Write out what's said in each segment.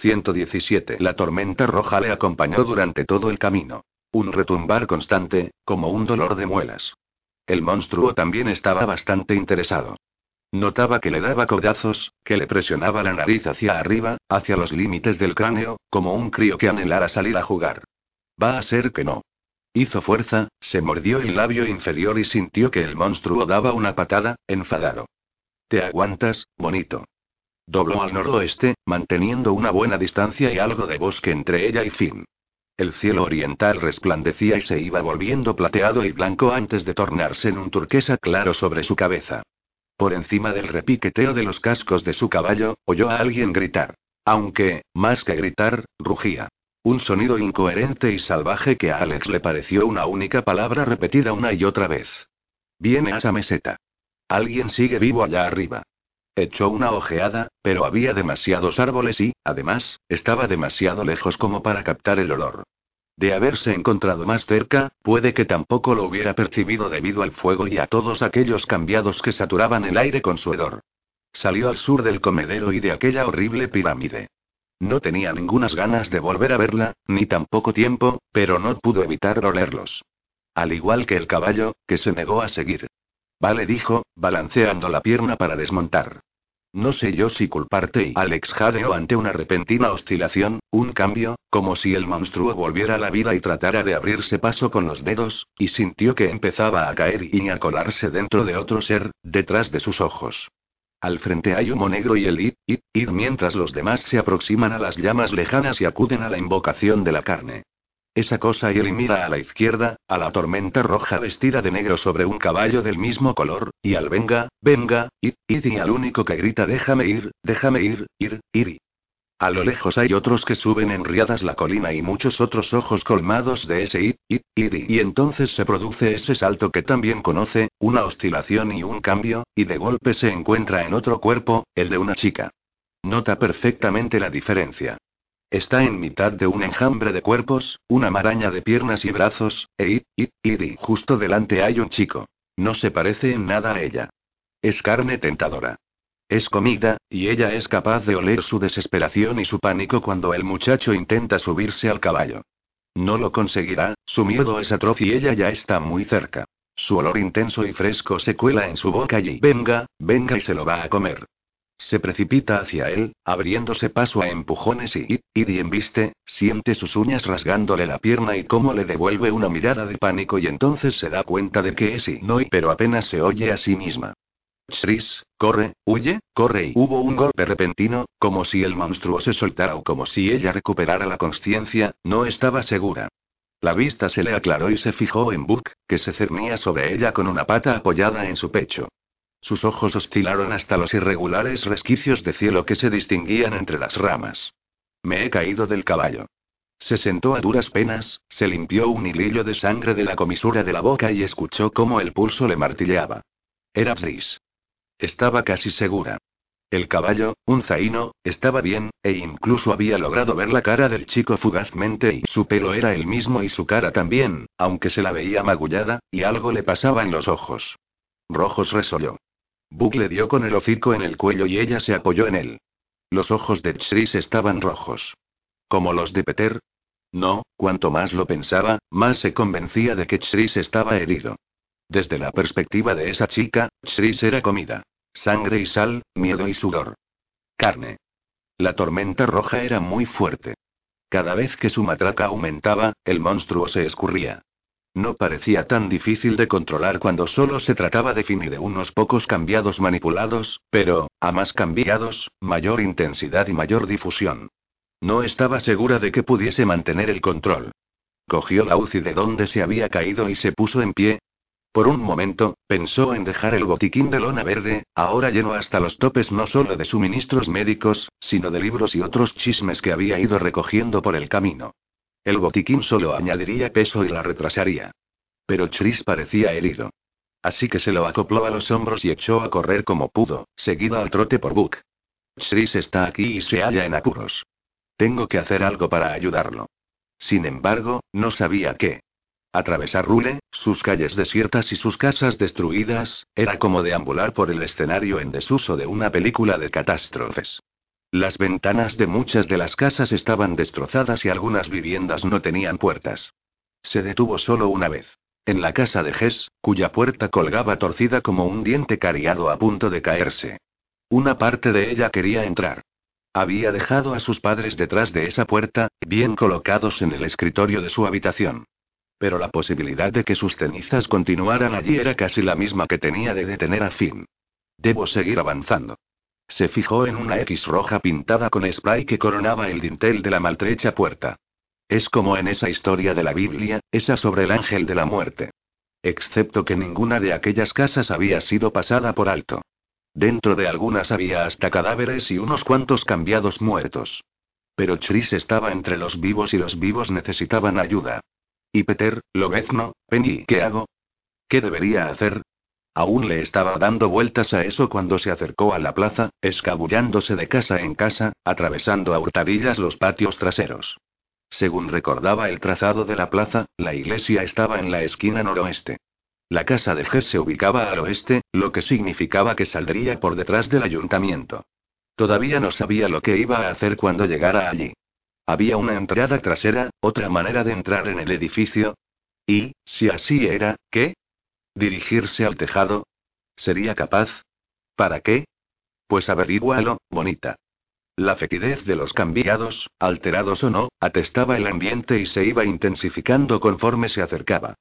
117. La tormenta roja le acompañó durante todo el camino. Un retumbar constante, como un dolor de muelas. El monstruo también estaba bastante interesado. Notaba que le daba codazos, que le presionaba la nariz hacia arriba, hacia los límites del cráneo, como un crío que anhelara salir a jugar. Va a ser que no. Hizo fuerza, se mordió el labio inferior y sintió que el monstruo daba una patada, enfadado. ¿Te aguantas, bonito? Dobló al noroeste, manteniendo una buena distancia y algo de bosque entre ella y Finn. El cielo oriental resplandecía y se iba volviendo plateado y blanco antes de tornarse en un turquesa claro sobre su cabeza. Por encima del repiqueteo de los cascos de su caballo, oyó a alguien gritar. Aunque, más que gritar, rugía. Un sonido incoherente y salvaje que a Alex le pareció una única palabra repetida una y otra vez. Viene a esa meseta. Alguien sigue vivo allá arriba. Echó una ojeada, pero había demasiados árboles y, además, estaba demasiado lejos como para captar el olor. De haberse encontrado más cerca, puede que tampoco lo hubiera percibido debido al fuego y a todos aquellos cambiados que saturaban el aire con su hedor. Salió al sur del comedero y de aquella horrible pirámide. No tenía ningunas ganas de volver a verla, ni tampoco tiempo, pero no pudo evitar olerlos. Al igual que el caballo, que se negó a seguir. Vale, dijo, balanceando la pierna para desmontar. No sé yo si culparte y Alex jadeó ante una repentina oscilación, un cambio, como si el monstruo volviera a la vida y tratara de abrirse paso con los dedos, y sintió que empezaba a caer y a colarse dentro de otro ser, detrás de sus ojos. Al frente hay humo negro y el id, id, id mientras los demás se aproximan a las llamas lejanas y acuden a la invocación de la carne. Esa cosa y él mira a la izquierda, a la tormenta roja vestida de negro sobre un caballo del mismo color, y al venga, venga, id, id y al único que grita déjame ir, déjame ir, ir, ir. A lo lejos hay otros que suben en riadas la colina y muchos otros ojos colmados de ese id, id, id, y entonces se produce ese salto que también conoce, una oscilación y un cambio, y de golpe se encuentra en otro cuerpo, el de una chica. Nota perfectamente la diferencia. Está en mitad de un enjambre de cuerpos, una maraña de piernas y brazos, e id, id, y justo delante hay un chico. No se parece en nada a ella. Es carne tentadora. Es comida, y ella es capaz de oler su desesperación y su pánico cuando el muchacho intenta subirse al caballo. No lo conseguirá, su miedo es atroz y ella ya está muy cerca. Su olor intenso y fresco se cuela en su boca y venga, venga y se lo va a comer. Se precipita hacia él, abriéndose paso a empujones y, y embiste, siente sus uñas rasgándole la pierna y cómo le devuelve una mirada de pánico y entonces se da cuenta de que es y no y pero apenas se oye a sí misma. Shris, corre, huye, corre y hubo un golpe repentino, como si el monstruo se soltara o como si ella recuperara la conciencia, no estaba segura. La vista se le aclaró y se fijó en Book, que se cernía sobre ella con una pata apoyada en su pecho. Sus ojos oscilaron hasta los irregulares resquicios de cielo que se distinguían entre las ramas. Me he caído del caballo. Se sentó a duras penas, se limpió un hilillo de sangre de la comisura de la boca y escuchó cómo el pulso le martilleaba. Era Bris. Estaba casi segura. El caballo, un zaino, estaba bien, e incluso había logrado ver la cara del chico fugazmente y su pelo era el mismo y su cara también, aunque se la veía magullada, y algo le pasaba en los ojos. Rojos resolvió. Bug le dio con el hocico en el cuello y ella se apoyó en él. Los ojos de Chris estaban rojos. ¿Como los de Peter? No, cuanto más lo pensaba, más se convencía de que Chris estaba herido. Desde la perspectiva de esa chica, Chris era comida. Sangre y sal, miedo y sudor. Carne. La tormenta roja era muy fuerte. Cada vez que su matraca aumentaba, el monstruo se escurría. No parecía tan difícil de controlar cuando solo se trataba de fin y de unos pocos cambiados manipulados, pero, a más cambiados, mayor intensidad y mayor difusión. No estaba segura de que pudiese mantener el control. Cogió la UCI de donde se había caído y se puso en pie, por un momento, pensó en dejar el botiquín de lona verde, ahora lleno hasta los topes no solo de suministros médicos, sino de libros y otros chismes que había ido recogiendo por el camino. El botiquín solo añadiría peso y la retrasaría. Pero Chris parecía herido. Así que se lo acopló a los hombros y echó a correr como pudo, seguido al trote por Book. Chris está aquí y se halla en apuros. Tengo que hacer algo para ayudarlo. Sin embargo, no sabía qué. Atravesar Rule, sus calles desiertas y sus casas destruidas, era como deambular por el escenario en desuso de una película de catástrofes. Las ventanas de muchas de las casas estaban destrozadas y algunas viviendas no tenían puertas. Se detuvo solo una vez. En la casa de Hess, cuya puerta colgaba torcida como un diente cariado a punto de caerse. Una parte de ella quería entrar. Había dejado a sus padres detrás de esa puerta, bien colocados en el escritorio de su habitación. Pero la posibilidad de que sus cenizas continuaran allí era casi la misma que tenía de detener a Finn. Debo seguir avanzando. Se fijó en una X roja pintada con spray que coronaba el dintel de la maltrecha puerta. Es como en esa historia de la Biblia, esa sobre el ángel de la muerte. Excepto que ninguna de aquellas casas había sido pasada por alto. Dentro de algunas había hasta cadáveres y unos cuantos cambiados muertos. Pero Chris estaba entre los vivos y los vivos necesitaban ayuda. Y Peter, Lobezno, Penny, ¿qué hago? ¿Qué debería hacer? Aún le estaba dando vueltas a eso cuando se acercó a la plaza, escabullándose de casa en casa, atravesando a hurtadillas los patios traseros. Según recordaba el trazado de la plaza, la iglesia estaba en la esquina noroeste. La casa de Gess se ubicaba al oeste, lo que significaba que saldría por detrás del ayuntamiento. Todavía no sabía lo que iba a hacer cuando llegara allí. Había una entrada trasera, otra manera de entrar en el edificio. Y, si así era, ¿qué? ¿Dirigirse al tejado? ¿Sería capaz? ¿Para qué? Pues averígualo, bonita. La fetidez de los cambiados, alterados o no, atestaba el ambiente y se iba intensificando conforme se acercaba.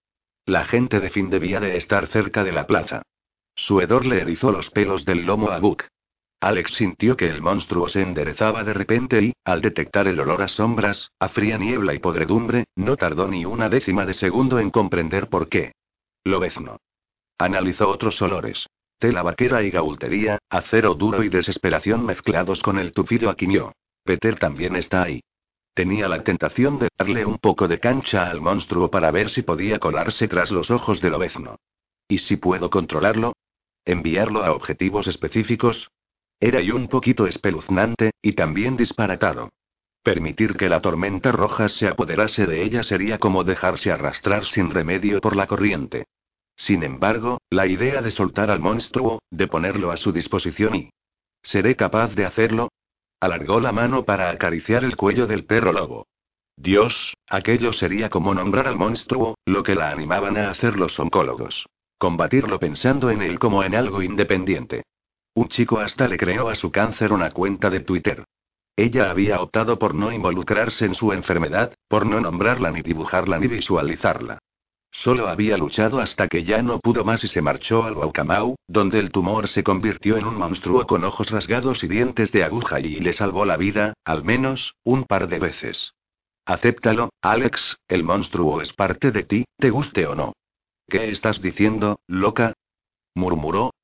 La gente de fin debía de estar cerca de la plaza. Su hedor le erizó los pelos del lomo a Buck. Alex sintió que el monstruo se enderezaba de repente y, al detectar el olor a sombras, a fría niebla y podredumbre, no tardó ni una décima de segundo en comprender por qué. Lobezno. Analizó otros olores. Tela vaquera y gaultería, acero duro y desesperación mezclados con el tufido aquimio. Peter también está ahí. Tenía la tentación de darle un poco de cancha al monstruo para ver si podía colarse tras los ojos del obezno. ¿Y si puedo controlarlo? ¿Enviarlo a objetivos específicos? Era y un poquito espeluznante, y también disparatado. Permitir que la tormenta roja se apoderase de ella sería como dejarse arrastrar sin remedio por la corriente. Sin embargo, la idea de soltar al monstruo, de ponerlo a su disposición y... ¿Seré capaz de hacerlo? Alargó la mano para acariciar el cuello del perro lobo. Dios, aquello sería como nombrar al monstruo, lo que la animaban a hacer los oncólogos. Combatirlo pensando en él como en algo independiente. Un chico hasta le creó a su cáncer una cuenta de Twitter. Ella había optado por no involucrarse en su enfermedad, por no nombrarla ni dibujarla ni visualizarla. Solo había luchado hasta que ya no pudo más y se marchó al Waukamau, donde el tumor se convirtió en un monstruo con ojos rasgados y dientes de aguja y le salvó la vida, al menos, un par de veces. Acéptalo, Alex, el monstruo es parte de ti, te guste o no. ¿Qué estás diciendo, loca? murmuró.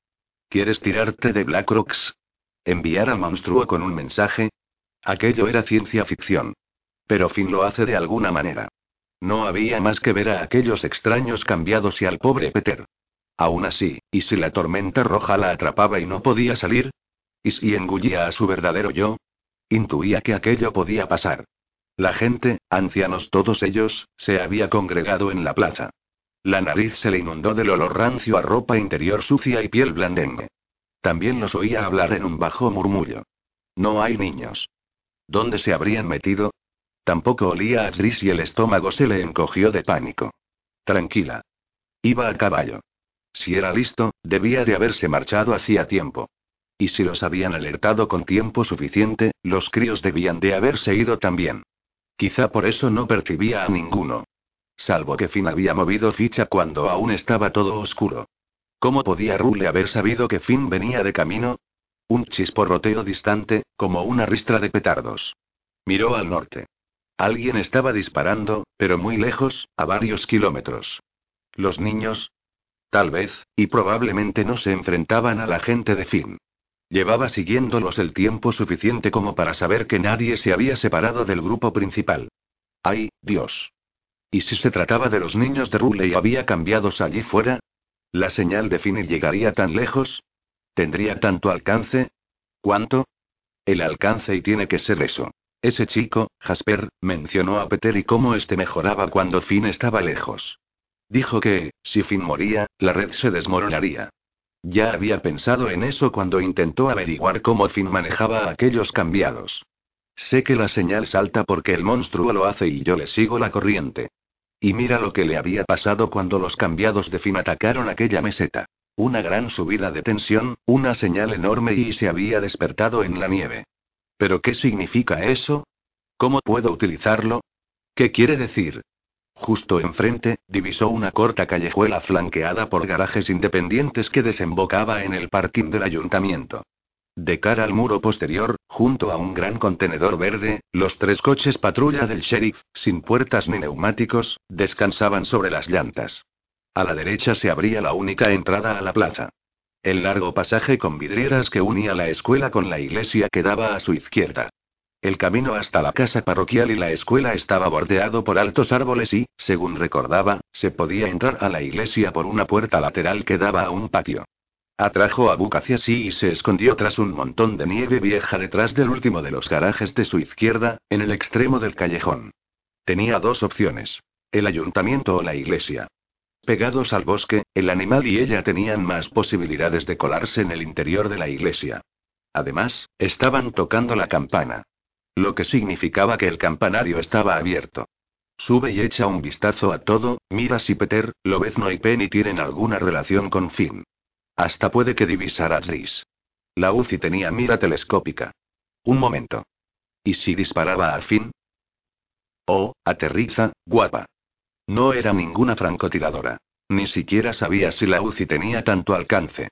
¿Quieres tirarte de Blackrocks? ¿Enviar al monstruo con un mensaje? Aquello era ciencia ficción. Pero Finn lo hace de alguna manera. No había más que ver a aquellos extraños cambiados y al pobre Peter. Aún así, ¿y si la tormenta roja la atrapaba y no podía salir? ¿Y si engullía a su verdadero yo? Intuía que aquello podía pasar. La gente, ancianos todos ellos, se había congregado en la plaza. La nariz se le inundó del olor rancio a ropa interior sucia y piel blandengue. También los oía hablar en un bajo murmullo. No hay niños. ¿Dónde se habrían metido? Tampoco olía a gris y el estómago se le encogió de pánico. Tranquila. Iba a caballo. Si era listo, debía de haberse marchado hacía tiempo. Y si los habían alertado con tiempo suficiente, los críos debían de haberse ido también. Quizá por eso no percibía a ninguno. Salvo que Finn había movido ficha cuando aún estaba todo oscuro. ¿Cómo podía Rule haber sabido que Finn venía de camino? Un chisporroteo distante, como una ristra de petardos. Miró al norte. Alguien estaba disparando, pero muy lejos, a varios kilómetros. ¿Los niños? Tal vez, y probablemente no se enfrentaban a la gente de Finn. Llevaba siguiéndolos el tiempo suficiente como para saber que nadie se había separado del grupo principal. ¡Ay, Dios! ¿Y si se trataba de los niños de Rule y había cambiados allí fuera? ¿La señal de Finn llegaría tan lejos? ¿Tendría tanto alcance? ¿Cuánto? El alcance y tiene que ser eso. Ese chico, Jasper, mencionó a Peter y cómo este mejoraba cuando Finn estaba lejos. Dijo que, si Finn moría, la red se desmoronaría. Ya había pensado en eso cuando intentó averiguar cómo Finn manejaba a aquellos cambiados. Sé que la señal salta porque el monstruo lo hace y yo le sigo la corriente. Y mira lo que le había pasado cuando los cambiados de Finn atacaron aquella meseta. Una gran subida de tensión, una señal enorme y se había despertado en la nieve. ¿Pero qué significa eso? ¿Cómo puedo utilizarlo? ¿Qué quiere decir? Justo enfrente, divisó una corta callejuela flanqueada por garajes independientes que desembocaba en el parking del ayuntamiento. De cara al muro posterior, junto a un gran contenedor verde, los tres coches patrulla del sheriff, sin puertas ni neumáticos, descansaban sobre las llantas. A la derecha se abría la única entrada a la plaza. El largo pasaje con vidrieras que unía la escuela con la iglesia quedaba a su izquierda. El camino hasta la casa parroquial y la escuela estaba bordeado por altos árboles y, según recordaba, se podía entrar a la iglesia por una puerta lateral que daba a un patio. Atrajo a Buck hacia sí y se escondió tras un montón de nieve vieja detrás del último de los garajes de su izquierda, en el extremo del callejón. Tenía dos opciones. El ayuntamiento o la iglesia. Pegados al bosque, el animal y ella tenían más posibilidades de colarse en el interior de la iglesia. Además, estaban tocando la campana. Lo que significaba que el campanario estaba abierto. Sube y echa un vistazo a todo, mira si Peter, Lobezno y Penny tienen alguna relación con Finn. Hasta puede que divisara a Dris. La UCI tenía mira telescópica. Un momento. ¿Y si disparaba a Finn? Oh, aterriza, guapa. No era ninguna francotiradora. Ni siquiera sabía si la UCI tenía tanto alcance.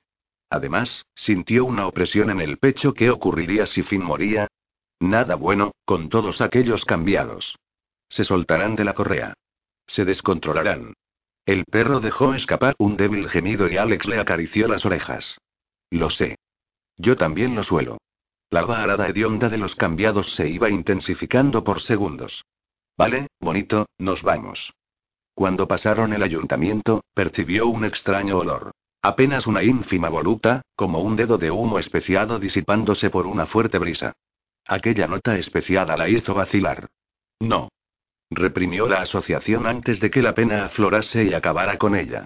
Además, sintió una opresión en el pecho. ¿Qué ocurriría si Finn moría? Nada bueno, con todos aquellos cambiados. Se soltarán de la correa. Se descontrolarán. El perro dejó escapar un débil gemido y Alex le acarició las orejas. Lo sé. Yo también lo suelo. La varada hedionda de los cambiados se iba intensificando por segundos. Vale, bonito, nos vamos. Cuando pasaron el ayuntamiento, percibió un extraño olor. Apenas una ínfima voluta, como un dedo de humo especiado disipándose por una fuerte brisa. Aquella nota especiada la hizo vacilar. No. Reprimió la asociación antes de que la pena aflorase y acabara con ella.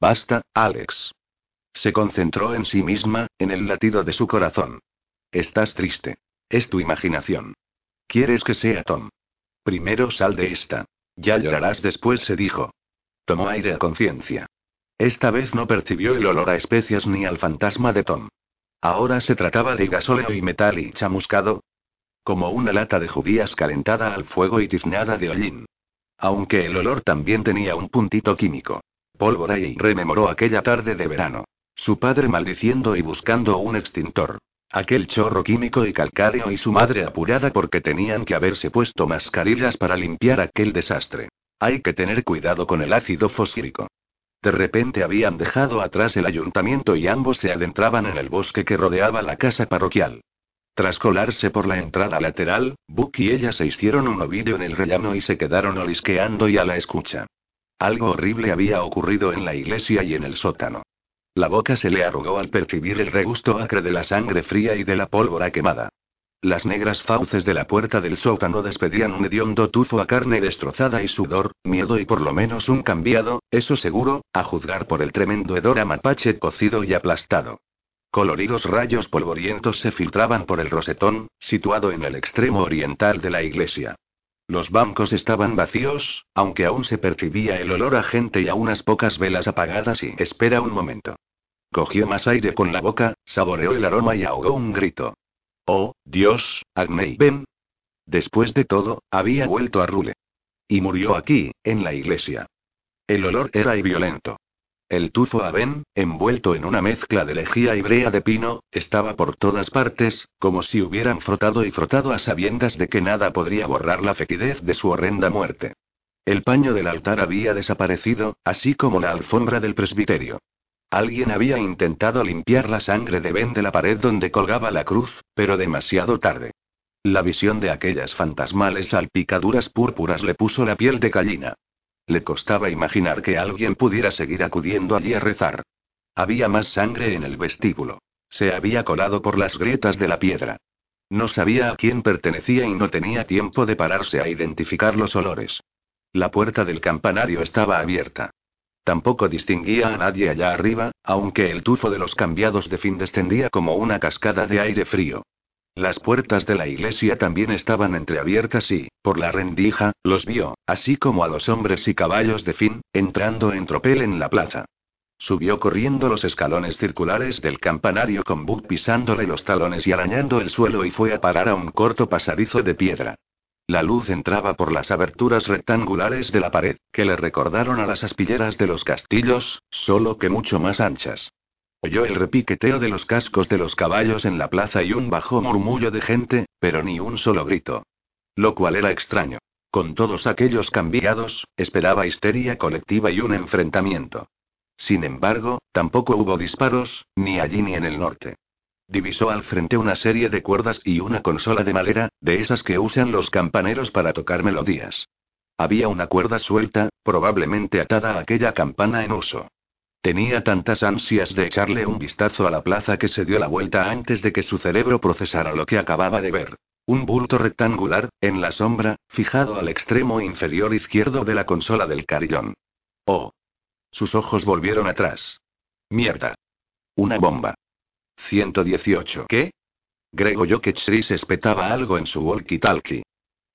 Basta, Alex. Se concentró en sí misma, en el latido de su corazón. Estás triste. Es tu imaginación. ¿Quieres que sea Tom? Primero sal de esta. Ya llorarás después, se dijo. Tomó aire a conciencia. Esta vez no percibió el olor a especias ni al fantasma de Tom. Ahora se trataba de gasóleo y metal y chamuscado, como una lata de judías calentada al fuego y tiznada de hollín. Aunque el olor también tenía un puntito químico. Pólvora y rememoró aquella tarde de verano. Su padre maldiciendo y buscando un extintor. Aquel chorro químico y calcáreo y su madre apurada porque tenían que haberse puesto mascarillas para limpiar aquel desastre. Hay que tener cuidado con el ácido fosfírico. De repente habían dejado atrás el ayuntamiento y ambos se adentraban en el bosque que rodeaba la casa parroquial. Tras colarse por la entrada lateral, Buck y ella se hicieron un ovillo en el rellano y se quedaron olisqueando y a la escucha. Algo horrible había ocurrido en la iglesia y en el sótano. La boca se le arrugó al percibir el regusto acre de la sangre fría y de la pólvora quemada. Las negras fauces de la puerta del sótano despedían un hediondo tufo a carne destrozada y sudor, miedo y por lo menos un cambiado, eso seguro, a juzgar por el tremendo hedor a mapache cocido y aplastado. Coloridos rayos polvorientos se filtraban por el rosetón, situado en el extremo oriental de la iglesia. Los bancos estaban vacíos, aunque aún se percibía el olor a gente y a unas pocas velas apagadas y... Espera un momento. Cogió más aire con la boca, saboreó el aroma y ahogó un grito. Oh, Dios, Agnei, ven. Después de todo, había vuelto a Rule. Y murió aquí, en la iglesia. El olor era y violento. El tufo aben, envuelto en una mezcla de lejía y brea de pino, estaba por todas partes, como si hubieran frotado y frotado a sabiendas de que nada podría borrar la fetidez de su horrenda muerte. El paño del altar había desaparecido, así como la alfombra del presbiterio. Alguien había intentado limpiar la sangre de Ben de la pared donde colgaba la cruz, pero demasiado tarde. La visión de aquellas fantasmales salpicaduras púrpuras le puso la piel de gallina. Le costaba imaginar que alguien pudiera seguir acudiendo allí a rezar. Había más sangre en el vestíbulo. Se había colado por las grietas de la piedra. No sabía a quién pertenecía y no tenía tiempo de pararse a identificar los olores. La puerta del campanario estaba abierta. Tampoco distinguía a nadie allá arriba, aunque el tufo de los cambiados de fin descendía como una cascada de aire frío. Las puertas de la iglesia también estaban entreabiertas y, por la rendija, los vio, así como a los hombres y caballos de fin, entrando en tropel en la plaza. Subió corriendo los escalones circulares del campanario con Buck pisándole los talones y arañando el suelo y fue a parar a un corto pasadizo de piedra. La luz entraba por las aberturas rectangulares de la pared, que le recordaron a las aspilleras de los castillos, solo que mucho más anchas. Oyó el repiqueteo de los cascos de los caballos en la plaza y un bajo murmullo de gente, pero ni un solo grito. Lo cual era extraño. Con todos aquellos cambiados, esperaba histeria colectiva y un enfrentamiento. Sin embargo, tampoco hubo disparos, ni allí ni en el norte. Divisó al frente una serie de cuerdas y una consola de madera, de esas que usan los campaneros para tocar melodías. Había una cuerda suelta, probablemente atada a aquella campana en uso. Tenía tantas ansias de echarle un vistazo a la plaza que se dio la vuelta antes de que su cerebro procesara lo que acababa de ver. Un bulto rectangular, en la sombra, fijado al extremo inferior izquierdo de la consola del carillón. Oh. Sus ojos volvieron atrás. Mierda. Una bomba. 118. ¿Qué? Greg oyó que Chris espetaba algo en su walkie-talkie.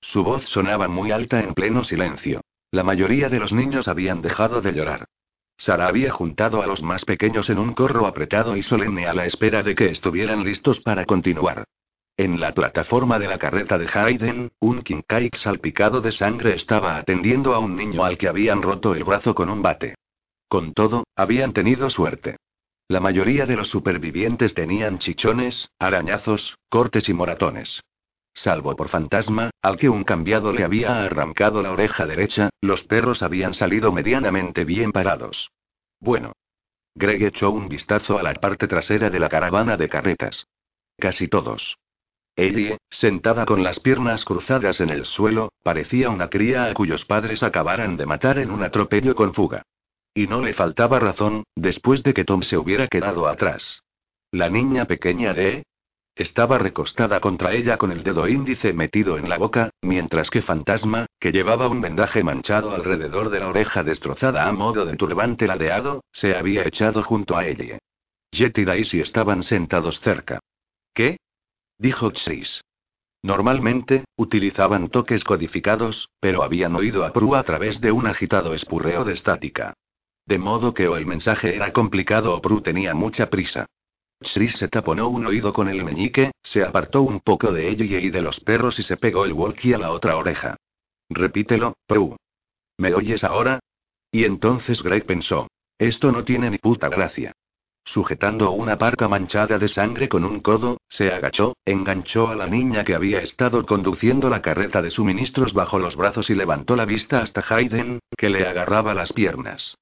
Su voz sonaba muy alta en pleno silencio. La mayoría de los niños habían dejado de llorar. Sara había juntado a los más pequeños en un corro apretado y solemne a la espera de que estuvieran listos para continuar. En la plataforma de la carreta de Hayden, un Kincaid salpicado de sangre estaba atendiendo a un niño al que habían roto el brazo con un bate. Con todo, habían tenido suerte. La mayoría de los supervivientes tenían chichones, arañazos, cortes y moratones. Salvo por fantasma, al que un cambiado le había arrancado la oreja derecha, los perros habían salido medianamente bien parados. Bueno. Greg echó un vistazo a la parte trasera de la caravana de carretas. Casi todos. Ellie, sentada con las piernas cruzadas en el suelo, parecía una cría a cuyos padres acabaran de matar en un atropello con fuga. Y no le faltaba razón, después de que Tom se hubiera quedado atrás. La niña pequeña de... Estaba recostada contra ella con el dedo índice metido en la boca, mientras que Fantasma, que llevaba un vendaje manchado alrededor de la oreja destrozada a modo de turbante ladeado, se había echado junto a ella. Jet y Daisy estaban sentados cerca. ¿Qué? dijo Chris. Normalmente, utilizaban toques codificados, pero habían oído a Prue a través de un agitado espurreo de estática. De modo que o el mensaje era complicado o Prue tenía mucha prisa. Chris se taponó un oído con el meñique, se apartó un poco de ella y de los perros y se pegó el walkie a la otra oreja. Repítelo, Prue. ¿Me oyes ahora? Y entonces Greg pensó. Esto no tiene ni puta gracia. Sujetando una parca manchada de sangre con un codo, se agachó, enganchó a la niña que había estado conduciendo la carreta de suministros bajo los brazos y levantó la vista hasta Hayden, que le agarraba las piernas.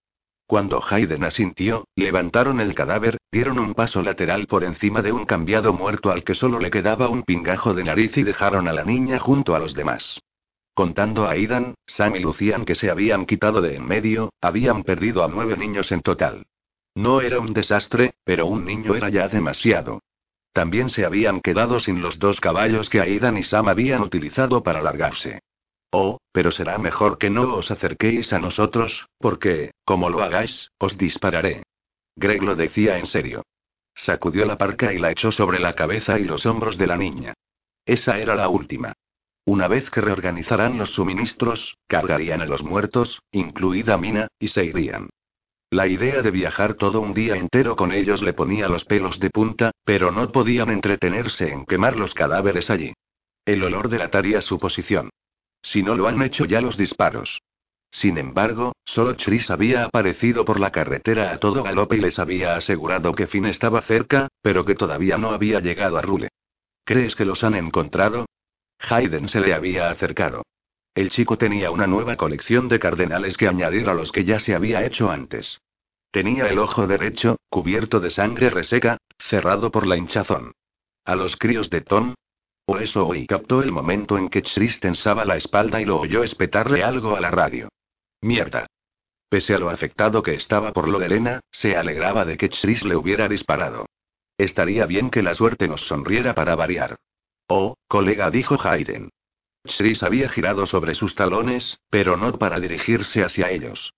Cuando Hayden asintió, levantaron el cadáver, dieron un paso lateral por encima de un cambiado muerto al que solo le quedaba un pingajo de nariz y dejaron a la niña junto a los demás. Contando a Aidan, Sam y Lucian que se habían quitado de en medio, habían perdido a nueve niños en total. No era un desastre, pero un niño era ya demasiado. También se habían quedado sin los dos caballos que Aidan y Sam habían utilizado para largarse. Oh, pero será mejor que no os acerquéis a nosotros, porque, como lo hagáis, os dispararé. Greg lo decía en serio. Sacudió la parca y la echó sobre la cabeza y los hombros de la niña. Esa era la última. Una vez que reorganizaran los suministros, cargarían a los muertos, incluida Mina, y se irían. La idea de viajar todo un día entero con ellos le ponía los pelos de punta, pero no podían entretenerse en quemar los cadáveres allí. El olor delataría su posición. Si no lo han hecho ya los disparos. Sin embargo, solo Chris había aparecido por la carretera a todo galope y les había asegurado que Finn estaba cerca, pero que todavía no había llegado a Rule. ¿Crees que los han encontrado? Hayden se le había acercado. El chico tenía una nueva colección de cardenales que añadir a los que ya se había hecho antes. Tenía el ojo derecho, cubierto de sangre reseca, cerrado por la hinchazón. A los críos de Tom, o eso hoy captó el momento en que Chris tensaba la espalda y lo oyó espetarle algo a la radio. Mierda. Pese a lo afectado que estaba por lo de Elena, se alegraba de que Chris le hubiera disparado. Estaría bien que la suerte nos sonriera para variar. Oh, colega, dijo Hayden. Chris había girado sobre sus talones, pero no para dirigirse hacia ellos.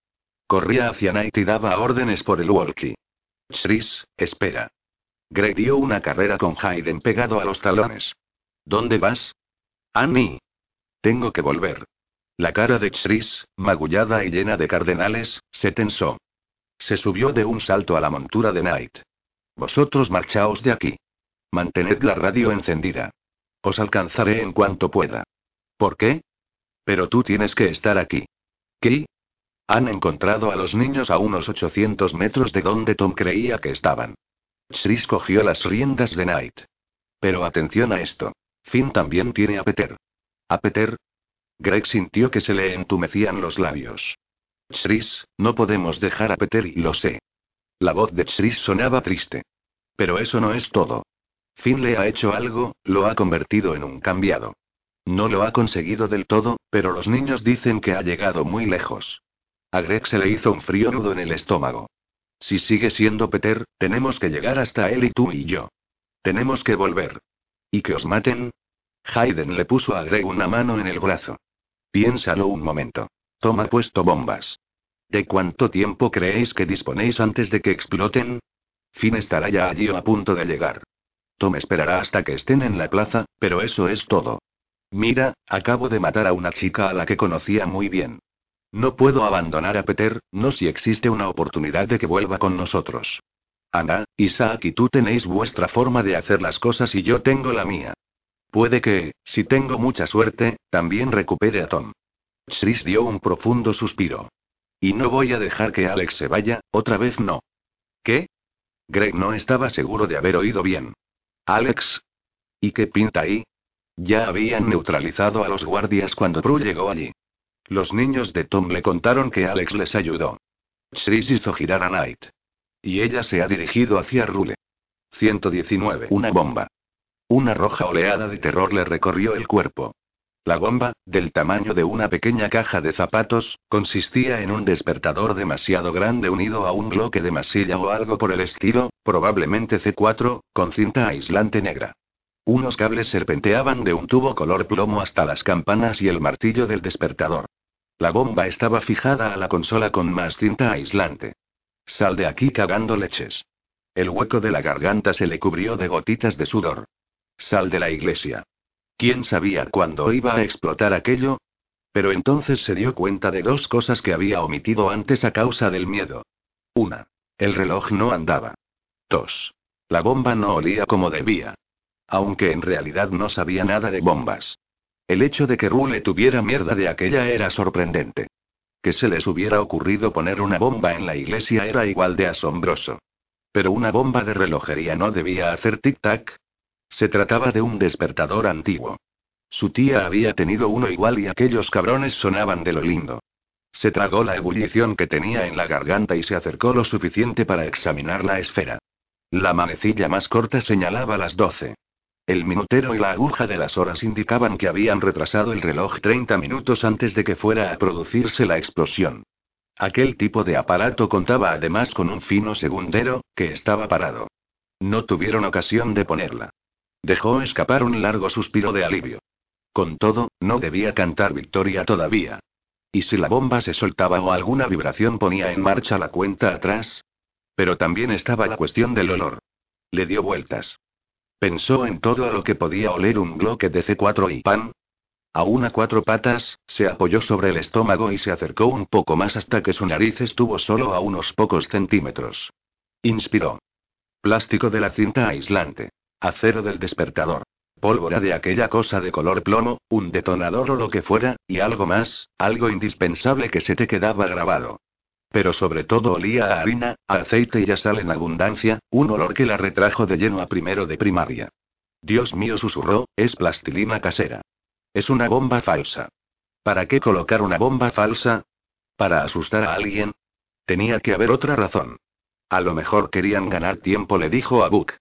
Corría hacia Knight y daba órdenes por el walkie. Shris, espera. Greg dio una carrera con Hayden pegado a los talones. ¿Dónde vas? Annie. Tengo que volver. La cara de Shris, magullada y llena de cardenales, se tensó. Se subió de un salto a la montura de Knight. Vosotros marchaos de aquí. Mantened la radio encendida. Os alcanzaré en cuanto pueda. ¿Por qué? Pero tú tienes que estar aquí. ¿Qué? Han encontrado a los niños a unos 800 metros de donde Tom creía que estaban. Shris cogió las riendas de Knight. Pero atención a esto. Finn también tiene a Peter. ¿A Peter? Greg sintió que se le entumecían los labios. Shris, no podemos dejar a Peter y lo sé. La voz de Shris sonaba triste. Pero eso no es todo. Finn le ha hecho algo, lo ha convertido en un cambiado. No lo ha conseguido del todo, pero los niños dicen que ha llegado muy lejos. A Greg se le hizo un frío nudo en el estómago. Si sigue siendo Peter, tenemos que llegar hasta él y tú y yo. Tenemos que volver. ¿Y que os maten? Hayden le puso a Greg una mano en el brazo. Piénsalo un momento. Tom ha puesto bombas. ¿De cuánto tiempo creéis que disponéis antes de que exploten? Finn estará ya allí o a punto de llegar. Tom esperará hasta que estén en la plaza, pero eso es todo. Mira, acabo de matar a una chica a la que conocía muy bien. No puedo abandonar a Peter, no si existe una oportunidad de que vuelva con nosotros. Ana, Isaac y tú tenéis vuestra forma de hacer las cosas y yo tengo la mía. Puede que, si tengo mucha suerte, también recupere a Tom. Shris dio un profundo suspiro. Y no voy a dejar que Alex se vaya, otra vez no. ¿Qué? Greg no estaba seguro de haber oído bien. Alex. ¿Y qué pinta ahí? Ya habían neutralizado a los guardias cuando Prue llegó allí. Los niños de Tom le contaron que Alex les ayudó. Shris hizo girar a Knight. Y ella se ha dirigido hacia Rule. 119. Una bomba. Una roja oleada de terror le recorrió el cuerpo. La bomba, del tamaño de una pequeña caja de zapatos, consistía en un despertador demasiado grande unido a un bloque de masilla o algo por el estilo, probablemente C4, con cinta aislante negra. Unos cables serpenteaban de un tubo color plomo hasta las campanas y el martillo del despertador. La bomba estaba fijada a la consola con más cinta aislante. Sal de aquí cagando leches. El hueco de la garganta se le cubrió de gotitas de sudor. Sal de la iglesia. ¿Quién sabía cuándo iba a explotar aquello? Pero entonces se dio cuenta de dos cosas que había omitido antes a causa del miedo. Una. El reloj no andaba. Dos. La bomba no olía como debía. Aunque en realidad no sabía nada de bombas. El hecho de que Rule tuviera mierda de aquella era sorprendente. Que se les hubiera ocurrido poner una bomba en la iglesia era igual de asombroso. Pero una bomba de relojería no debía hacer tic-tac, se trataba de un despertador antiguo. Su tía había tenido uno igual y aquellos cabrones sonaban de lo lindo. Se tragó la ebullición que tenía en la garganta y se acercó lo suficiente para examinar la esfera. La manecilla más corta señalaba las doce. El minutero y la aguja de las horas indicaban que habían retrasado el reloj 30 minutos antes de que fuera a producirse la explosión. Aquel tipo de aparato contaba además con un fino segundero, que estaba parado. No tuvieron ocasión de ponerla. Dejó escapar un largo suspiro de alivio. Con todo, no debía cantar victoria todavía. ¿Y si la bomba se soltaba o alguna vibración ponía en marcha la cuenta atrás? Pero también estaba la cuestión del olor. Le dio vueltas. Pensó en todo lo que podía oler un bloque de C4 y pan. A una cuatro patas, se apoyó sobre el estómago y se acercó un poco más hasta que su nariz estuvo solo a unos pocos centímetros. Inspiró. Plástico de la cinta aislante. Acero del despertador. Pólvora de aquella cosa de color plomo, un detonador o lo que fuera, y algo más, algo indispensable que se te quedaba grabado. Pero sobre todo olía a harina, a aceite y a sal en abundancia, un olor que la retrajo de lleno a primero de primaria. Dios mío, susurró, es plastilina casera. Es una bomba falsa. ¿Para qué colocar una bomba falsa? ¿Para asustar a alguien? Tenía que haber otra razón. A lo mejor querían ganar tiempo, le dijo a Book.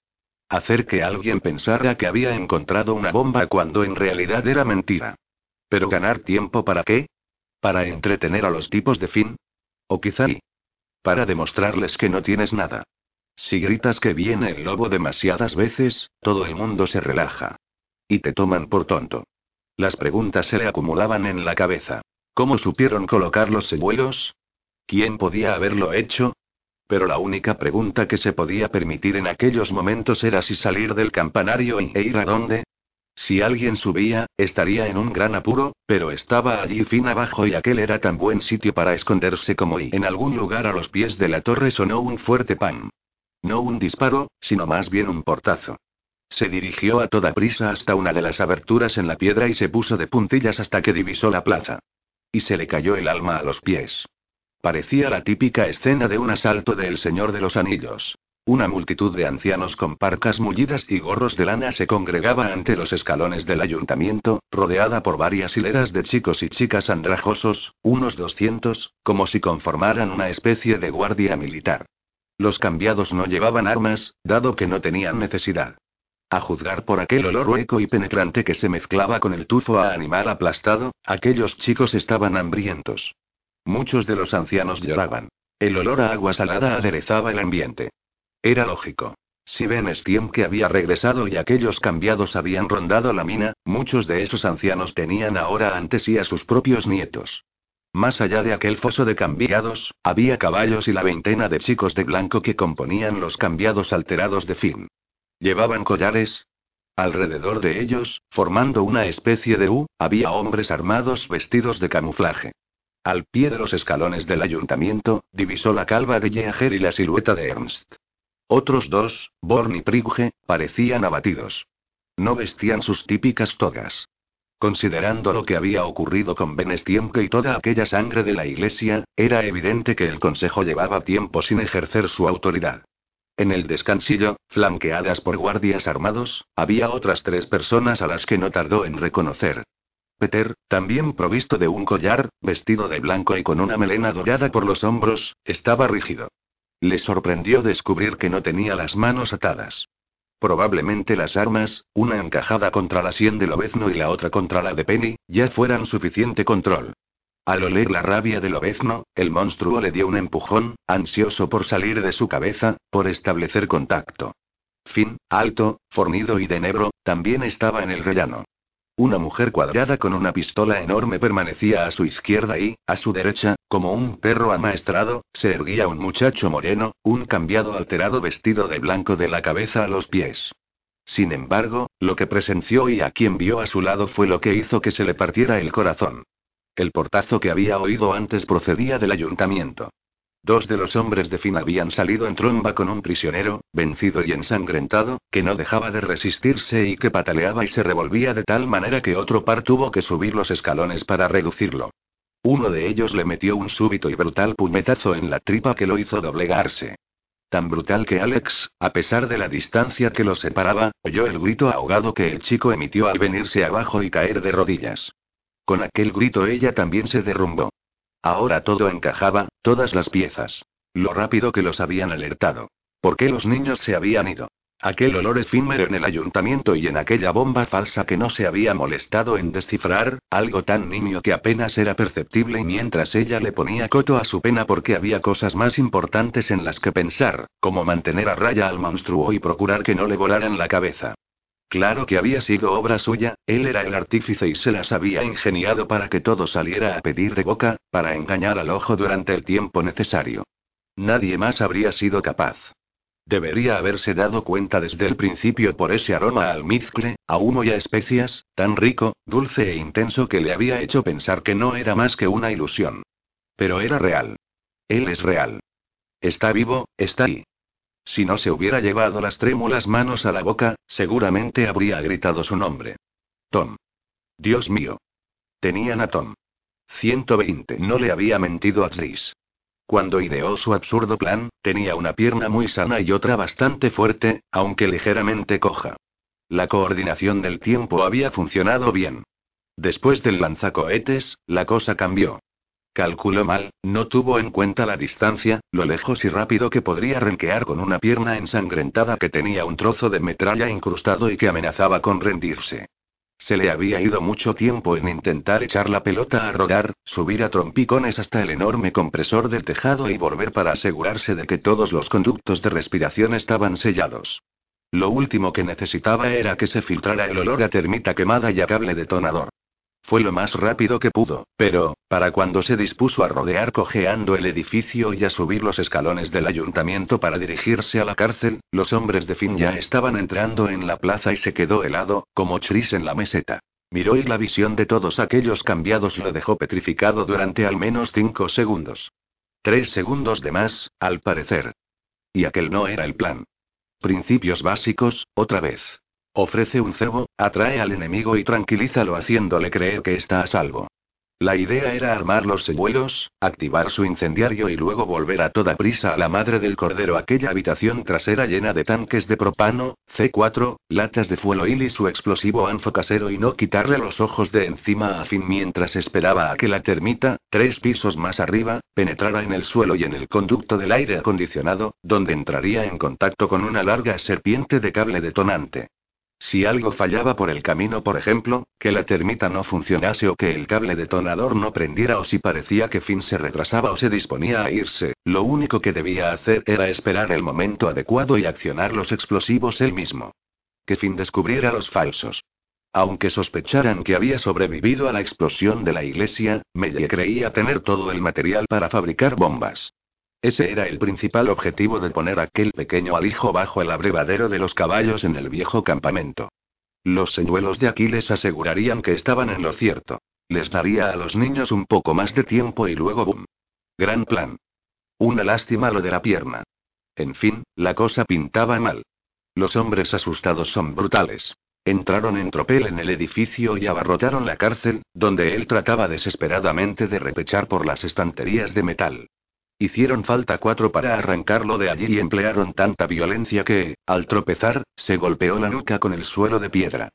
Hacer que alguien pensara que había encontrado una bomba cuando en realidad era mentira. Pero ganar tiempo para qué? ¿Para entretener a los tipos de fin? O quizá para demostrarles que no tienes nada. Si gritas que viene el lobo demasiadas veces, todo el mundo se relaja. Y te toman por tonto. Las preguntas se le acumulaban en la cabeza. ¿Cómo supieron colocar los sebuelos? ¿Quién podía haberlo hecho? Pero la única pregunta que se podía permitir en aquellos momentos era si salir del campanario e ir a dónde. Si alguien subía, estaría en un gran apuro, pero estaba allí fin abajo y aquel era tan buen sitio para esconderse como y en algún lugar a los pies de la torre sonó un fuerte pan. No un disparo, sino más bien un portazo. Se dirigió a toda prisa hasta una de las aberturas en la piedra y se puso de puntillas hasta que divisó la plaza. Y se le cayó el alma a los pies. Parecía la típica escena de un asalto de El Señor de los Anillos. Una multitud de ancianos con parcas mullidas y gorros de lana se congregaba ante los escalones del ayuntamiento, rodeada por varias hileras de chicos y chicas andrajosos, unos doscientos, como si conformaran una especie de guardia militar. Los cambiados no llevaban armas, dado que no tenían necesidad. A juzgar por aquel olor hueco y penetrante que se mezclaba con el tufo a animal aplastado, aquellos chicos estaban hambrientos. Muchos de los ancianos lloraban. El olor a agua salada aderezaba el ambiente. Era lógico. Si Ben Stiem que había regresado y aquellos cambiados habían rondado la mina, muchos de esos ancianos tenían ahora ante sí a sus propios nietos. Más allá de aquel foso de cambiados, había caballos y la veintena de chicos de blanco que componían los cambiados alterados de Finn. Llevaban collares. Alrededor de ellos, formando una especie de U, había hombres armados vestidos de camuflaje. Al pie de los escalones del ayuntamiento, divisó la calva de Yeager y la silueta de Ernst. Otros dos, Born y Prigge, parecían abatidos. No vestían sus típicas togas. Considerando lo que había ocurrido con Benestiemke y toda aquella sangre de la iglesia, era evidente que el consejo llevaba tiempo sin ejercer su autoridad. En el descansillo, flanqueadas por guardias armados, había otras tres personas a las que no tardó en reconocer. Peter, también provisto de un collar, vestido de blanco y con una melena dorada por los hombros, estaba rígido. Le sorprendió descubrir que no tenía las manos atadas. Probablemente las armas, una encajada contra la sien de Lobezno y la otra contra la de Penny, ya fueran suficiente control. Al oler la rabia de Lobezno, el monstruo le dio un empujón, ansioso por salir de su cabeza, por establecer contacto. Fin, alto, fornido y de negro, también estaba en el rellano. Una mujer cuadrada con una pistola enorme permanecía a su izquierda y, a su derecha, como un perro amaestrado, se erguía un muchacho moreno, un cambiado alterado vestido de blanco de la cabeza a los pies. Sin embargo, lo que presenció y a quien vio a su lado fue lo que hizo que se le partiera el corazón. El portazo que había oído antes procedía del ayuntamiento. Dos de los hombres de Finn habían salido en tromba con un prisionero, vencido y ensangrentado, que no dejaba de resistirse y que pataleaba y se revolvía de tal manera que otro par tuvo que subir los escalones para reducirlo. Uno de ellos le metió un súbito y brutal puñetazo en la tripa que lo hizo doblegarse. Tan brutal que Alex, a pesar de la distancia que los separaba, oyó el grito ahogado que el chico emitió al venirse abajo y caer de rodillas. Con aquel grito ella también se derrumbó. Ahora todo encajaba, todas las piezas. Lo rápido que los habían alertado. ¿Por qué los niños se habían ido? Aquel olor efímero en el ayuntamiento y en aquella bomba falsa que no se había molestado en descifrar, algo tan nimio que apenas era perceptible mientras ella le ponía coto a su pena porque había cosas más importantes en las que pensar, como mantener a raya al monstruo y procurar que no le volaran la cabeza. Claro que había sido obra suya, él era el artífice y se las había ingeniado para que todo saliera a pedir de boca, para engañar al ojo durante el tiempo necesario. Nadie más habría sido capaz. Debería haberse dado cuenta desde el principio por ese aroma almizcle, a humo y a especias, tan rico, dulce e intenso que le había hecho pensar que no era más que una ilusión. Pero era real. Él es real. Está vivo, está ahí. Si no se hubiera llevado las trémulas manos a la boca, seguramente habría gritado su nombre. Tom. Dios mío. Tenían a Tom. 120. No le había mentido a Tris. Cuando ideó su absurdo plan, tenía una pierna muy sana y otra bastante fuerte, aunque ligeramente coja. La coordinación del tiempo había funcionado bien. Después del lanzacohetes, la cosa cambió. Calculó mal, no tuvo en cuenta la distancia, lo lejos y rápido que podría renquear con una pierna ensangrentada que tenía un trozo de metralla incrustado y que amenazaba con rendirse. Se le había ido mucho tiempo en intentar echar la pelota a rodar, subir a trompicones hasta el enorme compresor del tejado y volver para asegurarse de que todos los conductos de respiración estaban sellados. Lo último que necesitaba era que se filtrara el olor a termita quemada y a cable detonador. Fue lo más rápido que pudo, pero, para cuando se dispuso a rodear cojeando el edificio y a subir los escalones del ayuntamiento para dirigirse a la cárcel, los hombres de Finn ya estaban entrando en la plaza y se quedó helado, como Chris en la meseta. Miró y la visión de todos aquellos cambiados lo dejó petrificado durante al menos cinco segundos. Tres segundos de más, al parecer. Y aquel no era el plan. Principios básicos, otra vez. Ofrece un cebo, atrae al enemigo y tranquilízalo haciéndole creer que está a salvo. La idea era armar los señuelos, activar su incendiario y luego volver a toda prisa a la madre del cordero aquella habitación trasera llena de tanques de propano, C4, latas de fueloil y su explosivo anfo casero y no quitarle los ojos de encima a fin mientras esperaba a que la termita, tres pisos más arriba, penetrara en el suelo y en el conducto del aire acondicionado, donde entraría en contacto con una larga serpiente de cable detonante. Si algo fallaba por el camino, por ejemplo, que la termita no funcionase o que el cable detonador no prendiera o si parecía que Finn se retrasaba o se disponía a irse, lo único que debía hacer era esperar el momento adecuado y accionar los explosivos él mismo. Que Finn descubriera los falsos. Aunque sospecharan que había sobrevivido a la explosión de la iglesia, Melle creía tener todo el material para fabricar bombas. Ese era el principal objetivo de poner aquel pequeño alijo bajo el abrevadero de los caballos en el viejo campamento. Los señuelos de Aquiles asegurarían que estaban en lo cierto. Les daría a los niños un poco más de tiempo y luego ¡boom! Gran plan. Una lástima lo de la pierna. En fin, la cosa pintaba mal. Los hombres asustados son brutales. Entraron en tropel en el edificio y abarrotaron la cárcel, donde él trataba desesperadamente de repechar por las estanterías de metal. Hicieron falta cuatro para arrancarlo de allí y emplearon tanta violencia que, al tropezar, se golpeó la nuca con el suelo de piedra.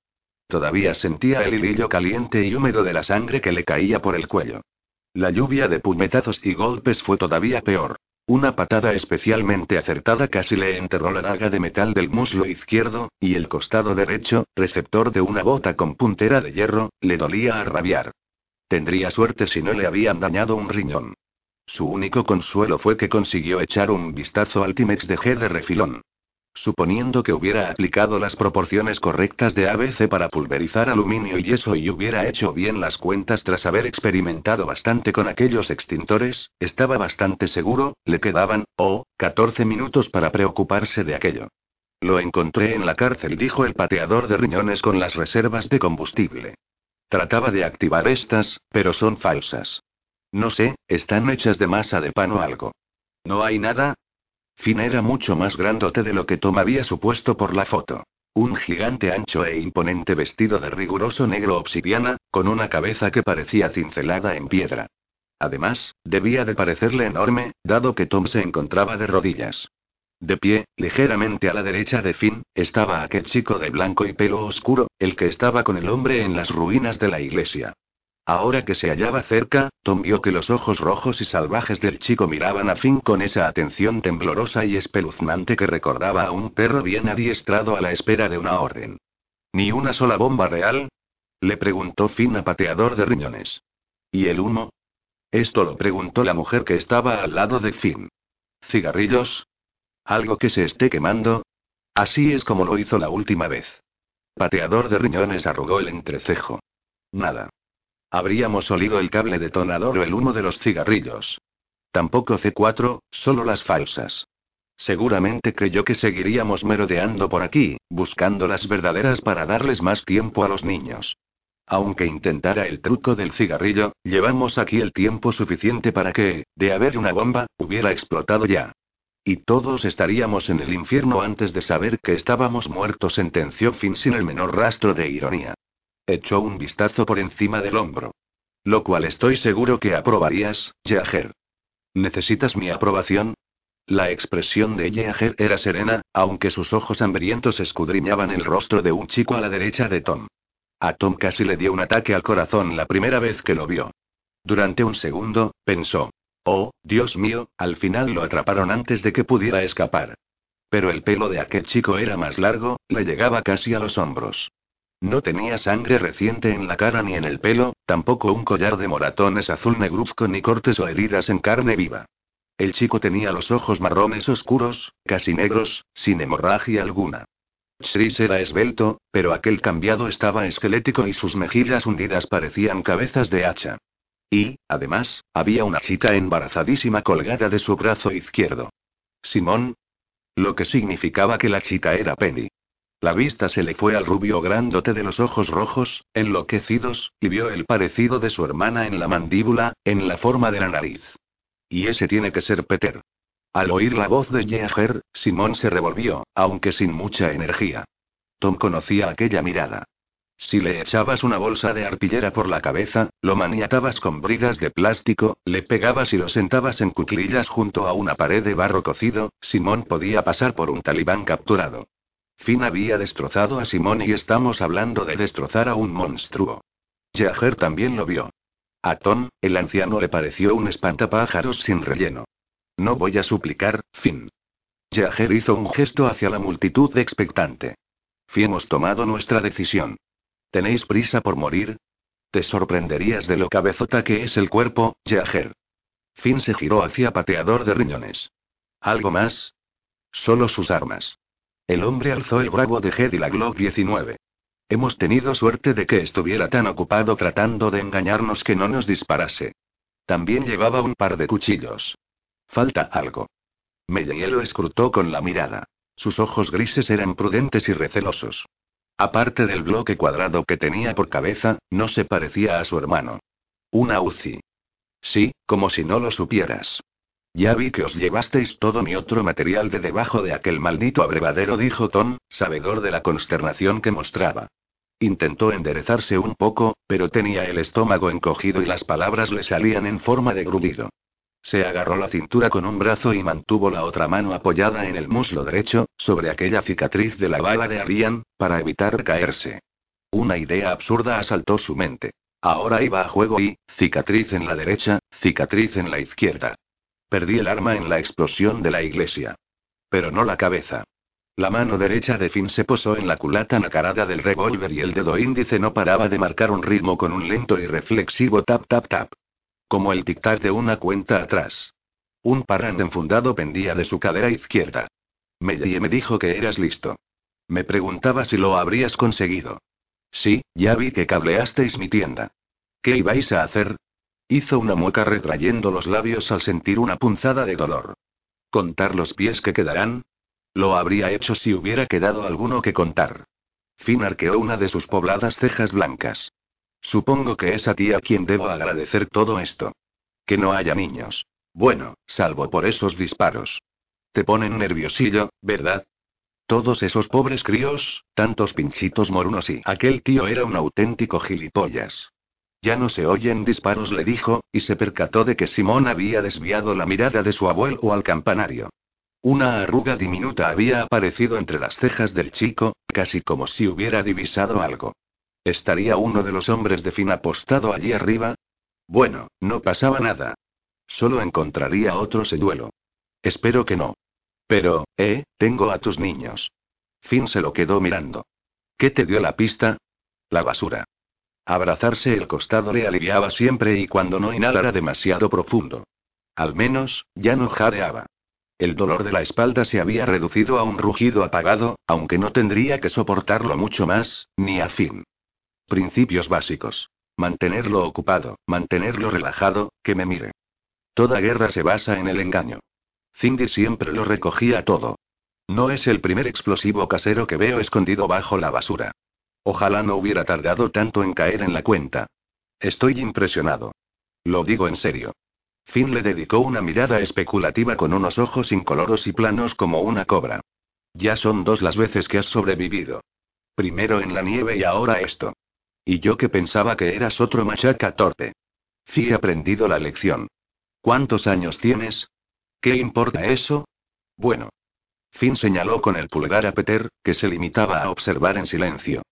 Todavía sentía el hilillo caliente y húmedo de la sangre que le caía por el cuello. La lluvia de puñetazos y golpes fue todavía peor. Una patada especialmente acertada casi le enterró la daga de metal del muslo izquierdo, y el costado derecho, receptor de una bota con puntera de hierro, le dolía a rabiar. Tendría suerte si no le habían dañado un riñón. Su único consuelo fue que consiguió echar un vistazo al Timex de G de refilón. Suponiendo que hubiera aplicado las proporciones correctas de ABC para pulverizar aluminio y yeso y hubiera hecho bien las cuentas tras haber experimentado bastante con aquellos extintores, estaba bastante seguro, le quedaban, oh, 14 minutos para preocuparse de aquello. Lo encontré en la cárcel, dijo el pateador de riñones con las reservas de combustible. Trataba de activar estas, pero son falsas. No sé, están hechas de masa de pan o algo. ¿No hay nada? Finn era mucho más grandote de lo que Tom había supuesto por la foto. Un gigante ancho e imponente vestido de riguroso negro obsidiana, con una cabeza que parecía cincelada en piedra. Además, debía de parecerle enorme, dado que Tom se encontraba de rodillas. De pie, ligeramente a la derecha de Finn, estaba aquel chico de blanco y pelo oscuro, el que estaba con el hombre en las ruinas de la iglesia. Ahora que se hallaba cerca, Tom vio que los ojos rojos y salvajes del chico miraban a Finn con esa atención temblorosa y espeluznante que recordaba a un perro bien adiestrado a la espera de una orden. ¿Ni una sola bomba real? Le preguntó Finn a pateador de riñones. ¿Y el humo? Esto lo preguntó la mujer que estaba al lado de Finn. ¿Cigarrillos? ¿Algo que se esté quemando? Así es como lo hizo la última vez. Pateador de riñones arrugó el entrecejo. Nada. Habríamos olido el cable detonador o el humo de los cigarrillos. Tampoco C4, solo las falsas. Seguramente creyó que seguiríamos merodeando por aquí, buscando las verdaderas para darles más tiempo a los niños. Aunque intentara el truco del cigarrillo, llevamos aquí el tiempo suficiente para que, de haber una bomba, hubiera explotado ya. Y todos estaríamos en el infierno antes de saber que estábamos muertos, sentenció Finn sin el menor rastro de ironía. Echó un vistazo por encima del hombro. Lo cual estoy seguro que aprobarías, Yeager. ¿Necesitas mi aprobación? La expresión de Yeager era serena, aunque sus ojos hambrientos escudriñaban el rostro de un chico a la derecha de Tom. A Tom casi le dio un ataque al corazón la primera vez que lo vio. Durante un segundo, pensó. Oh, Dios mío, al final lo atraparon antes de que pudiera escapar. Pero el pelo de aquel chico era más largo, le llegaba casi a los hombros. No tenía sangre reciente en la cara ni en el pelo, tampoco un collar de moratones azul negruzco ni cortes o heridas en carne viva. El chico tenía los ojos marrones oscuros, casi negros, sin hemorragia alguna. Shris era esbelto, pero aquel cambiado estaba esquelético y sus mejillas hundidas parecían cabezas de hacha. Y, además, había una chica embarazadísima colgada de su brazo izquierdo. Simón. Lo que significaba que la chica era Penny. La vista se le fue al rubio grandote de los ojos rojos, enloquecidos, y vio el parecido de su hermana en la mandíbula, en la forma de la nariz. Y ese tiene que ser Peter. Al oír la voz de Yeager, Simón se revolvió, aunque sin mucha energía. Tom conocía aquella mirada. Si le echabas una bolsa de arpillera por la cabeza, lo maniatabas con bridas de plástico, le pegabas y lo sentabas en cuclillas junto a una pared de barro cocido, Simón podía pasar por un talibán capturado. Finn había destrozado a Simón y estamos hablando de destrozar a un monstruo. Jager también lo vio. A Tom, el anciano le pareció un espantapájaros sin relleno. No voy a suplicar, Finn. Jager hizo un gesto hacia la multitud expectante. Finn hemos tomado nuestra decisión. ¿Tenéis prisa por morir? Te sorprenderías de lo cabezota que es el cuerpo, Jager. Finn se giró hacia pateador de riñones. ¿Algo más? Solo sus armas. El hombre alzó el bravo de Head y la Glock 19. Hemos tenido suerte de que estuviera tan ocupado tratando de engañarnos que no nos disparase. También llevaba un par de cuchillos. Falta algo. Meyer lo escrutó con la mirada. Sus ojos grises eran prudentes y recelosos. Aparte del bloque cuadrado que tenía por cabeza, no se parecía a su hermano. Una UCI. Sí, como si no lo supieras. Ya vi que os llevasteis todo mi otro material de debajo de aquel maldito abrevadero, dijo Tom, sabedor de la consternación que mostraba. Intentó enderezarse un poco, pero tenía el estómago encogido y las palabras le salían en forma de grudido. Se agarró la cintura con un brazo y mantuvo la otra mano apoyada en el muslo derecho, sobre aquella cicatriz de la bala de Arian, para evitar caerse. Una idea absurda asaltó su mente. Ahora iba a juego y, cicatriz en la derecha, cicatriz en la izquierda. Perdí el arma en la explosión de la iglesia. Pero no la cabeza. La mano derecha de Finn se posó en la culata nacarada del revólver y el dedo índice no paraba de marcar un ritmo con un lento y reflexivo tap tap tap. Como el tic-tac de una cuenta atrás. Un parrand enfundado pendía de su cadera izquierda. Mellie me dijo que eras listo. Me preguntaba si lo habrías conseguido. Sí, ya vi que cableasteis mi tienda. ¿Qué ibais a hacer? Hizo una mueca retrayendo los labios al sentir una punzada de dolor. ¿Contar los pies que quedarán? Lo habría hecho si hubiera quedado alguno que contar. Finn arqueó una de sus pobladas cejas blancas. Supongo que es a ti a quien debo agradecer todo esto. Que no haya niños. Bueno, salvo por esos disparos. Te ponen nerviosillo, ¿verdad? Todos esos pobres críos, tantos pinchitos morunos y aquel tío era un auténtico gilipollas. Ya no se oyen disparos, le dijo, y se percató de que Simón había desviado la mirada de su abuelo al campanario. Una arruga diminuta había aparecido entre las cejas del chico, casi como si hubiera divisado algo. ¿Estaría uno de los hombres de fin apostado allí arriba? Bueno, no pasaba nada. Solo encontraría otros en duelo. Espero que no. Pero, eh, tengo a tus niños. Finn se lo quedó mirando. ¿Qué te dio la pista? La basura. Abrazarse el costado le aliviaba siempre y cuando no inhalara demasiado profundo. Al menos, ya no jadeaba. El dolor de la espalda se había reducido a un rugido apagado, aunque no tendría que soportarlo mucho más, ni a fin. Principios básicos. Mantenerlo ocupado, mantenerlo relajado, que me mire. Toda guerra se basa en el engaño. Cindy siempre lo recogía todo. No es el primer explosivo casero que veo escondido bajo la basura. Ojalá no hubiera tardado tanto en caer en la cuenta. Estoy impresionado. Lo digo en serio. Finn le dedicó una mirada especulativa con unos ojos incoloros y planos como una cobra. Ya son dos las veces que has sobrevivido. Primero en la nieve y ahora esto. Y yo que pensaba que eras otro machaca torpe. He aprendido la lección. ¿Cuántos años tienes? ¿Qué importa eso? Bueno. Finn señaló con el pulgar a Peter, que se limitaba a observar en silencio.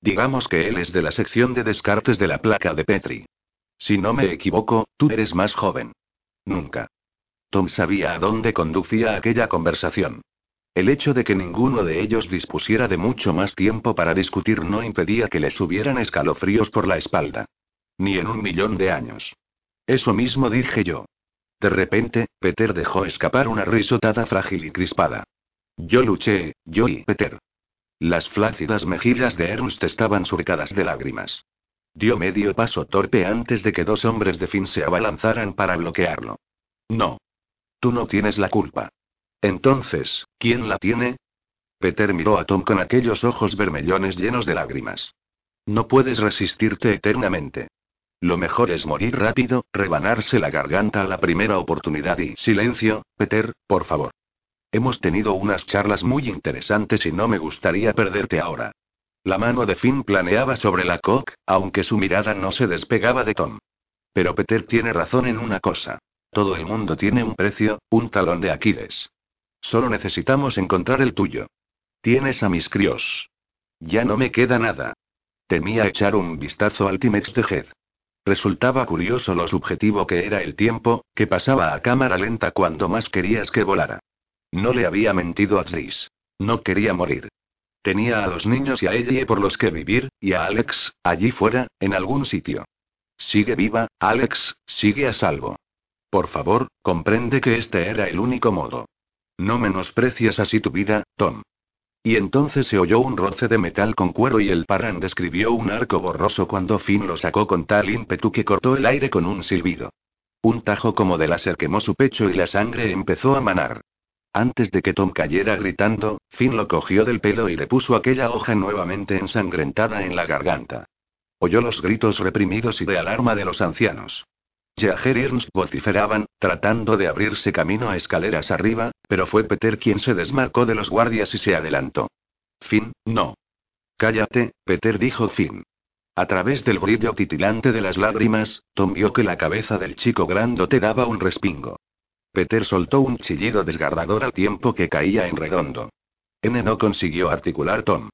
Digamos que él es de la sección de descartes de la placa de Petri. Si no me equivoco, tú eres más joven. Nunca. Tom sabía a dónde conducía aquella conversación. El hecho de que ninguno de ellos dispusiera de mucho más tiempo para discutir no impedía que le subieran escalofríos por la espalda. Ni en un millón de años. Eso mismo dije yo. De repente, Peter dejó escapar una risotada frágil y crispada. Yo luché, yo y Peter. Las flácidas mejillas de Ernst estaban surcadas de lágrimas. Dio medio paso torpe antes de que dos hombres de fin se abalanzaran para bloquearlo. No. Tú no tienes la culpa. Entonces, ¿quién la tiene? Peter miró a Tom con aquellos ojos vermellones llenos de lágrimas. No puedes resistirte eternamente. Lo mejor es morir rápido, rebanarse la garganta a la primera oportunidad y silencio, Peter, por favor. Hemos tenido unas charlas muy interesantes y no me gustaría perderte ahora. La mano de Finn planeaba sobre la coque, aunque su mirada no se despegaba de Tom. Pero Peter tiene razón en una cosa. Todo el mundo tiene un precio, un talón de Aquiles. Solo necesitamos encontrar el tuyo. Tienes a mis críos. Ya no me queda nada. Temía echar un vistazo al Timex de Head. Resultaba curioso lo subjetivo que era el tiempo, que pasaba a cámara lenta cuando más querías que volara. No le había mentido a Tris. No quería morir. Tenía a los niños y a ella por los que vivir, y a Alex, allí fuera, en algún sitio. Sigue viva, Alex, sigue a salvo. Por favor, comprende que este era el único modo. No menosprecias así tu vida, Tom. Y entonces se oyó un roce de metal con cuero y el parran describió un arco borroso cuando Finn lo sacó con tal ímpetu que cortó el aire con un silbido. Un tajo como de láser quemó su pecho y la sangre empezó a manar. Antes de que Tom cayera gritando, Finn lo cogió del pelo y le puso aquella hoja nuevamente ensangrentada en la garganta. Oyó los gritos reprimidos y de alarma de los ancianos. Jaeger y Ernst vociferaban, tratando de abrirse camino a escaleras arriba, pero fue Peter quien se desmarcó de los guardias y se adelantó. Finn, no. Cállate, Peter dijo Finn. A través del brillo titilante de las lágrimas, Tom vio que la cabeza del chico grandote daba un respingo. Peter soltó un chillido desgarrador al tiempo que caía en redondo. N no consiguió articular Tom.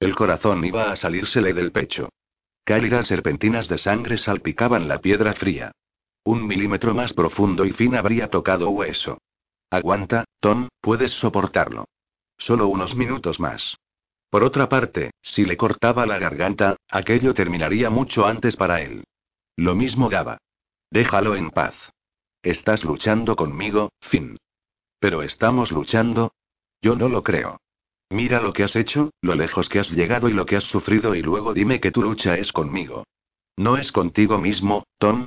El corazón iba a salírsele del pecho. Cálidas serpentinas de sangre salpicaban la piedra fría. Un milímetro más profundo y fin habría tocado hueso. Aguanta, Tom, puedes soportarlo. Solo unos minutos más. Por otra parte, si le cortaba la garganta, aquello terminaría mucho antes para él. Lo mismo daba. Déjalo en paz. Estás luchando conmigo, Finn. Pero estamos luchando. Yo no lo creo. Mira lo que has hecho, lo lejos que has llegado y lo que has sufrido y luego dime que tu lucha es conmigo. ¿No es contigo mismo, Tom?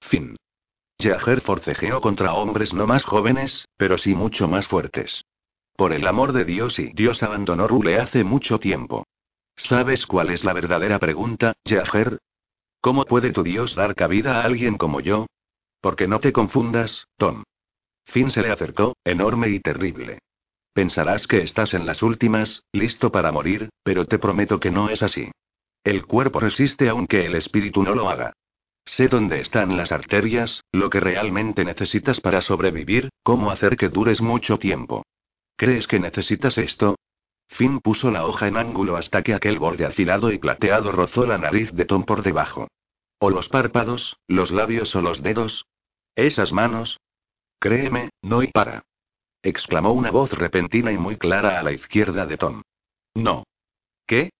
Finn. Jaeger forcejeó contra hombres no más jóvenes, pero sí mucho más fuertes. Por el amor de Dios y Dios abandonó Rule hace mucho tiempo. ¿Sabes cuál es la verdadera pregunta, Jaeger? ¿Cómo puede tu Dios dar cabida a alguien como yo? Porque no te confundas, Tom. Finn se le acercó, enorme y terrible. Pensarás que estás en las últimas, listo para morir, pero te prometo que no es así. El cuerpo resiste aunque el espíritu no lo haga. Sé dónde están las arterias, lo que realmente necesitas para sobrevivir, cómo hacer que dures mucho tiempo. ¿Crees que necesitas esto? Finn puso la hoja en ángulo hasta que aquel borde afilado y plateado rozó la nariz de Tom por debajo. O los párpados, los labios o los dedos. Esas manos. Créeme, no y para. exclamó una voz repentina y muy clara a la izquierda de Tom. No. ¿Qué?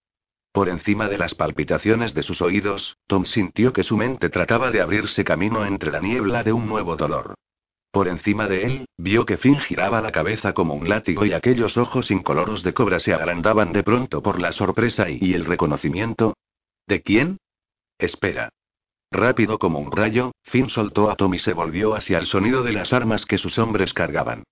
Por encima de las palpitaciones de sus oídos, Tom sintió que su mente trataba de abrirse camino entre la niebla de un nuevo dolor. Por encima de él, vio que Finn giraba la cabeza como un látigo y aquellos ojos incoloros de cobra se agrandaban de pronto por la sorpresa y el reconocimiento. ¿De quién? Espera. Rápido como un rayo, Finn soltó a Tom y se volvió hacia el sonido de las armas que sus hombres cargaban.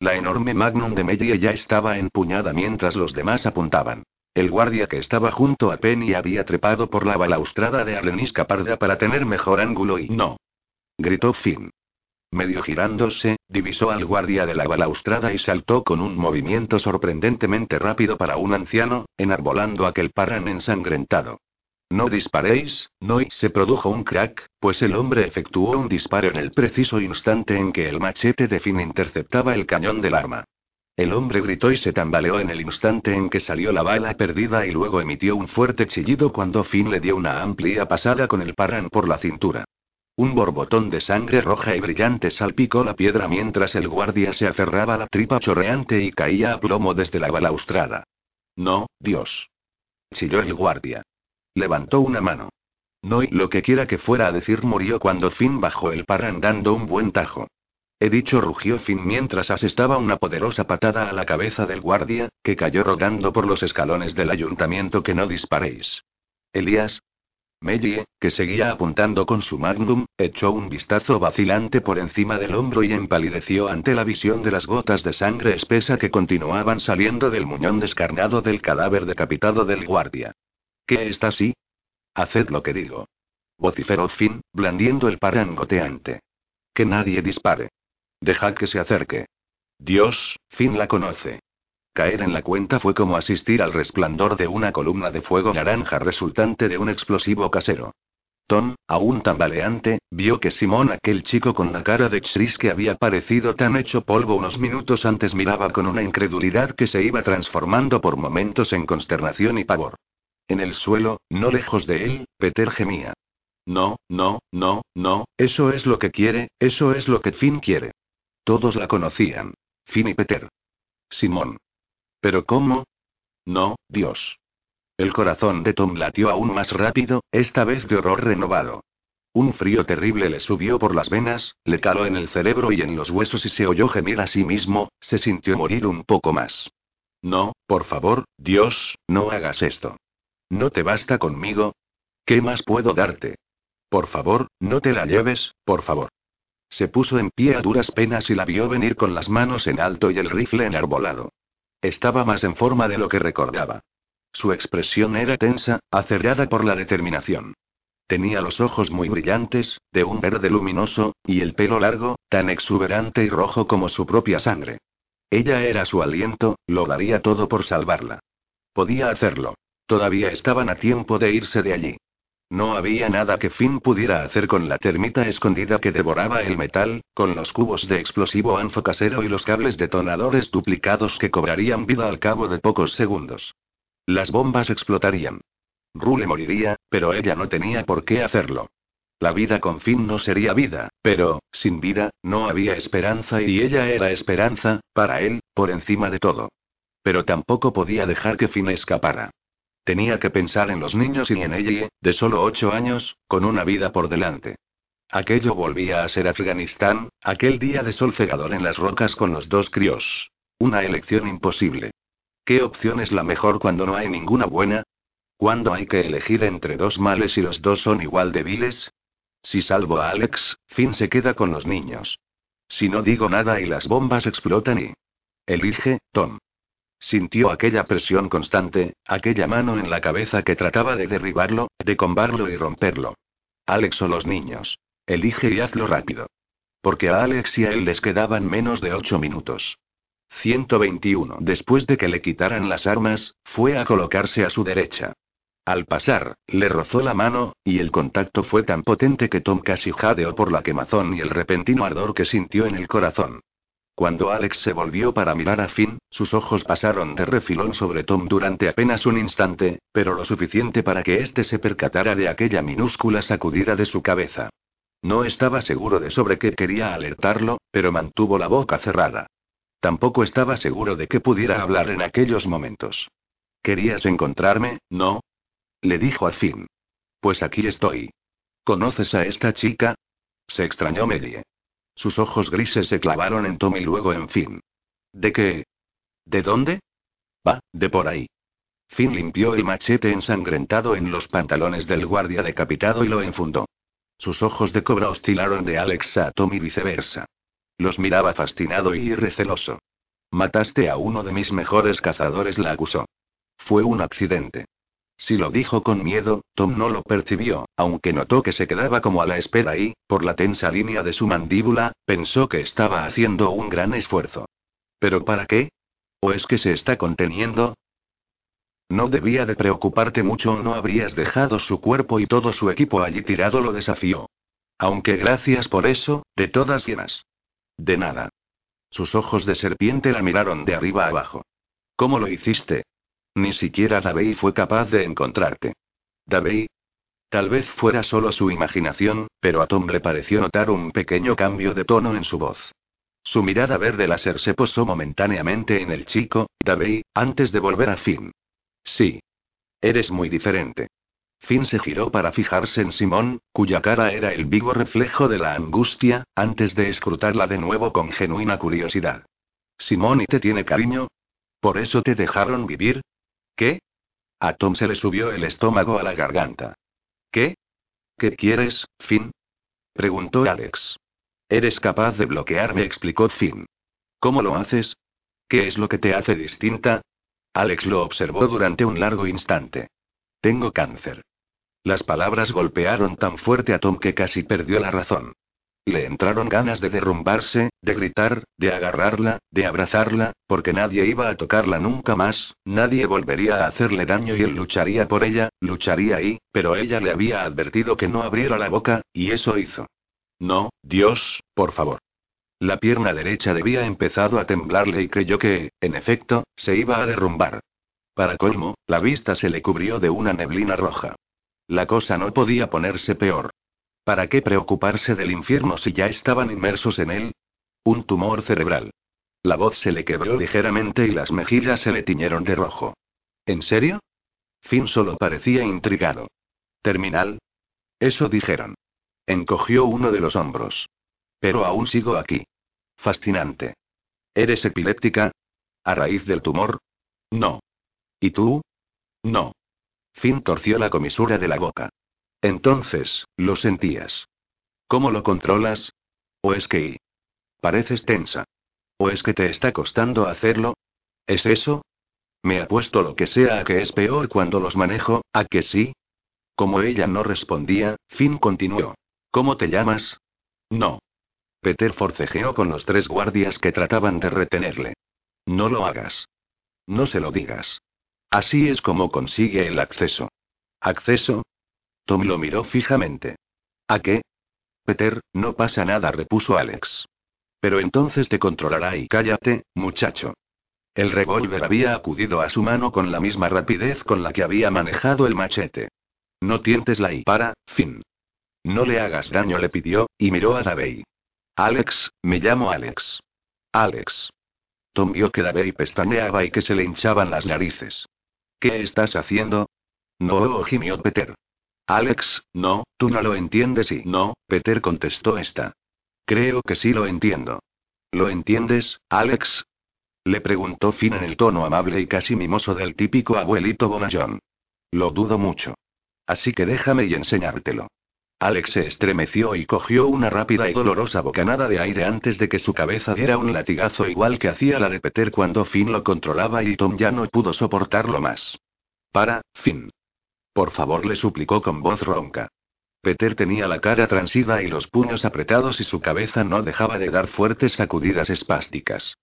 La enorme Magnum de Medley ya estaba empuñada mientras los demás apuntaban. El guardia que estaba junto a Penny había trepado por la balaustrada de arenisca parda para tener mejor ángulo y no. Gritó Finn. Medio girándose, divisó al guardia de la balaustrada y saltó con un movimiento sorprendentemente rápido para un anciano, enarbolando aquel parran ensangrentado. No disparéis, no y se produjo un crack, pues el hombre efectuó un disparo en el preciso instante en que el machete de Finn interceptaba el cañón del arma. El hombre gritó y se tambaleó en el instante en que salió la bala perdida y luego emitió un fuerte chillido cuando Finn le dio una amplia pasada con el parran por la cintura. Un borbotón de sangre roja y brillante salpicó la piedra mientras el guardia se aferraba a la tripa chorreante y caía a plomo desde la balaustrada. No, Dios. Chilló el guardia. Levantó una mano. No y lo que quiera que fuera a decir murió cuando Finn bajó el parran dando un buen tajo. He dicho, rugió Finn mientras asestaba una poderosa patada a la cabeza del guardia, que cayó rodando por los escalones del ayuntamiento que no disparéis. Elías. Mellie, que seguía apuntando con su magnum, echó un vistazo vacilante por encima del hombro y empalideció ante la visión de las gotas de sangre espesa que continuaban saliendo del muñón descarnado del cadáver decapitado del guardia. ¿Qué está así? Haced lo que digo. Vociferó Finn, blandiendo el parangoteante. Que nadie dispare. Dejad que se acerque. Dios, Finn la conoce. Caer en la cuenta fue como asistir al resplandor de una columna de fuego naranja resultante de un explosivo casero. Tom, aún tambaleante, vio que Simón, aquel chico con la cara de Chris que había parecido tan hecho polvo unos minutos antes, miraba con una incredulidad que se iba transformando por momentos en consternación y pavor. En el suelo, no lejos de él, Peter gemía. No, no, no, no, eso es lo que quiere, eso es lo que Finn quiere. Todos la conocían. Finn y Peter. Simón. ¿Pero cómo? No, Dios. El corazón de Tom latió aún más rápido, esta vez de horror renovado. Un frío terrible le subió por las venas, le caló en el cerebro y en los huesos y se oyó gemir a sí mismo, se sintió morir un poco más. No, por favor, Dios, no hagas esto. ¿No te basta conmigo? ¿Qué más puedo darte? Por favor, no te la lleves, por favor. Se puso en pie a duras penas y la vio venir con las manos en alto y el rifle enarbolado. Estaba más en forma de lo que recordaba. Su expresión era tensa, acerrada por la determinación. Tenía los ojos muy brillantes, de un verde luminoso, y el pelo largo, tan exuberante y rojo como su propia sangre. Ella era su aliento, lo daría todo por salvarla. Podía hacerlo. Todavía estaban a tiempo de irse de allí. No había nada que Finn pudiera hacer con la termita escondida que devoraba el metal, con los cubos de explosivo anfo casero y los cables detonadores duplicados que cobrarían vida al cabo de pocos segundos. Las bombas explotarían. Rule moriría, pero ella no tenía por qué hacerlo. La vida con Finn no sería vida, pero, sin vida, no había esperanza y ella era esperanza, para él, por encima de todo. Pero tampoco podía dejar que Finn escapara. Tenía que pensar en los niños y en ella, de solo ocho años, con una vida por delante. Aquello volvía a ser Afganistán, aquel día de sol cegador en las rocas con los dos críos. Una elección imposible. ¿Qué opción es la mejor cuando no hay ninguna buena? ¿Cuándo hay que elegir entre dos males y los dos son igual débiles? Si salvo a Alex, Finn se queda con los niños. Si no digo nada y las bombas explotan y... Elige, Tom. Sintió aquella presión constante, aquella mano en la cabeza que trataba de derribarlo, de combarlo y romperlo. Alex o los niños. Elige y hazlo rápido. Porque a Alex y a él les quedaban menos de ocho minutos. 121. Después de que le quitaran las armas, fue a colocarse a su derecha. Al pasar, le rozó la mano, y el contacto fue tan potente que Tom casi jadeó por la quemazón y el repentino ardor que sintió en el corazón. Cuando Alex se volvió para mirar a Finn, sus ojos pasaron de refilón sobre Tom durante apenas un instante, pero lo suficiente para que éste se percatara de aquella minúscula sacudida de su cabeza. No estaba seguro de sobre qué quería alertarlo, pero mantuvo la boca cerrada. Tampoco estaba seguro de que pudiera hablar en aquellos momentos. ¿Querías encontrarme, no? Le dijo al fin. Pues aquí estoy. ¿Conoces a esta chica? Se extrañó Medie. Sus ojos grises se clavaron en Tom y luego en Finn. ¿De qué? ¿De dónde? Va, de por ahí. Finn limpió el machete ensangrentado en los pantalones del guardia decapitado y lo enfundó. Sus ojos de cobra oscilaron de Alex a Tom y viceversa. Los miraba fascinado y receloso. Mataste a uno de mis mejores cazadores, la acusó. Fue un accidente. Si lo dijo con miedo, Tom no lo percibió, aunque notó que se quedaba como a la espera y, por la tensa línea de su mandíbula, pensó que estaba haciendo un gran esfuerzo. ¿Pero para qué? ¿O es que se está conteniendo? No debía de preocuparte mucho o no habrías dejado su cuerpo y todo su equipo allí tirado, lo desafió. Aunque gracias por eso, de todas llenas. De nada. Sus ojos de serpiente la miraron de arriba abajo. ¿Cómo lo hiciste? Ni siquiera Davey fue capaz de encontrarte. Davey. Tal vez fuera solo su imaginación, pero a Tom le pareció notar un pequeño cambio de tono en su voz. Su mirada verde láser se posó momentáneamente en el chico, Davey, antes de volver a Finn. Sí. Eres muy diferente. Finn se giró para fijarse en Simón, cuya cara era el vivo reflejo de la angustia, antes de escrutarla de nuevo con genuina curiosidad. Simón y te tiene cariño. ¿Por eso te dejaron vivir? ¿Qué? A Tom se le subió el estómago a la garganta. ¿Qué? ¿Qué quieres, Finn? preguntó Alex. Eres capaz de bloquearme, explicó Finn. ¿Cómo lo haces? ¿Qué es lo que te hace distinta? Alex lo observó durante un largo instante. Tengo cáncer. Las palabras golpearon tan fuerte a Tom que casi perdió la razón. Le entraron ganas de derrumbarse, de gritar, de agarrarla, de abrazarla, porque nadie iba a tocarla nunca más, nadie volvería a hacerle daño y él lucharía por ella, lucharía ahí, pero ella le había advertido que no abriera la boca, y eso hizo. No, Dios, por favor. La pierna derecha debía empezado a temblarle y creyó que, en efecto, se iba a derrumbar. Para colmo, la vista se le cubrió de una neblina roja. La cosa no podía ponerse peor. ¿Para qué preocuparse del infierno si ya estaban inmersos en él? Un tumor cerebral. La voz se le quebró ligeramente y las mejillas se le tiñeron de rojo. ¿En serio? Finn solo parecía intrigado. ¿Terminal? Eso dijeron. Encogió uno de los hombros. Pero aún sigo aquí. Fascinante. ¿Eres epiléptica? ¿A raíz del tumor? No. ¿Y tú? No. Finn torció la comisura de la boca. Entonces, lo sentías. ¿Cómo lo controlas? ¿O es que... Pareces tensa. ¿O es que te está costando hacerlo? ¿Es eso? Me apuesto lo que sea a que es peor cuando los manejo, ¿a que sí? Como ella no respondía, Finn continuó. ¿Cómo te llamas? No. Peter forcejeó con los tres guardias que trataban de retenerle. No lo hagas. No se lo digas. Así es como consigue el acceso. ¿Acceso? Tom lo miró fijamente. ¿A qué? Peter, no pasa nada, repuso Alex. Pero entonces te controlará y cállate, muchacho. El revólver había acudido a su mano con la misma rapidez con la que había manejado el machete. No tientes la y para, fin. No le hagas daño, le pidió, y miró a Davey. Alex, me llamo Alex. Alex. Tom vio que Davey pestañeaba y que se le hinchaban las narices. ¿Qué estás haciendo? No, gimió Peter. Alex, no, tú no lo entiendes y no, Peter contestó esta. Creo que sí lo entiendo. ¿Lo entiendes, Alex? Le preguntó Finn en el tono amable y casi mimoso del típico abuelito bonachón. Lo dudo mucho. Así que déjame y enseñártelo. Alex se estremeció y cogió una rápida y dolorosa bocanada de aire antes de que su cabeza diera un latigazo igual que hacía la de Peter cuando Finn lo controlaba y Tom ya no pudo soportarlo más. Para, Finn. Por favor, le suplicó con voz ronca. Peter tenía la cara transida y los puños apretados y su cabeza no dejaba de dar fuertes sacudidas espásticas.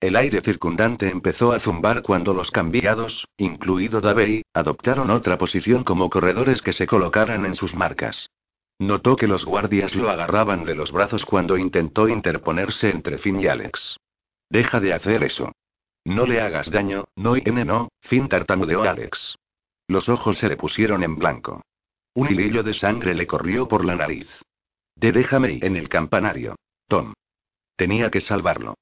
El aire circundante empezó a zumbar cuando los cambiados, incluido Davey, adoptaron otra posición como corredores que se colocaran en sus marcas. Notó que los guardias lo agarraban de los brazos cuando intentó interponerse entre Finn y Alex. Deja de hacer eso. No le hagas daño, no y no, Finn tartamudeó Alex. Los ojos se le pusieron en blanco. Un hilillo de sangre le corrió por la nariz. De déjame en el campanario. Tom. Tenía que salvarlo.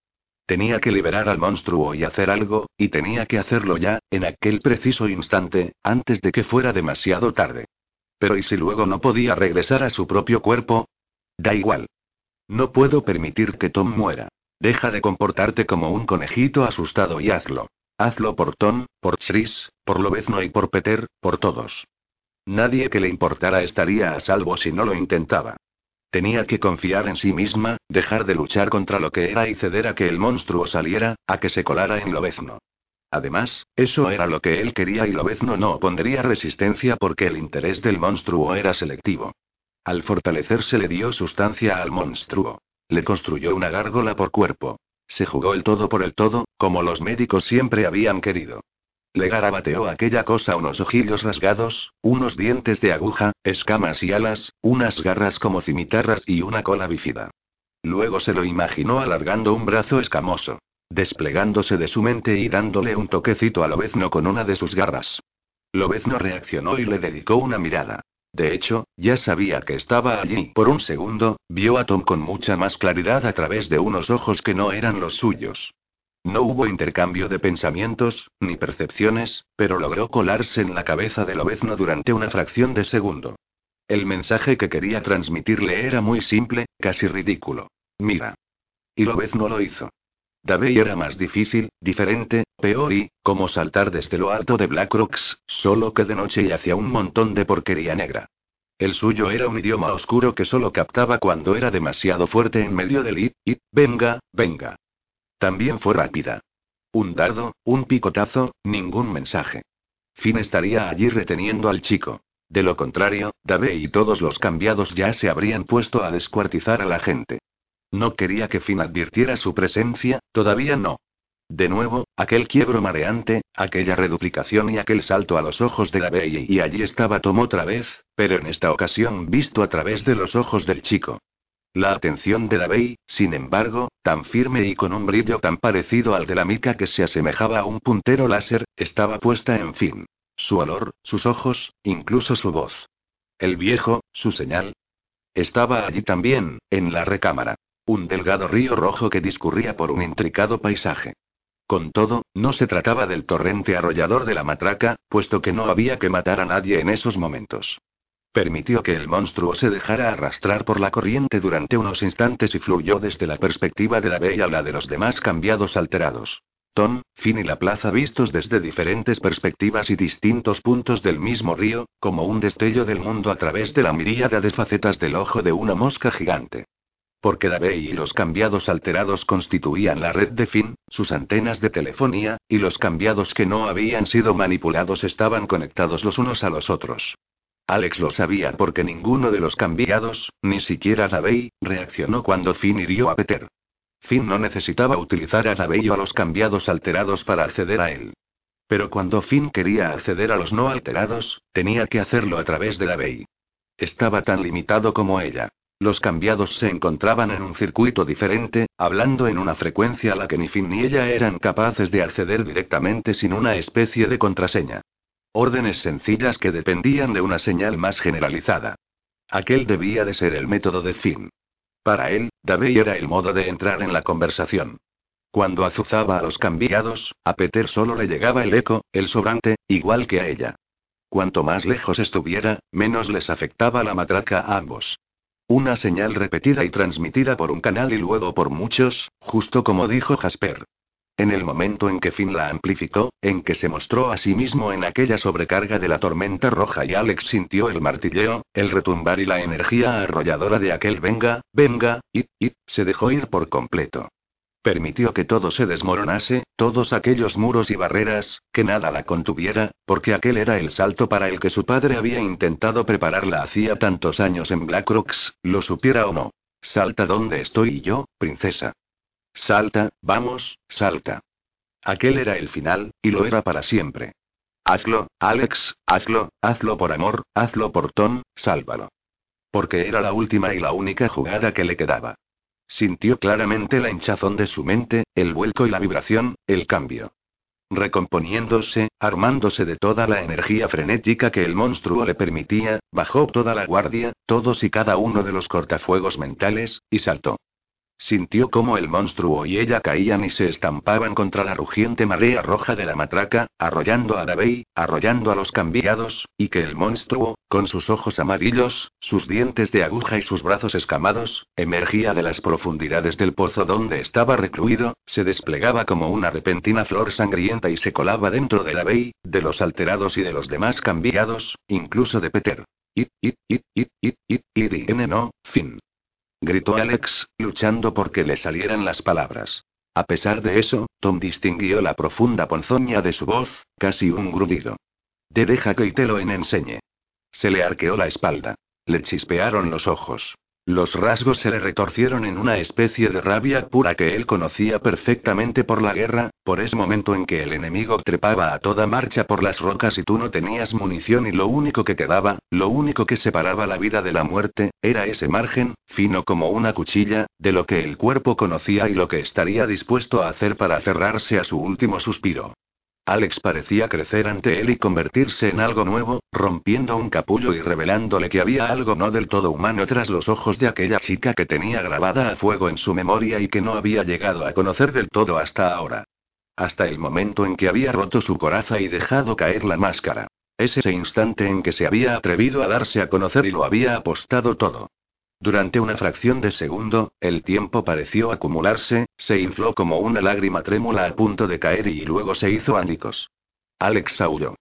Tenía que liberar al monstruo y hacer algo, y tenía que hacerlo ya, en aquel preciso instante, antes de que fuera demasiado tarde. Pero ¿y si luego no podía regresar a su propio cuerpo? Da igual. No puedo permitir que Tom muera. Deja de comportarte como un conejito asustado y hazlo. Hazlo por Tom, por Chris, por Lobezno y por Peter, por todos. Nadie que le importara estaría a salvo si no lo intentaba. Tenía que confiar en sí misma, dejar de luchar contra lo que era y ceder a que el monstruo saliera, a que se colara en Lobezno. Además, eso era lo que él quería y Lobezno no opondría resistencia porque el interés del monstruo era selectivo. Al fortalecerse le dio sustancia al monstruo. Le construyó una gárgola por cuerpo. Se jugó el todo por el todo, como los médicos siempre habían querido. Le garabateó aquella cosa unos ojillos rasgados, unos dientes de aguja, escamas y alas, unas garras como cimitarras y una cola bífida. Luego se lo imaginó alargando un brazo escamoso desplegándose de su mente y dándole un toquecito a Lobezno con una de sus garras. Lobezno reaccionó y le dedicó una mirada. De hecho, ya sabía que estaba allí. Por un segundo, vio a Tom con mucha más claridad a través de unos ojos que no eran los suyos. No hubo intercambio de pensamientos, ni percepciones, pero logró colarse en la cabeza de Lobezno durante una fracción de segundo. El mensaje que quería transmitirle era muy simple, casi ridículo. Mira. Y Lobezno lo hizo. Davey era más difícil, diferente, peor y, como saltar desde lo alto de Black Rocks, solo que de noche y hacia un montón de porquería negra. El suyo era un idioma oscuro que solo captaba cuando era demasiado fuerte en medio del it, it, venga, venga. También fue rápida. Un dardo, un picotazo, ningún mensaje. Finn estaría allí reteniendo al chico. De lo contrario, Davey y todos los cambiados ya se habrían puesto a descuartizar a la gente. No quería que Finn advirtiera su presencia, todavía no. De nuevo, aquel quiebro mareante, aquella reduplicación y aquel salto a los ojos de la Bey y allí estaba Tom otra vez, pero en esta ocasión visto a través de los ojos del chico. La atención de Davey, sin embargo, tan firme y con un brillo tan parecido al de la mica que se asemejaba a un puntero láser, estaba puesta en fin. Su olor, sus ojos, incluso su voz. El viejo, su señal. Estaba allí también, en la recámara. Un delgado río rojo que discurría por un intricado paisaje. Con todo, no se trataba del torrente arrollador de la matraca, puesto que no había que matar a nadie en esos momentos. Permitió que el monstruo se dejara arrastrar por la corriente durante unos instantes y fluyó desde la perspectiva de la bella a la de los demás cambiados alterados. Tom, Finn y la plaza vistos desde diferentes perspectivas y distintos puntos del mismo río, como un destello del mundo a través de la miríada de facetas del ojo de una mosca gigante. Porque Davey y los cambiados alterados constituían la red de Finn, sus antenas de telefonía, y los cambiados que no habían sido manipulados estaban conectados los unos a los otros. Alex lo sabía porque ninguno de los cambiados, ni siquiera Davey, reaccionó cuando Finn hirió a Peter. Finn no necesitaba utilizar a Davey o a los cambiados alterados para acceder a él. Pero cuando Finn quería acceder a los no alterados, tenía que hacerlo a través de Davey. Estaba tan limitado como ella. Los cambiados se encontraban en un circuito diferente, hablando en una frecuencia a la que ni Finn ni ella eran capaces de acceder directamente sin una especie de contraseña. Órdenes sencillas que dependían de una señal más generalizada. Aquel debía de ser el método de Finn. Para él, Davey era el modo de entrar en la conversación. Cuando azuzaba a los cambiados, a Peter solo le llegaba el eco, el sobrante, igual que a ella. Cuanto más lejos estuviera, menos les afectaba la matraca a ambos. Una señal repetida y transmitida por un canal y luego por muchos, justo como dijo Jasper. En el momento en que Finn la amplificó, en que se mostró a sí mismo en aquella sobrecarga de la tormenta roja y Alex sintió el martilleo, el retumbar y la energía arrolladora de aquel venga, venga, y, y, se dejó ir por completo. Permitió que todo se desmoronase, todos aquellos muros y barreras, que nada la contuviera, porque aquel era el salto para el que su padre había intentado prepararla hacía tantos años en Rocks, lo supiera o no. Salta donde estoy yo, princesa. Salta, vamos, salta. Aquel era el final, y lo era para siempre. Hazlo, Alex, hazlo, hazlo por amor, hazlo por Tom, sálvalo. Porque era la última y la única jugada que le quedaba. Sintió claramente la hinchazón de su mente, el vuelco y la vibración, el cambio. Recomponiéndose, armándose de toda la energía frenética que el monstruo le permitía, bajó toda la guardia, todos y cada uno de los cortafuegos mentales, y saltó. Sintió como el monstruo y ella caían y se estampaban contra la rugiente marea roja de la matraca, arrollando a Davey, arrollando a los cambiados, y que el monstruo, con sus ojos amarillos, sus dientes de aguja y sus brazos escamados, emergía de las profundidades del pozo donde estaba recluido, se desplegaba como una repentina flor sangrienta y se colaba dentro de Davey, de los alterados y de los demás cambiados, incluso de Peter. It, it, it, it, it, it, it, no, fin gritó Alex, luchando por que le salieran las palabras. A pesar de eso, Tom distinguió la profunda ponzoña de su voz, casi un grudido. De deja que te lo enseñe. Se le arqueó la espalda. Le chispearon los ojos. Los rasgos se le retorcieron en una especie de rabia pura que él conocía perfectamente por la guerra, por ese momento en que el enemigo trepaba a toda marcha por las rocas y tú no tenías munición y lo único que quedaba, lo único que separaba la vida de la muerte, era ese margen, fino como una cuchilla, de lo que el cuerpo conocía y lo que estaría dispuesto a hacer para aferrarse a su último suspiro. Alex parecía crecer ante él y convertirse en algo nuevo, rompiendo un capullo y revelándole que había algo no del todo humano tras los ojos de aquella chica que tenía grabada a fuego en su memoria y que no había llegado a conocer del todo hasta ahora. hasta el momento en que había roto su coraza y dejado caer la máscara. Es ese instante en que se había atrevido a darse a conocer y lo había apostado todo. Durante una fracción de segundo, el tiempo pareció acumularse, se infló como una lágrima trémula a punto de caer y luego se hizo ándicos. Alex aulló.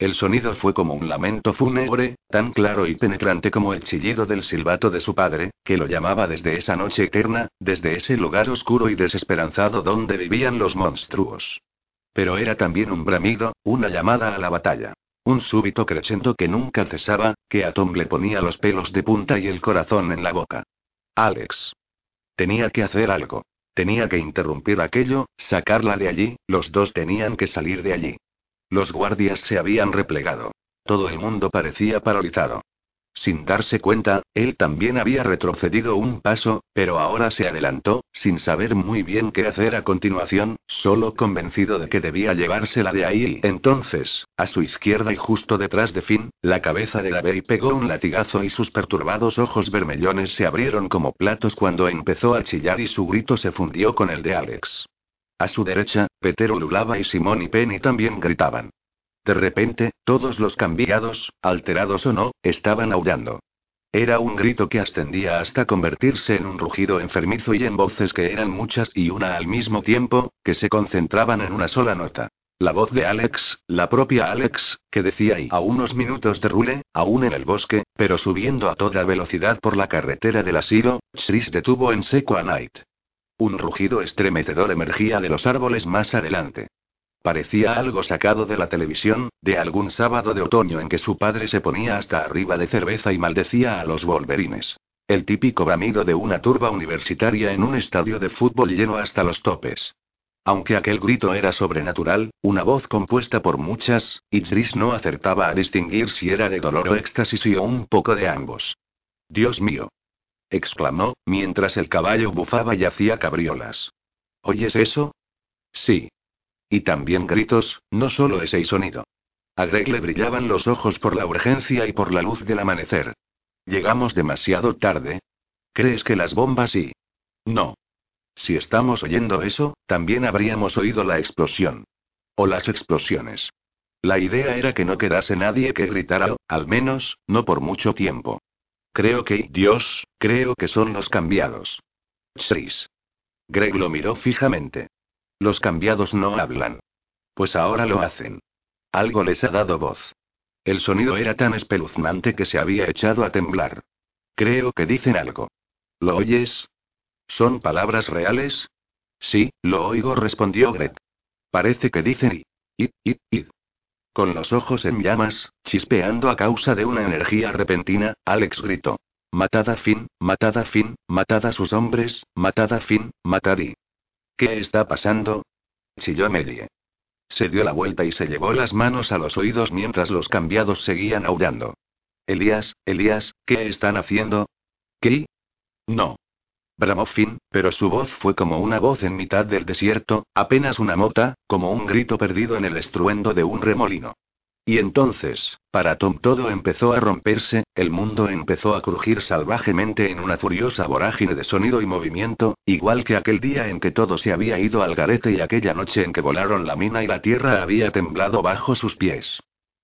El sonido fue como un lamento fúnebre, tan claro y penetrante como el chillido del silbato de su padre, que lo llamaba desde esa noche eterna, desde ese lugar oscuro y desesperanzado donde vivían los monstruos. Pero era también un bramido, una llamada a la batalla. Un súbito crescendo que nunca cesaba, que a Tom le ponía los pelos de punta y el corazón en la boca. Alex. Tenía que hacer algo. Tenía que interrumpir aquello, sacarla de allí, los dos tenían que salir de allí. Los guardias se habían replegado. Todo el mundo parecía paralizado. Sin darse cuenta, él también había retrocedido un paso, pero ahora se adelantó, sin saber muy bien qué hacer a continuación, solo convencido de que debía llevársela de ahí. entonces, a su izquierda y justo detrás de Finn, la cabeza de la Bey pegó un latigazo y sus perturbados ojos vermellones se abrieron como platos cuando empezó a chillar y su grito se fundió con el de Alex. A su derecha, Petero Lulaba y Simón y Penny también gritaban. De repente, todos los cambiados, alterados o no, estaban aullando. Era un grito que ascendía hasta convertirse en un rugido enfermizo y en voces que eran muchas y una al mismo tiempo, que se concentraban en una sola nota. La voz de Alex, la propia Alex, que decía y a unos minutos de Rule, aún en el bosque, pero subiendo a toda velocidad por la carretera del asilo, Chris detuvo en seco a Knight. Un rugido estremecedor emergía de los árboles más adelante. Parecía algo sacado de la televisión, de algún sábado de otoño en que su padre se ponía hasta arriba de cerveza y maldecía a los Wolverines. El típico bramido de una turba universitaria en un estadio de fútbol lleno hasta los topes. Aunque aquel grito era sobrenatural, una voz compuesta por muchas, Idris no acertaba a distinguir si era de dolor o éxtasis o un poco de ambos. Dios mío exclamó, mientras el caballo bufaba y hacía cabriolas. ¿Oyes eso? Sí. Y también gritos, no solo ese sonido. A Greg le brillaban los ojos por la urgencia y por la luz del amanecer. Llegamos demasiado tarde. ¿Crees que las bombas sí? No. Si estamos oyendo eso, también habríamos oído la explosión. O las explosiones. La idea era que no quedase nadie que gritara, al menos, no por mucho tiempo. Creo que, Dios, creo que son los cambiados. Chris. Greg lo miró fijamente. Los cambiados no hablan. Pues ahora lo hacen. Algo les ha dado voz. El sonido era tan espeluznante que se había echado a temblar. Creo que dicen algo. ¿Lo oyes? ¿Son palabras reales? Sí, lo oigo, respondió Greg. Parece que dicen y, id, id, id. Con los ojos en llamas, chispeando a causa de una energía repentina, Alex gritó. Matad a Finn, matad a matad a sus hombres, matad a Finn, matad y. ¿Qué está pasando? Chilló Melie. Se dio la vuelta y se llevó las manos a los oídos mientras los cambiados seguían aullando. Elías, Elías, ¿qué están haciendo? ¿Qué? No. Bramó Finn, pero su voz fue como una voz en mitad del desierto, apenas una mota, como un grito perdido en el estruendo de un remolino. Y entonces, para Tom todo empezó a romperse, el mundo empezó a crujir salvajemente en una furiosa vorágine de sonido y movimiento, igual que aquel día en que todo se había ido al garete y aquella noche en que volaron la mina y la tierra había temblado bajo sus pies.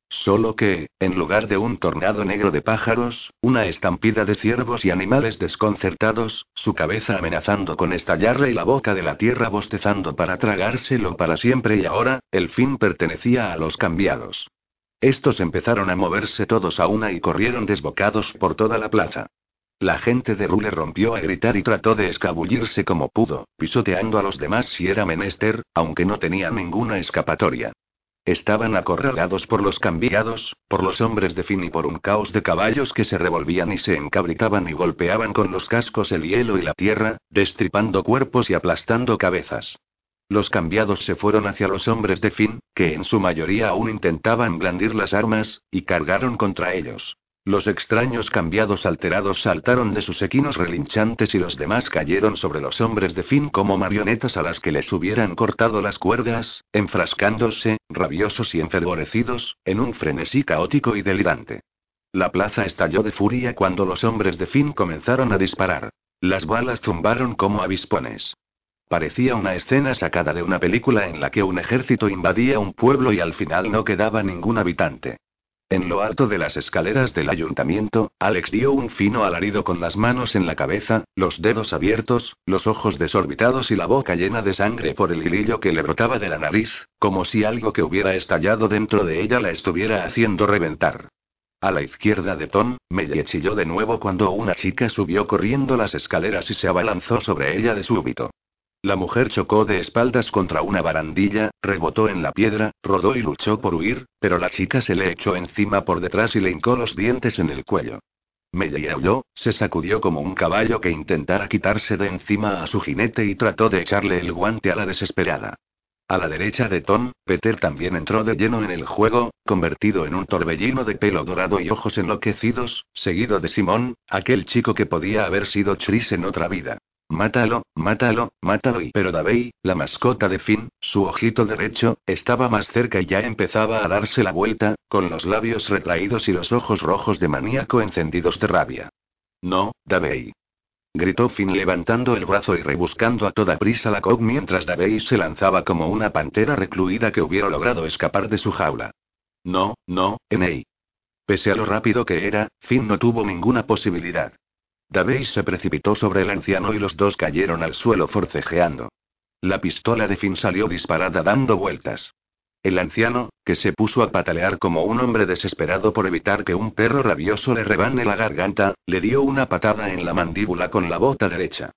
Solo que, en lugar de un tornado negro de pájaros, una estampida de ciervos y animales desconcertados, su cabeza amenazando con estallarle y la boca de la tierra bostezando para tragárselo para siempre y ahora, el fin pertenecía a los cambiados. Estos empezaron a moverse todos a una y corrieron desbocados por toda la plaza. La gente de Rule rompió a gritar y trató de escabullirse como pudo, pisoteando a los demás si era menester, aunque no tenía ninguna escapatoria. Estaban acorralados por los cambiados, por los hombres de fin y por un caos de caballos que se revolvían y se encabritaban y golpeaban con los cascos el hielo y la tierra, destripando cuerpos y aplastando cabezas. Los cambiados se fueron hacia los hombres de fin, que en su mayoría aún intentaban blandir las armas, y cargaron contra ellos. Los extraños cambiados alterados saltaron de sus equinos relinchantes y los demás cayeron sobre los hombres de fin como marionetas a las que les hubieran cortado las cuerdas, enfrascándose, rabiosos y enfervorecidos, en un frenesí caótico y delirante. La plaza estalló de furia cuando los hombres de fin comenzaron a disparar. Las balas zumbaron como avispones. Parecía una escena sacada de una película en la que un ejército invadía un pueblo y al final no quedaba ningún habitante. En lo alto de las escaleras del ayuntamiento, Alex dio un fino alarido con las manos en la cabeza, los dedos abiertos, los ojos desorbitados y la boca llena de sangre por el hilillo que le brotaba de la nariz, como si algo que hubiera estallado dentro de ella la estuviera haciendo reventar. A la izquierda de Tom, Melle chilló de nuevo cuando una chica subió corriendo las escaleras y se abalanzó sobre ella de súbito. La mujer chocó de espaldas contra una barandilla, rebotó en la piedra, rodó y luchó por huir, pero la chica se le echó encima por detrás y le hincó los dientes en el cuello. Melle aulló, se sacudió como un caballo que intentara quitarse de encima a su jinete y trató de echarle el guante a la desesperada. A la derecha de Tom, Peter también entró de lleno en el juego, convertido en un torbellino de pelo dorado y ojos enloquecidos, seguido de Simón, aquel chico que podía haber sido Chris en otra vida. Mátalo, mátalo, mátalo y pero Davey, la mascota de Finn, su ojito derecho, estaba más cerca y ya empezaba a darse la vuelta, con los labios retraídos y los ojos rojos de maníaco encendidos de rabia. No, Davey. Gritó Finn levantando el brazo y rebuscando a toda prisa la cog mientras Davey se lanzaba como una pantera recluida que hubiera logrado escapar de su jaula. No, no, Enei. Pese a lo rápido que era, Finn no tuvo ninguna posibilidad. Davey se precipitó sobre el anciano y los dos cayeron al suelo forcejeando. La pistola de Finn salió disparada dando vueltas. El anciano, que se puso a patalear como un hombre desesperado por evitar que un perro rabioso le rebane la garganta, le dio una patada en la mandíbula con la bota derecha.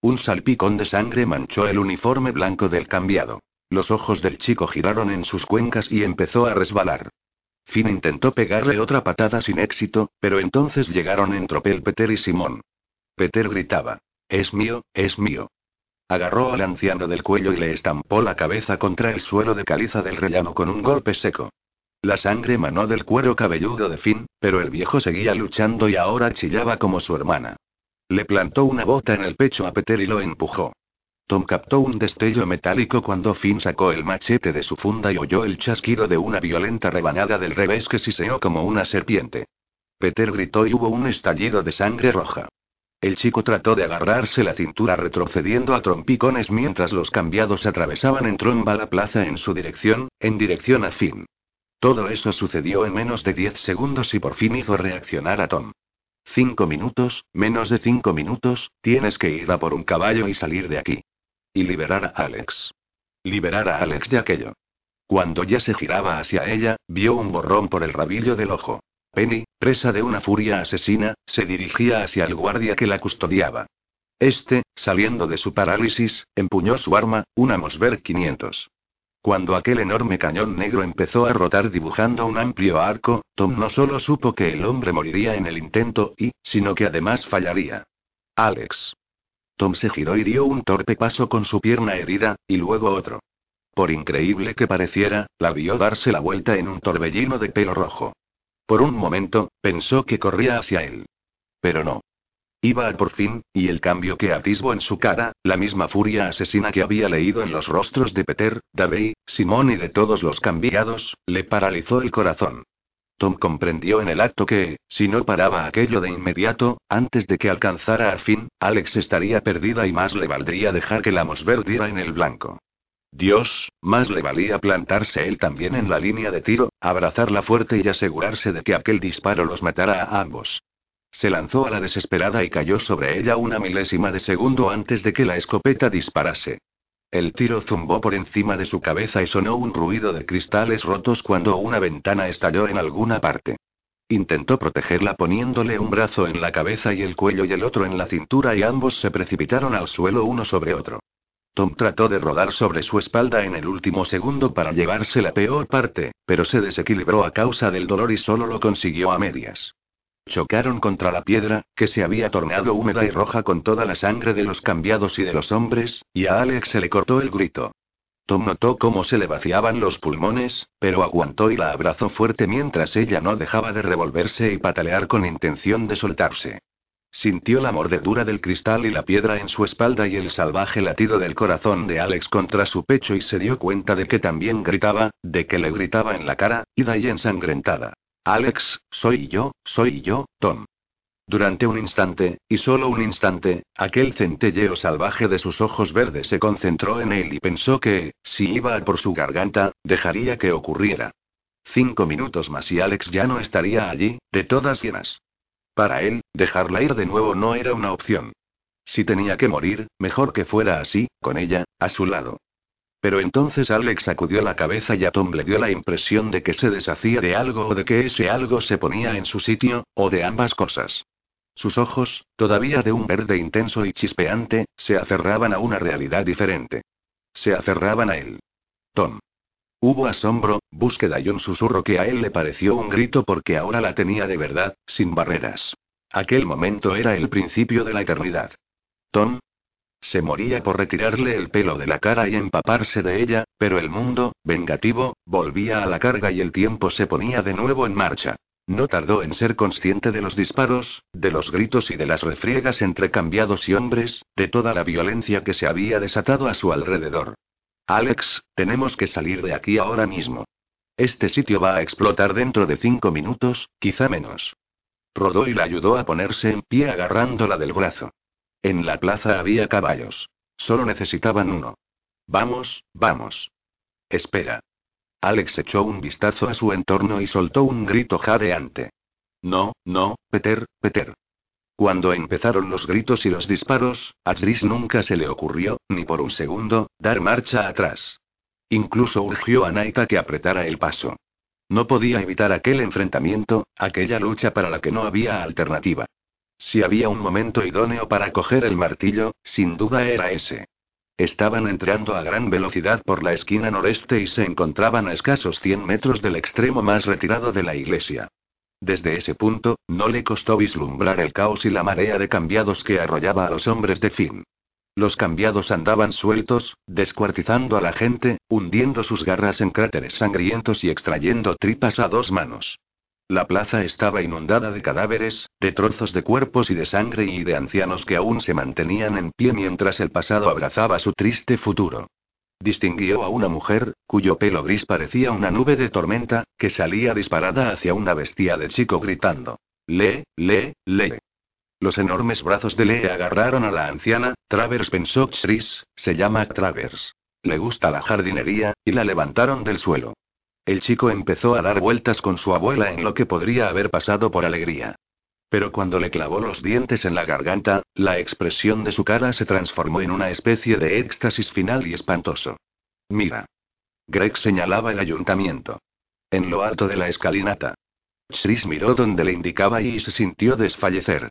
Un salpicón de sangre manchó el uniforme blanco del cambiado. Los ojos del chico giraron en sus cuencas y empezó a resbalar. Finn intentó pegarle otra patada sin éxito, pero entonces llegaron en tropel Peter y Simón. Peter gritaba. Es mío, es mío. Agarró al anciano del cuello y le estampó la cabeza contra el suelo de caliza del rellano con un golpe seco. La sangre manó del cuero cabelludo de Finn, pero el viejo seguía luchando y ahora chillaba como su hermana. Le plantó una bota en el pecho a Peter y lo empujó. Tom captó un destello metálico cuando Finn sacó el machete de su funda y oyó el chasquido de una violenta rebanada del revés que siseó como una serpiente. Peter gritó y hubo un estallido de sangre roja. El chico trató de agarrarse la cintura retrocediendo a trompicones mientras los cambiados atravesaban en tromba la plaza en su dirección, en dirección a Finn. Todo eso sucedió en menos de diez segundos y por fin hizo reaccionar a Tom. Cinco minutos, menos de cinco minutos, tienes que ir a por un caballo y salir de aquí. Y liberar a Alex. Liberar a Alex de aquello. Cuando ya se giraba hacia ella, vio un borrón por el rabillo del ojo. Penny, presa de una furia asesina, se dirigía hacia el guardia que la custodiaba. Este, saliendo de su parálisis, empuñó su arma, una Mosberg 500. Cuando aquel enorme cañón negro empezó a rotar dibujando un amplio arco, Tom no solo supo que el hombre moriría en el intento y, sino que además fallaría. Alex. Tom se giró y dio un torpe paso con su pierna herida, y luego otro. Por increíble que pareciera, la vio darse la vuelta en un torbellino de pelo rojo. Por un momento, pensó que corría hacia él. Pero no. Iba a por fin, y el cambio que atisbo en su cara, la misma furia asesina que había leído en los rostros de Peter, Davey, Simón y de todos los cambiados, le paralizó el corazón. Tom comprendió en el acto que, si no paraba aquello de inmediato, antes de que alcanzara al fin, Alex estaría perdida y más le valdría dejar que la Mosberg diera en el blanco. Dios, más le valía plantarse él también en la línea de tiro, abrazarla fuerte y asegurarse de que aquel disparo los matara a ambos. Se lanzó a la desesperada y cayó sobre ella una milésima de segundo antes de que la escopeta disparase. El tiro zumbó por encima de su cabeza y sonó un ruido de cristales rotos cuando una ventana estalló en alguna parte. Intentó protegerla poniéndole un brazo en la cabeza y el cuello y el otro en la cintura y ambos se precipitaron al suelo uno sobre otro. Tom trató de rodar sobre su espalda en el último segundo para llevarse la peor parte, pero se desequilibró a causa del dolor y solo lo consiguió a medias. Chocaron contra la piedra, que se había tornado húmeda y roja con toda la sangre de los cambiados y de los hombres, y a Alex se le cortó el grito. Tom notó cómo se le vaciaban los pulmones, pero aguantó y la abrazó fuerte mientras ella no dejaba de revolverse y patalear con intención de soltarse. Sintió la mordedura del cristal y la piedra en su espalda y el salvaje latido del corazón de Alex contra su pecho y se dio cuenta de que también gritaba, de que le gritaba en la cara, ida y ensangrentada. Alex, soy yo, soy yo, Tom. Durante un instante, y solo un instante, aquel centelleo salvaje de sus ojos verdes se concentró en él y pensó que, si iba por su garganta, dejaría que ocurriera. Cinco minutos más y Alex ya no estaría allí, de todas llenas. Para él, dejarla ir de nuevo no era una opción. Si tenía que morir, mejor que fuera así, con ella, a su lado. Pero entonces Alex sacudió la cabeza y a Tom le dio la impresión de que se deshacía de algo o de que ese algo se ponía en su sitio, o de ambas cosas. Sus ojos, todavía de un verde intenso y chispeante, se aferraban a una realidad diferente. Se aferraban a él. Tom. Hubo asombro, búsqueda y un susurro que a él le pareció un grito porque ahora la tenía de verdad, sin barreras. Aquel momento era el principio de la eternidad. Tom. Se moría por retirarle el pelo de la cara y empaparse de ella, pero el mundo, vengativo, volvía a la carga y el tiempo se ponía de nuevo en marcha. No tardó en ser consciente de los disparos, de los gritos y de las refriegas entre cambiados y hombres, de toda la violencia que se había desatado a su alrededor. Alex, tenemos que salir de aquí ahora mismo. Este sitio va a explotar dentro de cinco minutos, quizá menos. Rodó y la ayudó a ponerse en pie agarrándola del brazo. En la plaza había caballos. Solo necesitaban uno. Vamos, vamos. Espera. Alex echó un vistazo a su entorno y soltó un grito jadeante. No, no, Peter, Peter. Cuando empezaron los gritos y los disparos, a Tris nunca se le ocurrió, ni por un segundo, dar marcha atrás. Incluso urgió a Naita que apretara el paso. No podía evitar aquel enfrentamiento, aquella lucha para la que no había alternativa. Si había un momento idóneo para coger el martillo, sin duda era ese. Estaban entrando a gran velocidad por la esquina noreste y se encontraban a escasos 100 metros del extremo más retirado de la iglesia. Desde ese punto, no le costó vislumbrar el caos y la marea de cambiados que arrollaba a los hombres de Finn. Los cambiados andaban sueltos, descuartizando a la gente, hundiendo sus garras en cráteres sangrientos y extrayendo tripas a dos manos. La plaza estaba inundada de cadáveres, de trozos de cuerpos y de sangre y de ancianos que aún se mantenían en pie mientras el pasado abrazaba su triste futuro. Distinguió a una mujer, cuyo pelo gris parecía una nube de tormenta, que salía disparada hacia una bestia de chico gritando. Lee, lee, lee. Los enormes brazos de Lee agarraron a la anciana, Travers pensó Chris, se llama Travers. Le gusta la jardinería, y la levantaron del suelo. El chico empezó a dar vueltas con su abuela en lo que podría haber pasado por alegría. Pero cuando le clavó los dientes en la garganta, la expresión de su cara se transformó en una especie de éxtasis final y espantoso. Mira. Greg señalaba el ayuntamiento. En lo alto de la escalinata. Chris miró donde le indicaba y se sintió desfallecer.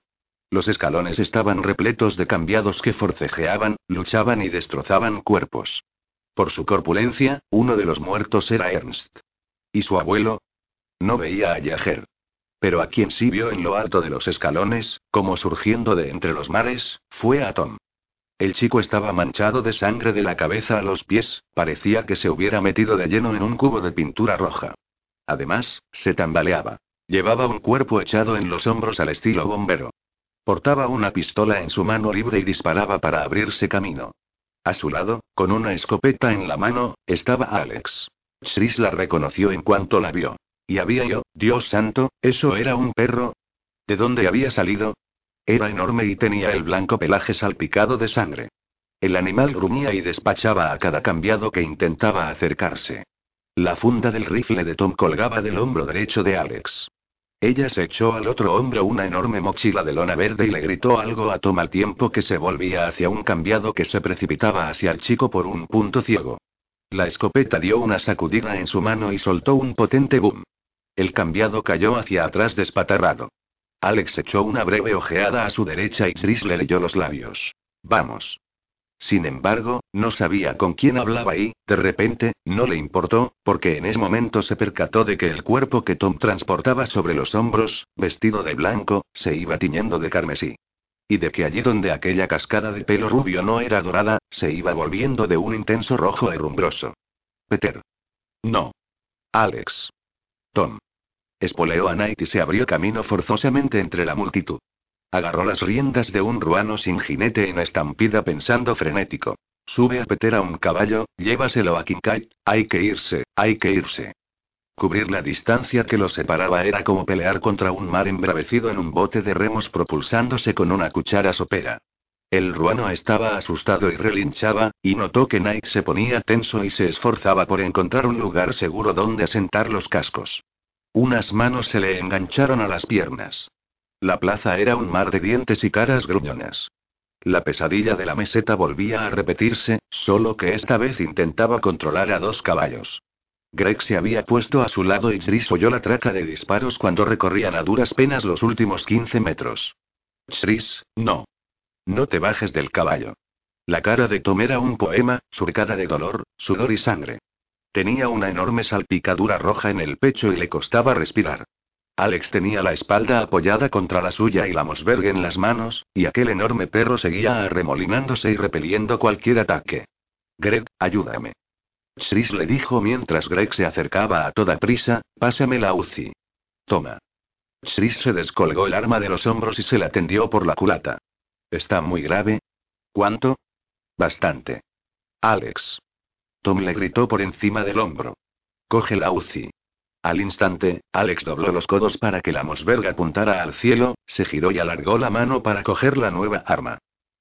Los escalones estaban repletos de cambiados que forcejeaban, luchaban y destrozaban cuerpos. Por su corpulencia, uno de los muertos era Ernst. ¿Y su abuelo? No veía a Yager. Pero a quien sí vio en lo alto de los escalones, como surgiendo de entre los mares, fue a Tom. El chico estaba manchado de sangre de la cabeza a los pies, parecía que se hubiera metido de lleno en un cubo de pintura roja. Además, se tambaleaba. Llevaba un cuerpo echado en los hombros al estilo bombero. Portaba una pistola en su mano libre y disparaba para abrirse camino. A su lado, con una escopeta en la mano, estaba Alex. Chris la reconoció en cuanto la vio. Y había yo, Dios santo, ¿eso era un perro? ¿De dónde había salido? Era enorme y tenía el blanco pelaje salpicado de sangre. El animal gruñía y despachaba a cada cambiado que intentaba acercarse. La funda del rifle de Tom colgaba del hombro derecho de Alex. Ella se echó al otro hombro una enorme mochila de lona verde y le gritó algo a Tom al tiempo que se volvía hacia un cambiado que se precipitaba hacia el chico por un punto ciego. La escopeta dio una sacudida en su mano y soltó un potente boom. El cambiado cayó hacia atrás despatarrado. Alex echó una breve ojeada a su derecha y Chris le leyó los labios. Vamos. Sin embargo, no sabía con quién hablaba y, de repente, no le importó, porque en ese momento se percató de que el cuerpo que Tom transportaba sobre los hombros, vestido de blanco, se iba tiñendo de carmesí. Y de que allí donde aquella cascada de pelo rubio no era dorada, se iba volviendo de un intenso rojo herrumbroso. Peter. No. Alex. Tom. Espoleó a Knight y se abrió camino forzosamente entre la multitud. Agarró las riendas de un ruano sin jinete en estampida pensando frenético. Sube a Peter a un caballo, llévaselo a Kincaid, hay que irse, hay que irse. Cubrir la distancia que los separaba era como pelear contra un mar embravecido en un bote de remos propulsándose con una cuchara sopera. El ruano estaba asustado y relinchaba, y notó que Knight se ponía tenso y se esforzaba por encontrar un lugar seguro donde asentar los cascos. Unas manos se le engancharon a las piernas. La plaza era un mar de dientes y caras gruñonas. La pesadilla de la meseta volvía a repetirse, solo que esta vez intentaba controlar a dos caballos. Greg se había puesto a su lado y Chris oyó la traca de disparos cuando recorrían a duras penas los últimos 15 metros. Chris, no. No te bajes del caballo. La cara de Tom era un poema, surcada de dolor, sudor y sangre. Tenía una enorme salpicadura roja en el pecho y le costaba respirar. Alex tenía la espalda apoyada contra la suya y la Mosberg en las manos, y aquel enorme perro seguía arremolinándose y repeliendo cualquier ataque. Greg, ayúdame. Chris le dijo mientras Greg se acercaba a toda prisa, pásame la UCI. Toma. Chris se descolgó el arma de los hombros y se la tendió por la culata. ¿Está muy grave? ¿Cuánto? Bastante. Alex. Tom le gritó por encima del hombro. Coge la UCI. Al instante, Alex dobló los codos para que la Mosberg apuntara al cielo, se giró y alargó la mano para coger la nueva arma.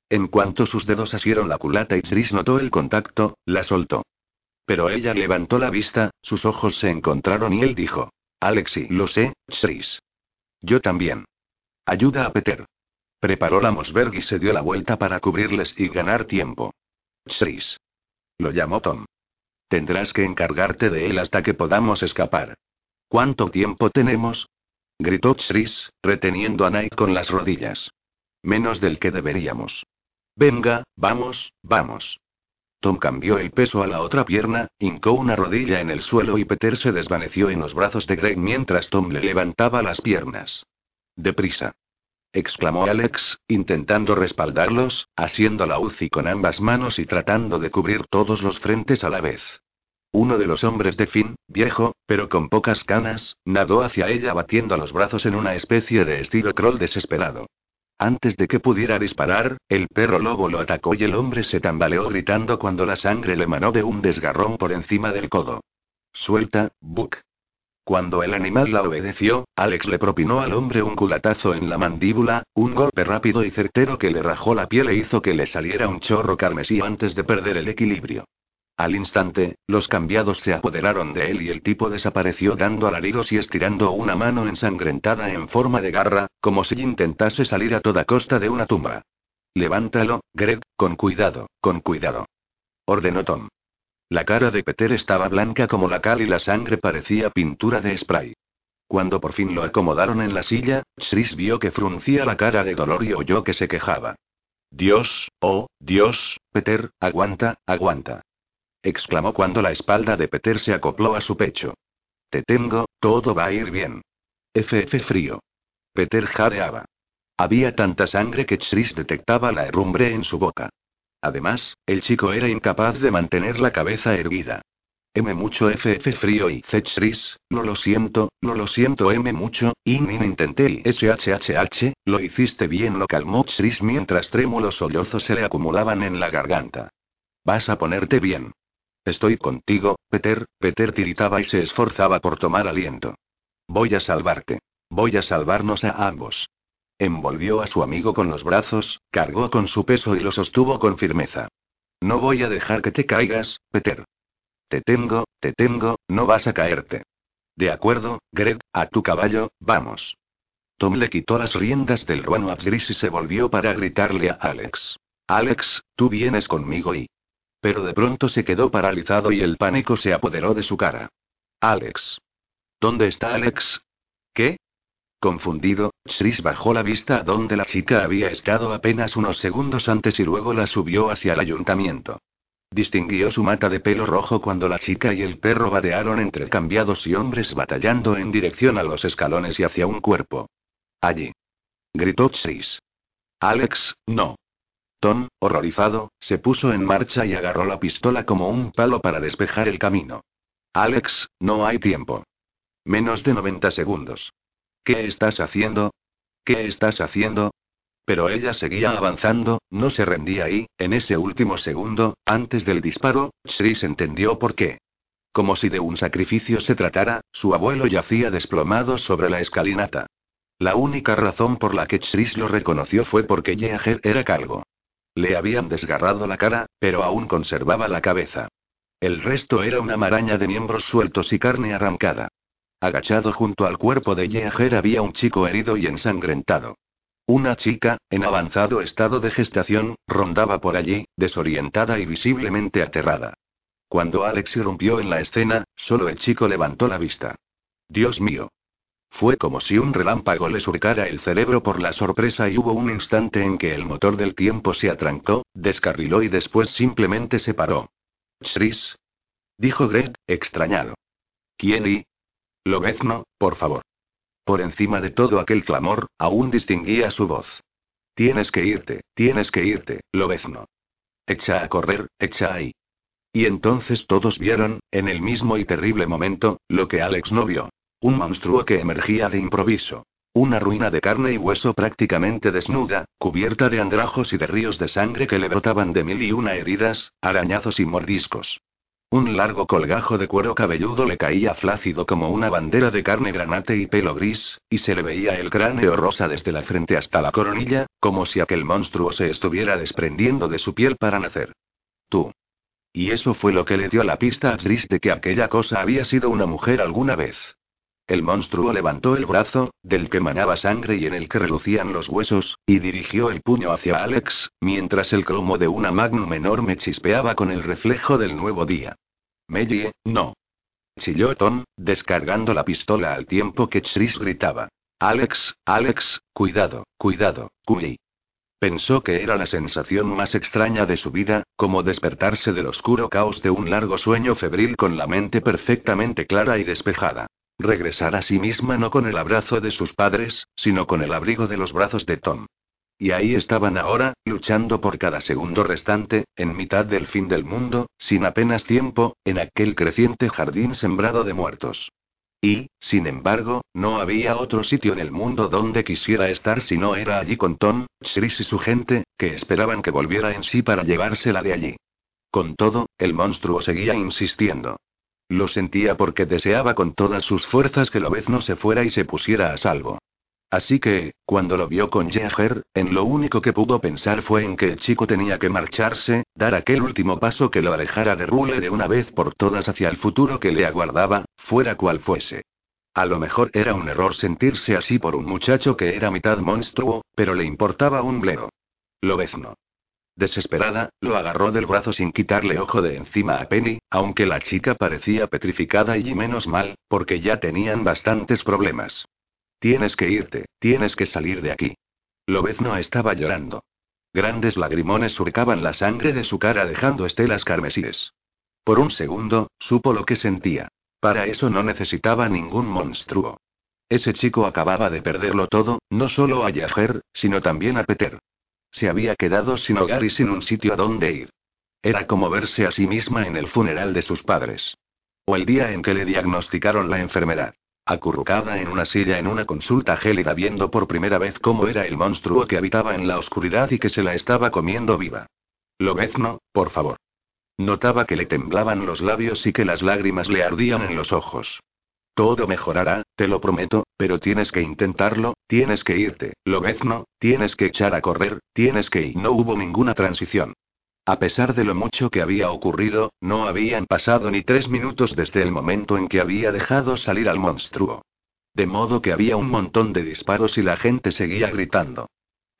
En cuanto sus dedos asieron la culata y Tris notó el contacto, la soltó. Pero ella levantó la vista, sus ojos se encontraron y él dijo: Alexi, lo sé, Tris. Yo también. Ayuda a Peter. Preparó la Mosberg y se dio la vuelta para cubrirles y ganar tiempo. Tris. Lo llamó Tom. Tendrás que encargarte de él hasta que podamos escapar. ¿Cuánto tiempo tenemos? gritó Chris, reteniendo a Knight con las rodillas. Menos del que deberíamos. Venga, vamos, vamos. Tom cambió el peso a la otra pierna, hincó una rodilla en el suelo y Peter se desvaneció en los brazos de Greg mientras Tom le levantaba las piernas. Deprisa. exclamó Alex, intentando respaldarlos, asiendo la UCI con ambas manos y tratando de cubrir todos los frentes a la vez. Uno de los hombres de Finn, viejo, pero con pocas canas, nadó hacia ella batiendo los brazos en una especie de estilo crawl desesperado. Antes de que pudiera disparar, el perro lobo lo atacó y el hombre se tambaleó gritando cuando la sangre le manó de un desgarrón por encima del codo. Suelta, Buck. Cuando el animal la obedeció, Alex le propinó al hombre un culatazo en la mandíbula, un golpe rápido y certero que le rajó la piel e hizo que le saliera un chorro carmesí antes de perder el equilibrio. Al instante, los cambiados se apoderaron de él y el tipo desapareció dando alaridos y estirando una mano ensangrentada en forma de garra, como si intentase salir a toda costa de una tumba. Levántalo, Greg, con cuidado, con cuidado. Ordenó Tom. La cara de Peter estaba blanca como la cal y la sangre parecía pintura de spray. Cuando por fin lo acomodaron en la silla, Chris vio que fruncía la cara de dolor y oyó que se quejaba. Dios, oh, Dios, Peter, aguanta, aguanta exclamó cuando la espalda de Peter se acopló a su pecho. Te tengo, todo va a ir bien. FF frío. Peter jadeaba. Había tanta sangre que Chris detectaba la herrumbre en su boca. Además, el chico era incapaz de mantener la cabeza erguida. M mucho FF frío y Chris, lo lo siento, lo lo siento M mucho, IN IN intenté y SHHH, lo hiciste bien lo calmó Chris mientras trémulos sollozos se le acumulaban en la garganta. Vas a ponerte bien. Estoy contigo, Peter, Peter tiritaba y se esforzaba por tomar aliento. Voy a salvarte. Voy a salvarnos a ambos. Envolvió a su amigo con los brazos, cargó con su peso y lo sostuvo con firmeza. No voy a dejar que te caigas, Peter. Te tengo, te tengo, no vas a caerte. De acuerdo, Greg, a tu caballo, vamos. Tom le quitó las riendas del ruano a Gris y se volvió para gritarle a Alex. Alex, tú vienes conmigo y... Pero de pronto se quedó paralizado y el pánico se apoderó de su cara. Alex. ¿Dónde está Alex? ¿Qué? Confundido, Chris bajó la vista a donde la chica había estado apenas unos segundos antes y luego la subió hacia el ayuntamiento. Distinguió su mata de pelo rojo cuando la chica y el perro vadearon entre cambiados y hombres batallando en dirección a los escalones y hacia un cuerpo. Allí. Gritó Chris. Alex, no. Tom, horrorizado, se puso en marcha y agarró la pistola como un palo para despejar el camino. Alex, no hay tiempo. Menos de 90 segundos. ¿Qué estás haciendo? ¿Qué estás haciendo? Pero ella seguía avanzando, no se rendía y, en ese último segundo, antes del disparo, Chris entendió por qué. Como si de un sacrificio se tratara, su abuelo yacía desplomado sobre la escalinata. La única razón por la que Chris lo reconoció fue porque Yeager era calvo. Le habían desgarrado la cara, pero aún conservaba la cabeza. El resto era una maraña de miembros sueltos y carne arrancada. Agachado junto al cuerpo de Yeager había un chico herido y ensangrentado. Una chica, en avanzado estado de gestación, rondaba por allí, desorientada y visiblemente aterrada. Cuando Alex irrumpió en la escena, solo el chico levantó la vista. Dios mío. Fue como si un relámpago le surcara el cerebro por la sorpresa y hubo un instante en que el motor del tiempo se atrancó, descarriló y después simplemente se paró. Chris. Dijo Greg, extrañado. ¿Quién y? Lobezno, por favor. Por encima de todo aquel clamor, aún distinguía su voz. Tienes que irte, tienes que irte, Lobezno. Echa a correr, echa ahí. Y entonces todos vieron, en el mismo y terrible momento, lo que Alex no vio. Un monstruo que emergía de improviso. Una ruina de carne y hueso prácticamente desnuda, cubierta de andrajos y de ríos de sangre que le brotaban de mil y una heridas, arañazos y mordiscos. Un largo colgajo de cuero cabelludo le caía flácido como una bandera de carne granate y pelo gris, y se le veía el cráneo rosa desde la frente hasta la coronilla, como si aquel monstruo se estuviera desprendiendo de su piel para nacer. Tú. Y eso fue lo que le dio la pista a Tris de que aquella cosa había sido una mujer alguna vez. El monstruo levantó el brazo, del que manaba sangre y en el que relucían los huesos, y dirigió el puño hacia Alex, mientras el cromo de una magnum enorme chispeaba con el reflejo del nuevo día. Mellie, no. Chilló Tom, descargando la pistola al tiempo que Chris gritaba. Alex, Alex, cuidado, cuidado, cuy. Pensó que era la sensación más extraña de su vida, como despertarse del oscuro caos de un largo sueño febril con la mente perfectamente clara y despejada. Regresar a sí misma no con el abrazo de sus padres, sino con el abrigo de los brazos de Tom. Y ahí estaban ahora, luchando por cada segundo restante, en mitad del fin del mundo, sin apenas tiempo, en aquel creciente jardín sembrado de muertos. Y, sin embargo, no había otro sitio en el mundo donde quisiera estar si no era allí con Tom, Chris y su gente, que esperaban que volviera en sí para llevársela de allí. Con todo, el monstruo seguía insistiendo. Lo sentía porque deseaba con todas sus fuerzas que no se fuera y se pusiera a salvo. Así que, cuando lo vio con Jäger, en lo único que pudo pensar fue en que el chico tenía que marcharse, dar aquel último paso que lo alejara de Rule de una vez por todas hacia el futuro que le aguardaba, fuera cual fuese. A lo mejor era un error sentirse así por un muchacho que era mitad monstruo, pero le importaba un bledo. Lobezno. Desesperada, lo agarró del brazo sin quitarle ojo de encima a Penny, aunque la chica parecía petrificada y menos mal, porque ya tenían bastantes problemas. Tienes que irte, tienes que salir de aquí. Lobezno estaba llorando. Grandes lagrimones surcaban la sangre de su cara dejando estelas carmesíes. Por un segundo, supo lo que sentía. Para eso no necesitaba ningún monstruo. Ese chico acababa de perderlo todo, no solo a Yager, sino también a Peter. Se había quedado sin hogar y sin un sitio a donde ir. Era como verse a sí misma en el funeral de sus padres. O el día en que le diagnosticaron la enfermedad. Acurrucada en una silla en una consulta gélida viendo por primera vez cómo era el monstruo que habitaba en la oscuridad y que se la estaba comiendo viva. Lobezno, por favor. Notaba que le temblaban los labios y que las lágrimas le ardían en los ojos. Todo mejorará, te lo prometo, pero tienes que intentarlo, tienes que irte, lo ves no, tienes que echar a correr, tienes que ir. No hubo ninguna transición. A pesar de lo mucho que había ocurrido, no habían pasado ni tres minutos desde el momento en que había dejado salir al monstruo. De modo que había un montón de disparos y la gente seguía gritando.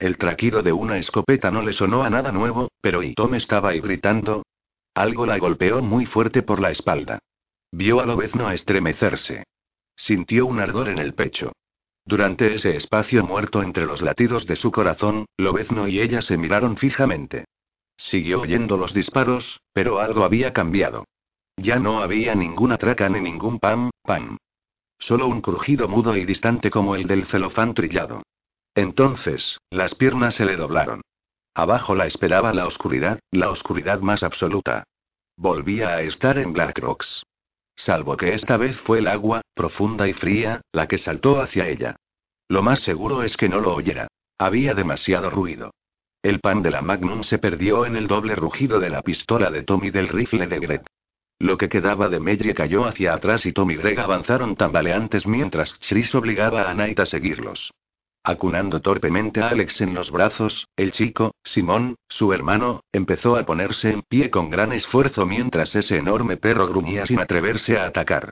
El traquido de una escopeta no le sonó a nada nuevo, pero ¿y Tom estaba ahí gritando? Algo la golpeó muy fuerte por la espalda. Vio a Lobezno estremecerse. Sintió un ardor en el pecho. Durante ese espacio muerto entre los latidos de su corazón, Lobezno y ella se miraron fijamente. Siguió oyendo los disparos, pero algo había cambiado. Ya no había ninguna traca ni ningún pam, pam. Solo un crujido mudo y distante como el del celofán trillado. Entonces, las piernas se le doblaron. Abajo la esperaba la oscuridad, la oscuridad más absoluta. Volvía a estar en Black Rocks. Salvo que esta vez fue el agua, profunda y fría, la que saltó hacia ella. Lo más seguro es que no lo oyera. Había demasiado ruido. El pan de la Magnum se perdió en el doble rugido de la pistola de Tommy del rifle de Gret. Lo que quedaba de Medri cayó hacia atrás y Tom y Greg avanzaron tambaleantes mientras Chris obligaba a Knight a seguirlos. Acunando torpemente a Alex en los brazos, el chico, Simón, su hermano, empezó a ponerse en pie con gran esfuerzo mientras ese enorme perro gruñía sin atreverse a atacar.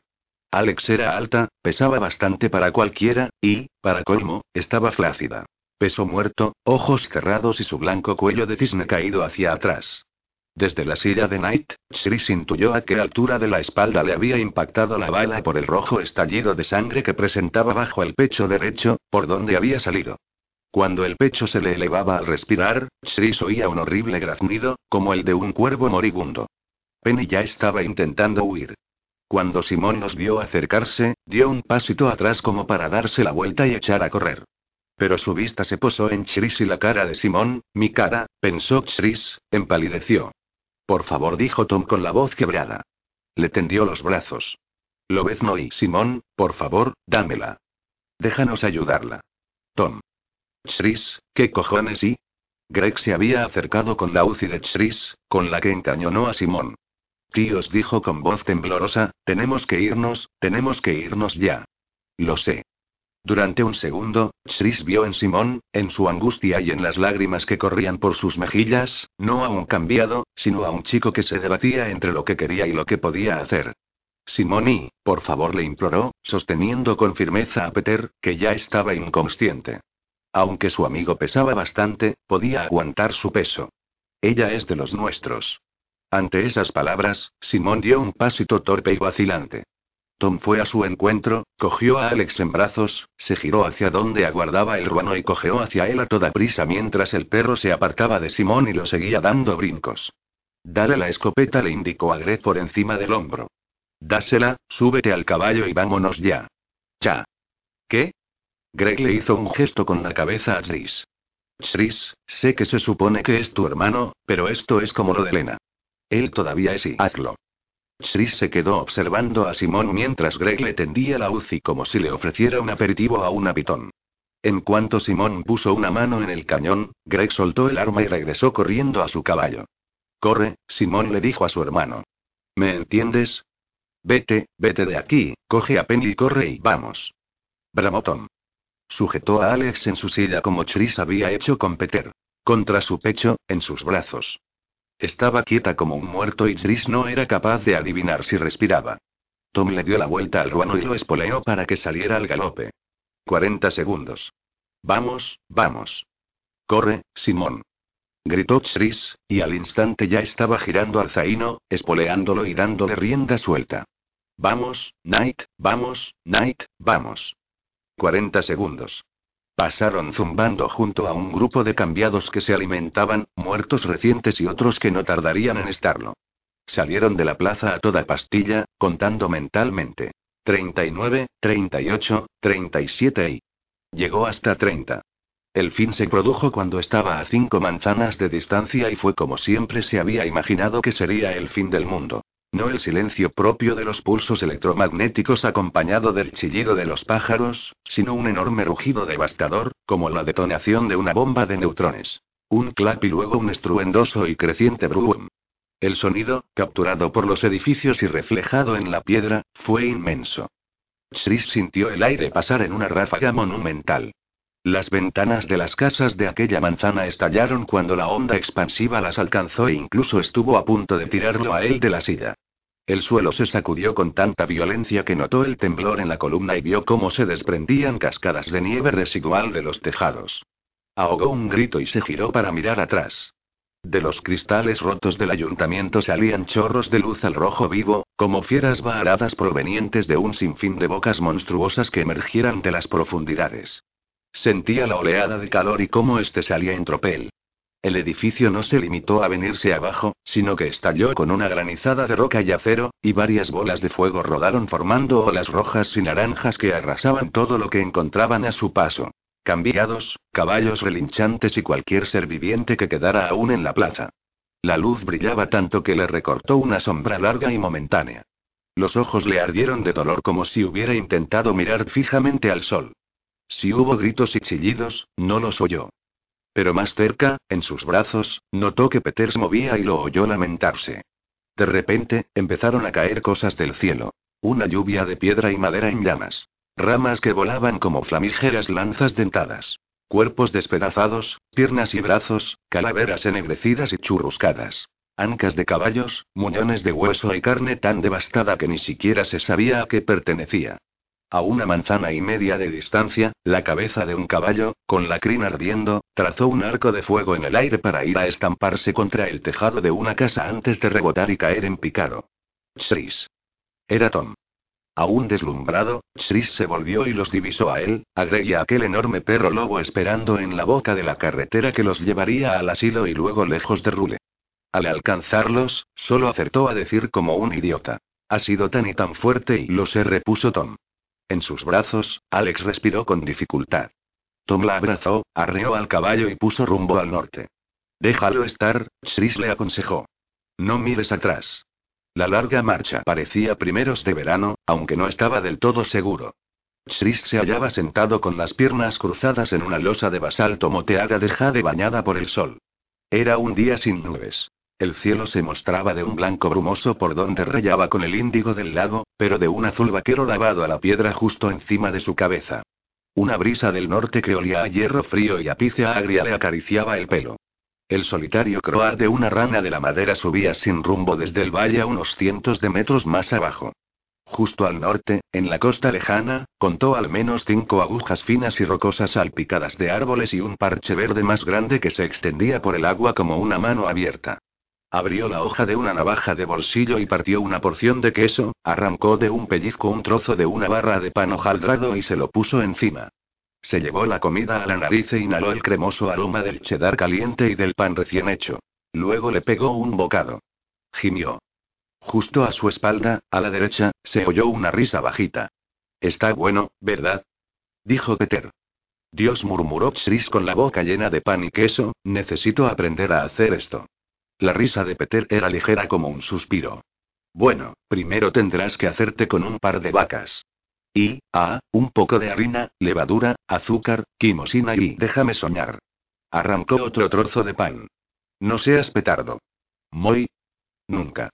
Alex era alta, pesaba bastante para cualquiera, y, para colmo, estaba flácida. Peso muerto, ojos cerrados y su blanco cuello de cisne caído hacia atrás. Desde la silla de Knight, Chris intuyó a qué altura de la espalda le había impactado la bala por el rojo estallido de sangre que presentaba bajo el pecho derecho, por donde había salido. Cuando el pecho se le elevaba al respirar, Chris oía un horrible graznido, como el de un cuervo moribundo. Penny ya estaba intentando huir. Cuando Simón nos vio acercarse, dio un pasito atrás como para darse la vuelta y echar a correr. Pero su vista se posó en Chris y la cara de Simón, mi cara, pensó Chris, empalideció. Por favor, dijo Tom con la voz quebrada. Le tendió los brazos. Lobezno y Simón, por favor, dámela. Déjanos ayudarla. Tom. Chris, ¿qué cojones y? Greg se había acercado con la UCI de Chris, con la que encañonó a Simón. Tíos dijo con voz temblorosa, tenemos que irnos, tenemos que irnos ya. Lo sé. Durante un segundo, Chris vio en Simón, en su angustia y en las lágrimas que corrían por sus mejillas, no a un cambiado, sino a un chico que se debatía entre lo que quería y lo que podía hacer. Simón por favor, le imploró, sosteniendo con firmeza a Peter, que ya estaba inconsciente. Aunque su amigo pesaba bastante, podía aguantar su peso. Ella es de los nuestros. Ante esas palabras, Simón dio un pasito torpe y vacilante. Tom fue a su encuentro, cogió a Alex en brazos, se giró hacia donde aguardaba el ruano y cojeó hacia él a toda prisa mientras el perro se apartaba de Simón y lo seguía dando brincos. Dale la escopeta, le indicó a Greg por encima del hombro. Dásela, súbete al caballo y vámonos ya. Ya. ¿Qué? Greg le hizo un gesto con la cabeza a Chris. Chris, sé que se supone que es tu hermano, pero esto es como lo de Lena. Él todavía es y hazlo. Chris se quedó observando a Simón mientras Greg le tendía la UCI como si le ofreciera un aperitivo a un pitón. En cuanto Simón puso una mano en el cañón, Greg soltó el arma y regresó corriendo a su caballo. Corre, Simón le dijo a su hermano. ¿Me entiendes? Vete, vete de aquí, coge a Penny y corre y vamos. Tom. Sujetó a Alex en su silla como Chris había hecho con Peter. Contra su pecho, en sus brazos. Estaba quieta como un muerto y Chris no era capaz de adivinar si respiraba. Tom le dio la vuelta al ruano y lo espoleó para que saliera al galope. 40 segundos. Vamos, vamos. Corre, Simón. Gritó Chris, y al instante ya estaba girando al zaino, espoleándolo y dándole rienda suelta. Vamos, Knight, vamos, Knight, vamos. 40 segundos. Pasaron zumbando junto a un grupo de cambiados que se alimentaban, muertos recientes y otros que no tardarían en estarlo. Salieron de la plaza a toda pastilla, contando mentalmente. 39, 38, 37 y... Llegó hasta 30. El fin se produjo cuando estaba a cinco manzanas de distancia y fue como siempre se había imaginado que sería el fin del mundo. No el silencio propio de los pulsos electromagnéticos acompañado del chillido de los pájaros, sino un enorme rugido devastador, como la detonación de una bomba de neutrones. Un clap y luego un estruendoso y creciente brum. El sonido, capturado por los edificios y reflejado en la piedra, fue inmenso. Chris sintió el aire pasar en una ráfaga monumental. Las ventanas de las casas de aquella manzana estallaron cuando la onda expansiva las alcanzó e incluso estuvo a punto de tirarlo a él de la silla. El suelo se sacudió con tanta violencia que notó el temblor en la columna y vio cómo se desprendían cascadas de nieve residual de los tejados. Ahogó un grito y se giró para mirar atrás. De los cristales rotos del ayuntamiento salían chorros de luz al rojo vivo, como fieras varadas provenientes de un sinfín de bocas monstruosas que emergieran de las profundidades. Sentía la oleada de calor y cómo este salía en tropel. El edificio no se limitó a venirse abajo, sino que estalló con una granizada de roca y acero, y varias bolas de fuego rodaron formando olas rojas y naranjas que arrasaban todo lo que encontraban a su paso. Cambiados, caballos relinchantes y cualquier ser viviente que quedara aún en la plaza. La luz brillaba tanto que le recortó una sombra larga y momentánea. Los ojos le ardieron de dolor como si hubiera intentado mirar fijamente al sol. Si hubo gritos y chillidos, no los oyó. Pero más cerca, en sus brazos, notó que Peter se movía y lo oyó lamentarse. De repente, empezaron a caer cosas del cielo. Una lluvia de piedra y madera en llamas. Ramas que volaban como flamígeras lanzas dentadas. Cuerpos despedazados, piernas y brazos, calaveras ennegrecidas y churruscadas. Ancas de caballos, muñones de hueso y carne tan devastada que ni siquiera se sabía a qué pertenecía. A una manzana y media de distancia, la cabeza de un caballo, con la crin ardiendo, trazó un arco de fuego en el aire para ir a estamparse contra el tejado de una casa antes de rebotar y caer en picado. Chris. Era Tom. Aún deslumbrado, Chris se volvió y los divisó a él, a y a aquel enorme perro lobo esperando en la boca de la carretera que los llevaría al asilo y luego lejos de Rule. Al alcanzarlos, solo acertó a decir como un idiota. Ha sido tan y tan fuerte y lo se repuso Tom. En sus brazos, Alex respiró con dificultad. Tom la abrazó, arreó al caballo y puso rumbo al norte. Déjalo estar, Chris le aconsejó. No mires atrás. La larga marcha parecía primeros de verano, aunque no estaba del todo seguro. Chris se hallaba sentado con las piernas cruzadas en una losa de basalto moteada de jade bañada por el sol. Era un día sin nubes. El cielo se mostraba de un blanco brumoso por donde rayaba con el índigo del lago, pero de un azul vaquero lavado a la piedra justo encima de su cabeza. Una brisa del norte que olía a hierro frío y a pizia agria le acariciaba el pelo. El solitario croar de una rana de la madera subía sin rumbo desde el valle a unos cientos de metros más abajo. Justo al norte, en la costa lejana, contó al menos cinco agujas finas y rocosas salpicadas de árboles y un parche verde más grande que se extendía por el agua como una mano abierta. Abrió la hoja de una navaja de bolsillo y partió una porción de queso, arrancó de un pellizco un trozo de una barra de pan hojaldrado y se lo puso encima. Se llevó la comida a la nariz e inhaló el cremoso aroma del cheddar caliente y del pan recién hecho. Luego le pegó un bocado. Gimió. Justo a su espalda, a la derecha, se oyó una risa bajita. Está bueno, ¿verdad? Dijo Peter. Dios murmuró Chris con la boca llena de pan y queso, necesito aprender a hacer esto. La risa de Peter era ligera como un suspiro. Bueno, primero tendrás que hacerte con un par de vacas. Y, ah, un poco de harina, levadura, azúcar, quimosina y déjame soñar. Arrancó otro trozo de pan. No seas petardo. Muy. Nunca.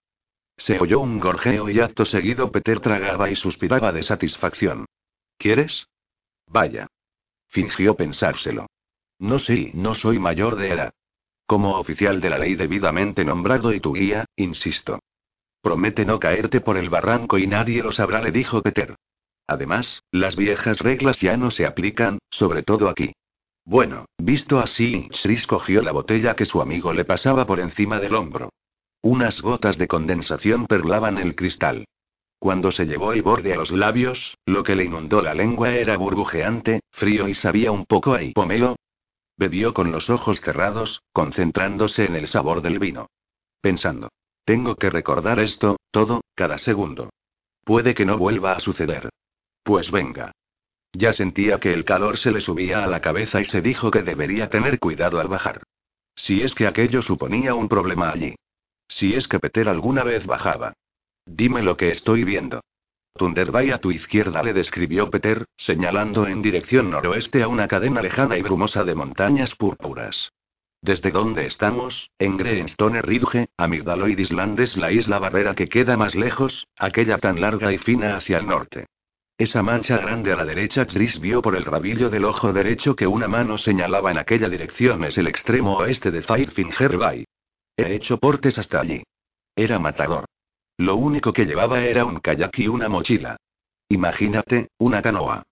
Se oyó un gorjeo y acto seguido Peter tragaba y suspiraba de satisfacción. ¿Quieres? Vaya. Fingió pensárselo. No sé, no soy mayor de edad. Como oficial de la ley debidamente nombrado y tu guía, insisto. Promete no caerte por el barranco y nadie lo sabrá, le dijo Peter. Además, las viejas reglas ya no se aplican, sobre todo aquí. Bueno, visto así, Chris cogió la botella que su amigo le pasaba por encima del hombro. Unas gotas de condensación perlaban el cristal. Cuando se llevó el borde a los labios, lo que le inundó la lengua era burbujeante, frío y sabía un poco a pomelo, Bebió con los ojos cerrados, concentrándose en el sabor del vino. Pensando. Tengo que recordar esto, todo, cada segundo. Puede que no vuelva a suceder. Pues venga. Ya sentía que el calor se le subía a la cabeza y se dijo que debería tener cuidado al bajar. Si es que aquello suponía un problema allí. Si es que Peter alguna vez bajaba. Dime lo que estoy viendo. Thunderbay a tu izquierda le describió Peter, señalando en dirección noroeste a una cadena lejana y brumosa de montañas púrpuras. Desde donde estamos, en Greenstone Ridge, Amygdaloid Island es la isla barrera que queda más lejos, aquella tan larga y fina hacia el norte. Esa mancha grande a la derecha Chris vio por el rabillo del ojo derecho que una mano señalaba en aquella dirección es el extremo oeste de Firefinger Bay. He hecho portes hasta allí. Era matador. Lo único que llevaba era un kayak y una mochila. Imagínate, una canoa.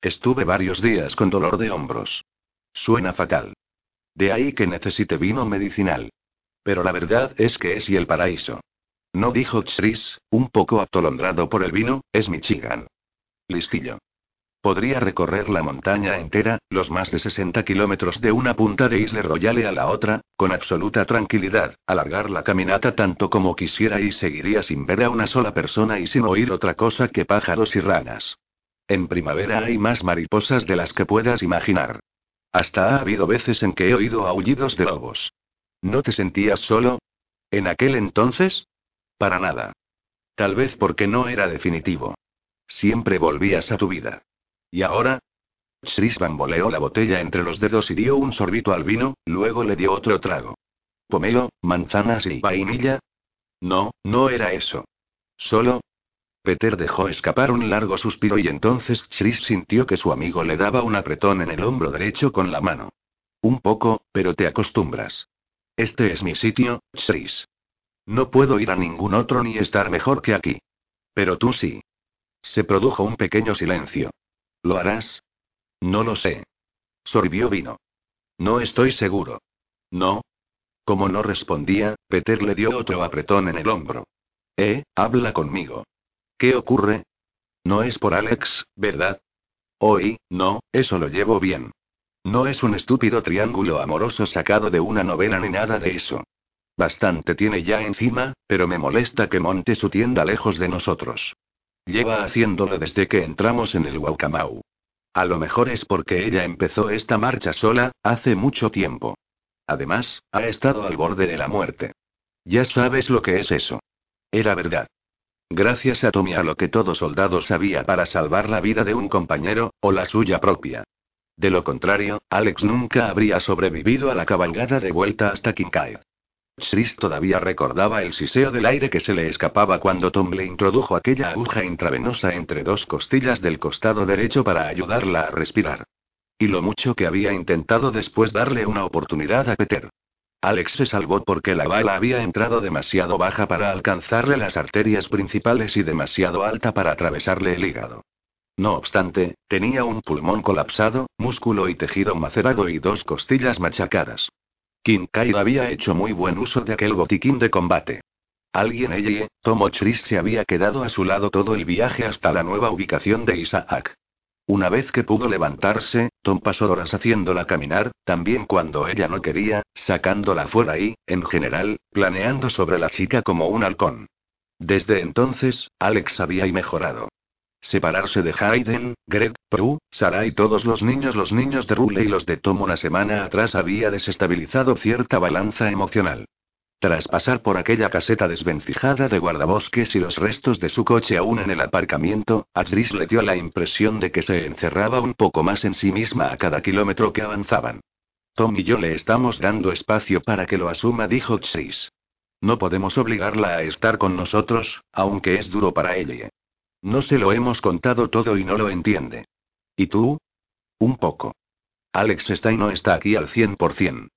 Estuve varios días con dolor de hombros. Suena fatal. De ahí que necesite vino medicinal. Pero la verdad es que es y el paraíso. No dijo Chris, un poco atolondrado por el vino, es Michigan. Listillo. Podría recorrer la montaña entera, los más de 60 kilómetros de una punta de Isle Royale a la otra, con absoluta tranquilidad, alargar la caminata tanto como quisiera y seguiría sin ver a una sola persona y sin oír otra cosa que pájaros y ranas. En primavera hay más mariposas de las que puedas imaginar. Hasta ha habido veces en que he oído aullidos de lobos. ¿No te sentías solo? ¿En aquel entonces? Para nada. Tal vez porque no era definitivo. Siempre volvías a tu vida. ¿Y ahora? Chris bamboleó la botella entre los dedos y dio un sorbito al vino, luego le dio otro trago. Pomelo, manzanas y vainilla. No, no era eso. Solo. Peter dejó escapar un largo suspiro y entonces Chris sintió que su amigo le daba un apretón en el hombro derecho con la mano. Un poco, pero te acostumbras. Este es mi sitio, Chris. No puedo ir a ningún otro ni estar mejor que aquí. Pero tú sí. Se produjo un pequeño silencio. ¿Lo harás? No lo sé. Sorbió vino. No estoy seguro. No. Como no respondía, Peter le dio otro apretón en el hombro. Eh, habla conmigo. ¿Qué ocurre? No es por Alex, ¿verdad? Hoy, no, eso lo llevo bien. No es un estúpido triángulo amoroso sacado de una novela ni nada de eso. Bastante tiene ya encima, pero me molesta que monte su tienda lejos de nosotros. Lleva haciéndolo desde que entramos en el Waukamau. A lo mejor es porque ella empezó esta marcha sola, hace mucho tiempo. Además, ha estado al borde de la muerte. Ya sabes lo que es eso. Era verdad. Gracias a Tommy a lo que todo soldado sabía para salvar la vida de un compañero, o la suya propia. De lo contrario, Alex nunca habría sobrevivido a la cabalgada de vuelta hasta Kincaid. Chris todavía recordaba el siseo del aire que se le escapaba cuando Tom le introdujo aquella aguja intravenosa entre dos costillas del costado derecho para ayudarla a respirar. Y lo mucho que había intentado después darle una oportunidad a Peter. Alex se salvó porque la bala había entrado demasiado baja para alcanzarle las arterias principales y demasiado alta para atravesarle el hígado. No obstante, tenía un pulmón colapsado, músculo y tejido macerado y dos costillas machacadas. Kincaid había hecho muy buen uso de aquel botiquín de combate. Alguien ella, Tomo Chris se había quedado a su lado todo el viaje hasta la nueva ubicación de Isaac. Una vez que pudo levantarse, Tom pasó horas haciéndola caminar, también cuando ella no quería, sacándola fuera y, en general, planeando sobre la chica como un halcón. Desde entonces, Alex había mejorado. Separarse de Hayden, Greg, Prue, Sarah y todos los niños, los niños de Rule y los de Tom una semana atrás había desestabilizado cierta balanza emocional. Tras pasar por aquella caseta desvencijada de guardabosques y los restos de su coche aún en el aparcamiento, a le dio la impresión de que se encerraba un poco más en sí misma a cada kilómetro que avanzaban. Tom y yo le estamos dando espacio para que lo asuma, dijo Chris. No podemos obligarla a estar con nosotros, aunque es duro para ella. No se lo hemos contado todo y no lo entiende. ¿Y tú? Un poco. Alex está y no está aquí al 100%.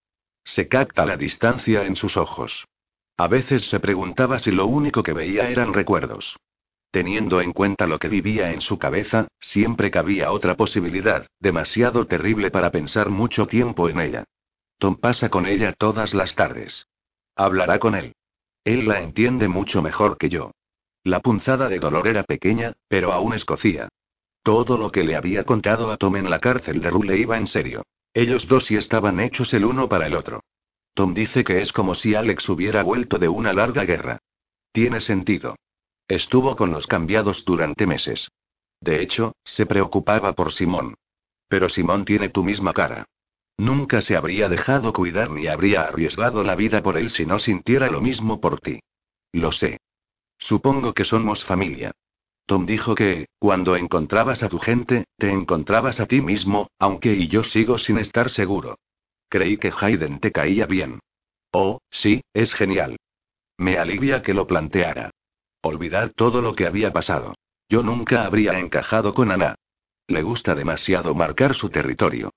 Se capta la distancia en sus ojos. A veces se preguntaba si lo único que veía eran recuerdos. Teniendo en cuenta lo que vivía en su cabeza, siempre cabía otra posibilidad, demasiado terrible para pensar mucho tiempo en ella. Tom pasa con ella todas las tardes. Hablará con él. Él la entiende mucho mejor que yo. La punzada de dolor era pequeña, pero aún escocía. Todo lo que le había contado a Tom en la cárcel de Rule iba en serio. Ellos dos sí estaban hechos el uno para el otro. Tom dice que es como si Alex hubiera vuelto de una larga guerra. Tiene sentido. Estuvo con los cambiados durante meses. De hecho, se preocupaba por Simón. Pero Simón tiene tu misma cara. Nunca se habría dejado cuidar ni habría arriesgado la vida por él si no sintiera lo mismo por ti. Lo sé. Supongo que somos familia. Tom dijo que, cuando encontrabas a tu gente, te encontrabas a ti mismo, aunque y yo sigo sin estar seguro. Creí que Hayden te caía bien. Oh, sí, es genial. Me alivia que lo planteara. Olvidar todo lo que había pasado. Yo nunca habría encajado con Ana. Le gusta demasiado marcar su territorio.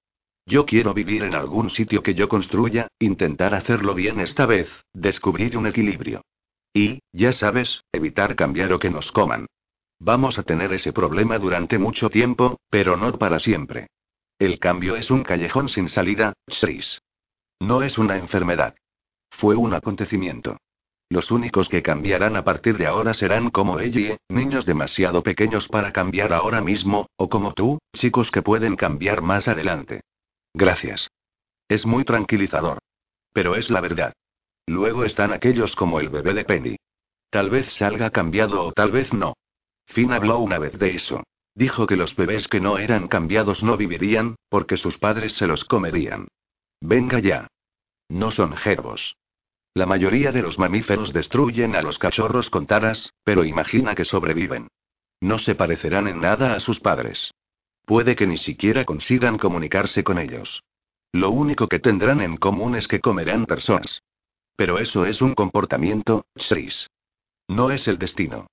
Yo quiero vivir en algún sitio que yo construya, intentar hacerlo bien esta vez, descubrir un equilibrio. Y, ya sabes, evitar cambiar o que nos coman. Vamos a tener ese problema durante mucho tiempo, pero no para siempre. El cambio es un callejón sin salida, Chris. No es una enfermedad. Fue un acontecimiento. Los únicos que cambiarán a partir de ahora serán como ella, niños demasiado pequeños para cambiar ahora mismo, o como tú, chicos que pueden cambiar más adelante. Gracias. Es muy tranquilizador. Pero es la verdad. Luego están aquellos como el bebé de Penny. Tal vez salga cambiado o tal vez no. Finn habló una vez de eso. Dijo que los bebés que no eran cambiados no vivirían, porque sus padres se los comerían. Venga ya. No son gerbos. La mayoría de los mamíferos destruyen a los cachorros con taras, pero imagina que sobreviven. No se parecerán en nada a sus padres. Puede que ni siquiera consigan comunicarse con ellos. Lo único que tendrán en común es que comerán personas. Pero eso es un comportamiento, Chris. No es el destino.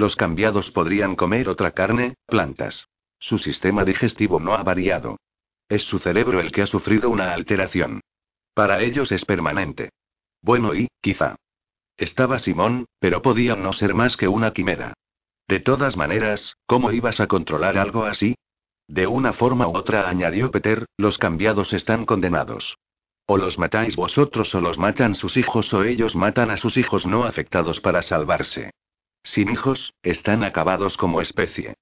Los cambiados podrían comer otra carne, plantas. Su sistema digestivo no ha variado. Es su cerebro el que ha sufrido una alteración. Para ellos es permanente. Bueno y, quizá. Estaba Simón, pero podía no ser más que una quimera. De todas maneras, ¿cómo ibas a controlar algo así? De una forma u otra, añadió Peter, los cambiados están condenados. O los matáis vosotros o los matan sus hijos o ellos matan a sus hijos no afectados para salvarse. Sin hijos, están acabados como especie.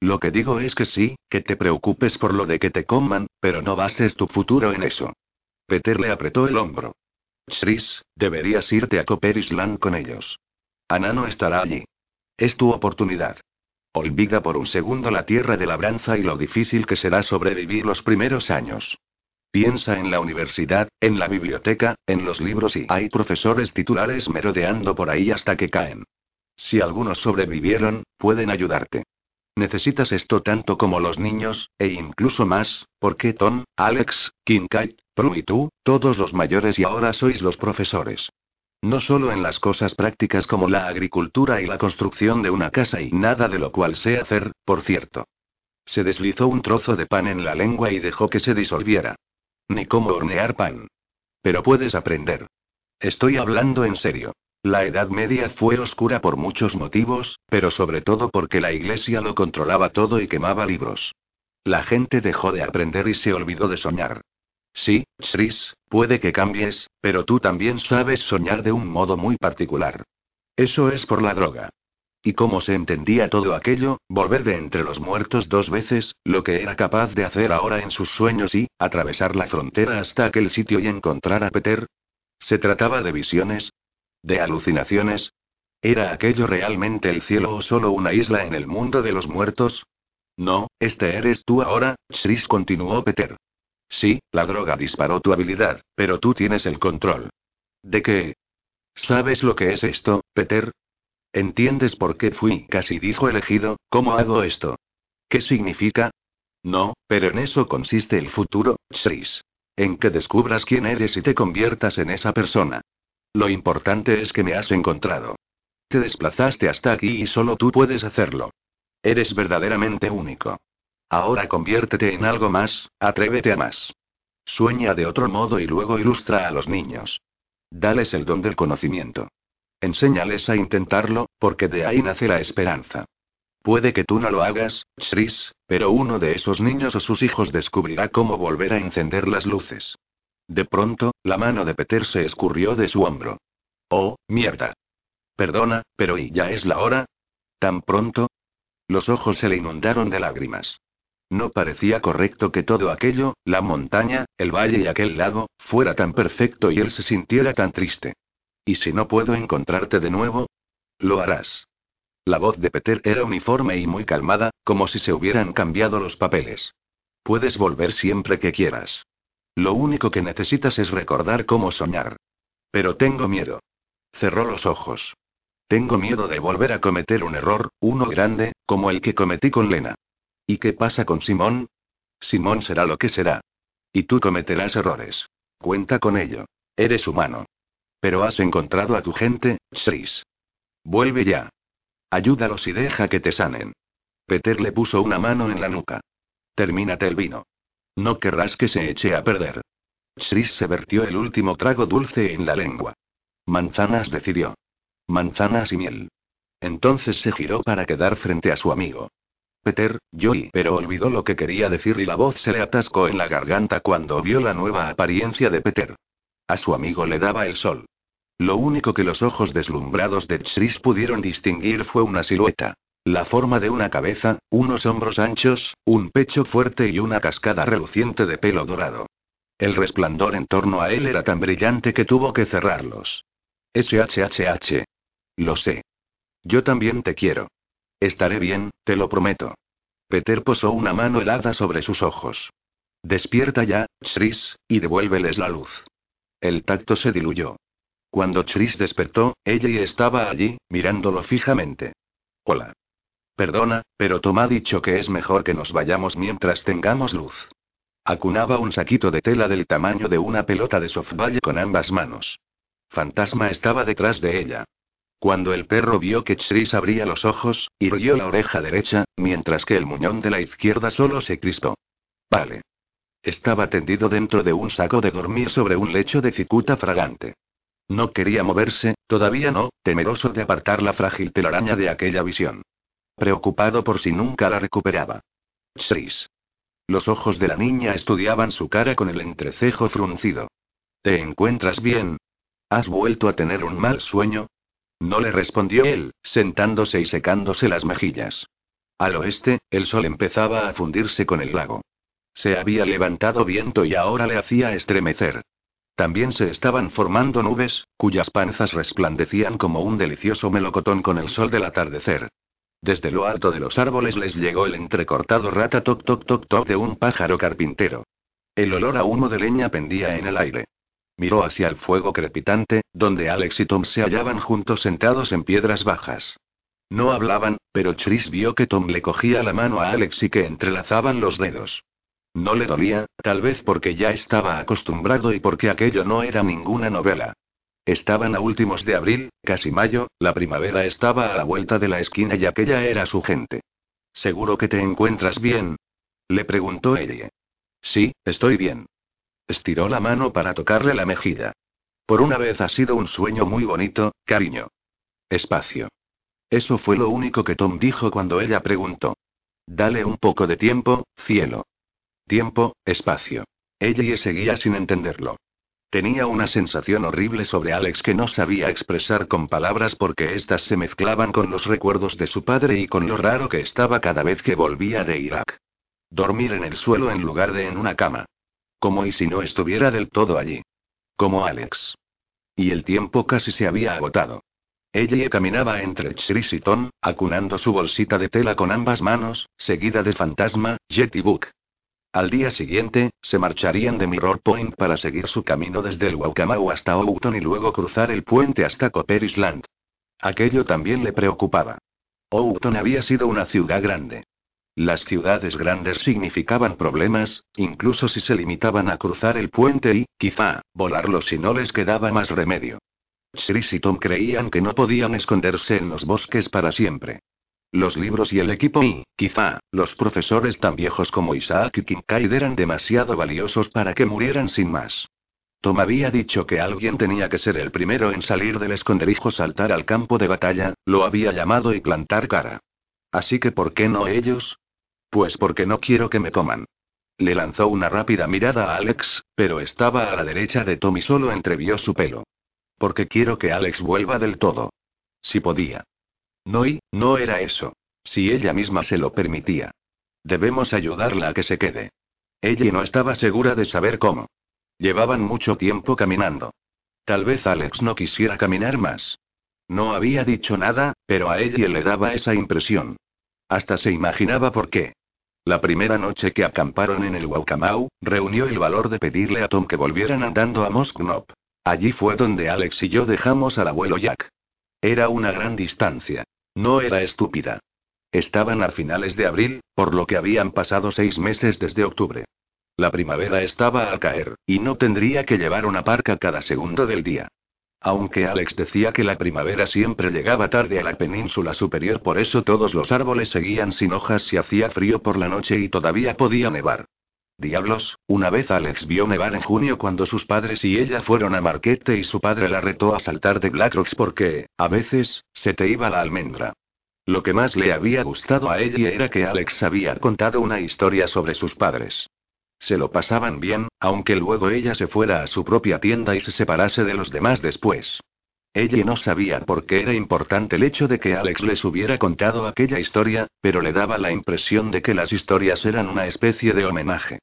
Lo que digo es que sí, que te preocupes por lo de que te coman, pero no bases tu futuro en eso. Peter le apretó el hombro. Shris, deberías irte a Copper Island con ellos. Ana no estará allí. Es tu oportunidad. Olvida por un segundo la tierra de labranza y lo difícil que será sobrevivir los primeros años. Piensa en la universidad, en la biblioteca, en los libros y hay profesores titulares merodeando por ahí hasta que caen. Si algunos sobrevivieron, pueden ayudarte. Necesitas esto tanto como los niños, e incluso más, porque Tom, Alex, Kincaid, Prue y tú, todos los mayores y ahora sois los profesores. No solo en las cosas prácticas como la agricultura y la construcción de una casa y nada de lo cual sé hacer, por cierto. Se deslizó un trozo de pan en la lengua y dejó que se disolviera. Ni cómo hornear pan. Pero puedes aprender. Estoy hablando en serio. La Edad Media fue oscura por muchos motivos, pero sobre todo porque la Iglesia lo controlaba todo y quemaba libros. La gente dejó de aprender y se olvidó de soñar. Sí, Shris, puede que cambies, pero tú también sabes soñar de un modo muy particular. Eso es por la droga. Y cómo se entendía todo aquello, volver de entre los muertos dos veces, lo que era capaz de hacer ahora en sus sueños y, atravesar la frontera hasta aquel sitio y encontrar a Peter. ¿Se trataba de visiones? ¿De alucinaciones? ¿Era aquello realmente el cielo o solo una isla en el mundo de los muertos? No, este eres tú ahora, Shris continuó Peter. Sí, la droga disparó tu habilidad, pero tú tienes el control. ¿De qué? ¿Sabes lo que es esto, Peter? ¿Entiendes por qué fui casi dijo elegido? ¿Cómo hago esto? ¿Qué significa? No, pero en eso consiste el futuro, Shris. En que descubras quién eres y te conviertas en esa persona. Lo importante es que me has encontrado. Te desplazaste hasta aquí y solo tú puedes hacerlo. Eres verdaderamente único. Ahora conviértete en algo más, atrévete a más. Sueña de otro modo y luego ilustra a los niños. Dales el don del conocimiento. Enséñales a intentarlo, porque de ahí nace la esperanza. Puede que tú no lo hagas, Shris, pero uno de esos niños o sus hijos descubrirá cómo volver a encender las luces. De pronto, la mano de Peter se escurrió de su hombro. Oh, mierda. Perdona, pero ¿y ya es la hora? ¿Tan pronto? Los ojos se le inundaron de lágrimas. No parecía correcto que todo aquello, la montaña, el valle y aquel lago, fuera tan perfecto y él se sintiera tan triste. ¿Y si no puedo encontrarte de nuevo? Lo harás. La voz de Peter era uniforme y muy calmada, como si se hubieran cambiado los papeles. Puedes volver siempre que quieras. Lo único que necesitas es recordar cómo soñar. Pero tengo miedo. Cerró los ojos. Tengo miedo de volver a cometer un error, uno grande, como el que cometí con Lena. ¿Y qué pasa con Simón? Simón será lo que será. Y tú cometerás errores. Cuenta con ello. Eres humano. Pero has encontrado a tu gente, Shris. Vuelve ya. Ayúdalos y deja que te sanen. Peter le puso una mano en la nuca. Termínate el vino. No querrás que se eche a perder. Shris se vertió el último trago dulce en la lengua. Manzanas decidió. Manzanas y miel. Entonces se giró para quedar frente a su amigo. Peter, yo pero olvidó lo que quería decir y la voz se le atascó en la garganta cuando vio la nueva apariencia de Peter. A su amigo le daba el sol. Lo único que los ojos deslumbrados de Shris pudieron distinguir fue una silueta. La forma de una cabeza, unos hombros anchos, un pecho fuerte y una cascada reluciente de pelo dorado. El resplandor en torno a él era tan brillante que tuvo que cerrarlos. SHHH. Lo sé. Yo también te quiero. Estaré bien, te lo prometo. Peter posó una mano helada sobre sus ojos. Despierta ya, Shris, y devuélveles la luz. El tacto se diluyó. Cuando Shris despertó, ella estaba allí, mirándolo fijamente. Hola. Perdona, pero Tom ha dicho que es mejor que nos vayamos mientras tengamos luz. Acunaba un saquito de tela del tamaño de una pelota de softball con ambas manos. Fantasma estaba detrás de ella. Cuando el perro vio que Chris abría los ojos, irguió la oreja derecha, mientras que el muñón de la izquierda solo se crispó. Vale. Estaba tendido dentro de un saco de dormir sobre un lecho de cicuta fragante. No quería moverse, todavía no, temeroso de apartar la frágil telaraña de aquella visión. Preocupado por si nunca la recuperaba. Chris. Los ojos de la niña estudiaban su cara con el entrecejo fruncido. ¿Te encuentras bien? ¿Has vuelto a tener un mal sueño? No le respondió él, sentándose y secándose las mejillas. Al oeste, el sol empezaba a fundirse con el lago. Se había levantado viento y ahora le hacía estremecer. También se estaban formando nubes, cuyas panzas resplandecían como un delicioso melocotón con el sol del atardecer. Desde lo alto de los árboles les llegó el entrecortado rata toc toc toc toc de un pájaro carpintero. El olor a humo de leña pendía en el aire. Miró hacia el fuego crepitante, donde Alex y Tom se hallaban juntos sentados en piedras bajas. No hablaban, pero Chris vio que Tom le cogía la mano a Alex y que entrelazaban los dedos. No le dolía, tal vez porque ya estaba acostumbrado y porque aquello no era ninguna novela. Estaban a últimos de abril, casi mayo, la primavera estaba a la vuelta de la esquina y aquella era su gente. ¿Seguro que te encuentras bien? Le preguntó ella. Sí, estoy bien. Estiró la mano para tocarle la mejilla. Por una vez ha sido un sueño muy bonito, cariño. Espacio. Eso fue lo único que Tom dijo cuando ella preguntó. Dale un poco de tiempo, cielo. Tiempo, espacio. Ella seguía sin entenderlo. Tenía una sensación horrible sobre Alex que no sabía expresar con palabras porque éstas se mezclaban con los recuerdos de su padre y con lo raro que estaba cada vez que volvía de Irak. Dormir en el suelo en lugar de en una cama. Como y si no estuviera del todo allí. Como Alex. Y el tiempo casi se había agotado. Ella caminaba entre Chris y Tom, acunando su bolsita de tela con ambas manos, seguida de Fantasma, Jet Book. Al día siguiente, se marcharían de Mirror Point para seguir su camino desde el Waukamau hasta Oughton y luego cruzar el puente hasta Copper Island. Aquello también le preocupaba. Oughton había sido una ciudad grande. Las ciudades grandes significaban problemas, incluso si se limitaban a cruzar el puente y, quizá, volarlo si no les quedaba más remedio. Chris y Tom creían que no podían esconderse en los bosques para siempre. Los libros y el equipo y, quizá, los profesores tan viejos como Isaac y Kincaid eran demasiado valiosos para que murieran sin más. Tom había dicho que alguien tenía que ser el primero en salir del esconderijo, saltar al campo de batalla, lo había llamado y plantar cara. Así que ¿por qué no ellos? Pues porque no quiero que me coman. Le lanzó una rápida mirada a Alex, pero estaba a la derecha de Tom y solo entrevió su pelo. Porque quiero que Alex vuelva del todo. Si podía. No y, no era eso. Si ella misma se lo permitía. Debemos ayudarla a que se quede. Ella no estaba segura de saber cómo. Llevaban mucho tiempo caminando. Tal vez Alex no quisiera caminar más. No había dicho nada, pero a ella le daba esa impresión. Hasta se imaginaba por qué. La primera noche que acamparon en el Waukamau, reunió el valor de pedirle a Tom que volvieran andando a Mosknop. Allí fue donde Alex y yo dejamos al abuelo Jack. Era una gran distancia. No era estúpida. Estaban a finales de abril, por lo que habían pasado seis meses desde octubre. La primavera estaba al caer, y no tendría que llevar una parca cada segundo del día. Aunque Alex decía que la primavera siempre llegaba tarde a la península superior, por eso todos los árboles seguían sin hojas si hacía frío por la noche y todavía podía nevar. Diablos, una vez Alex vio nevar en junio cuando sus padres y ella fueron a Marquette y su padre la retó a saltar de Black Rocks porque, a veces, se te iba la almendra. Lo que más le había gustado a ella era que Alex había contado una historia sobre sus padres. Se lo pasaban bien, aunque luego ella se fuera a su propia tienda y se separase de los demás después. Ella no sabía por qué era importante el hecho de que Alex les hubiera contado aquella historia, pero le daba la impresión de que las historias eran una especie de homenaje.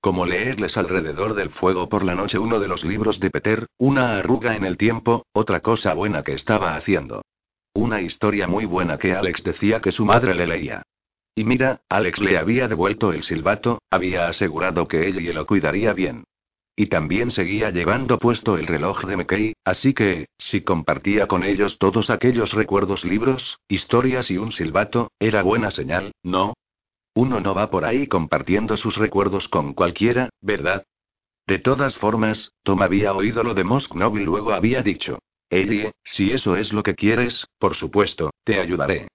Como leerles alrededor del fuego por la noche uno de los libros de Peter, una arruga en el tiempo, otra cosa buena que estaba haciendo. Una historia muy buena que Alex decía que su madre le leía. Y mira, Alex le había devuelto el silbato, había asegurado que ella lo cuidaría bien. Y también seguía llevando puesto el reloj de McKay, así que, si compartía con ellos todos aquellos recuerdos, libros, historias y un silbato, era buena señal, ¿no? Uno no va por ahí compartiendo sus recuerdos con cualquiera, ¿verdad? De todas formas, Tom había oído lo de Mosknov y luego había dicho. Ellie, si eso es lo que quieres, por supuesto, te ayudaré.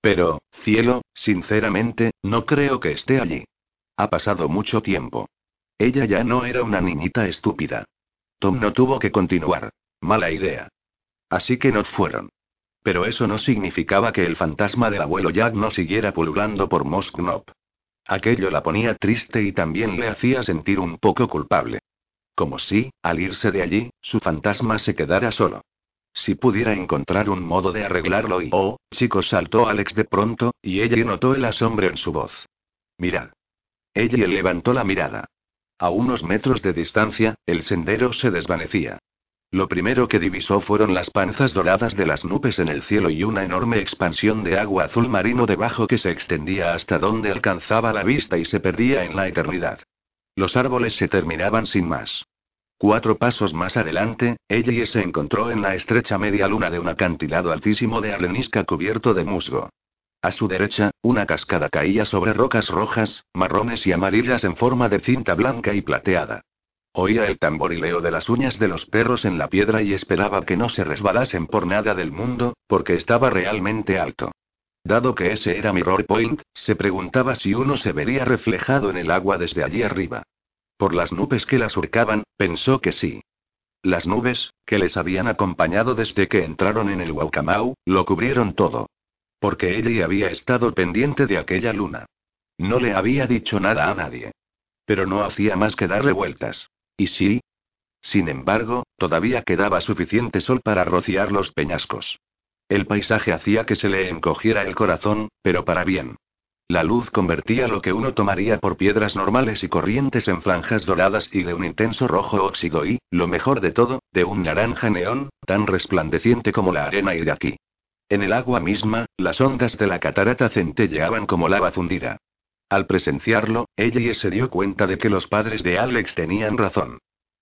Pero, cielo, sinceramente, no creo que esté allí. Ha pasado mucho tiempo. Ella ya no era una niñita estúpida. Tom no tuvo que continuar. Mala idea. Así que no fueron. Pero eso no significaba que el fantasma del abuelo Jack no siguiera pululando por Mosknop. Aquello la ponía triste y también le hacía sentir un poco culpable. Como si, al irse de allí, su fantasma se quedara solo. Si pudiera encontrar un modo de arreglarlo y... Oh, chicos, saltó Alex de pronto, y ella notó el asombro en su voz. Mirad. Ella levantó la mirada. A unos metros de distancia, el sendero se desvanecía. Lo primero que divisó fueron las panzas doradas de las nubes en el cielo y una enorme expansión de agua azul marino debajo que se extendía hasta donde alcanzaba la vista y se perdía en la eternidad. Los árboles se terminaban sin más. Cuatro pasos más adelante, ella se encontró en la estrecha media luna de un acantilado altísimo de arenisca cubierto de musgo. A su derecha, una cascada caía sobre rocas rojas, marrones y amarillas en forma de cinta blanca y plateada. Oía el tamborileo de las uñas de los perros en la piedra y esperaba que no se resbalasen por nada del mundo, porque estaba realmente alto. Dado que ese era Mirror Point, se preguntaba si uno se vería reflejado en el agua desde allí arriba. Por las nubes que la surcaban, pensó que sí. Las nubes, que les habían acompañado desde que entraron en el Waukamau, lo cubrieron todo. Porque ella había estado pendiente de aquella luna. No le había dicho nada a nadie. Pero no hacía más que darle vueltas. ¿Y sí? Sin embargo, todavía quedaba suficiente sol para rociar los peñascos. El paisaje hacía que se le encogiera el corazón, pero para bien. La luz convertía lo que uno tomaría por piedras normales y corrientes en franjas doradas y de un intenso rojo óxido y, lo mejor de todo, de un naranja neón, tan resplandeciente como la arena y de aquí. En el agua misma, las ondas de la catarata centelleaban como lava fundida. Al presenciarlo, ella se dio cuenta de que los padres de Alex tenían razón.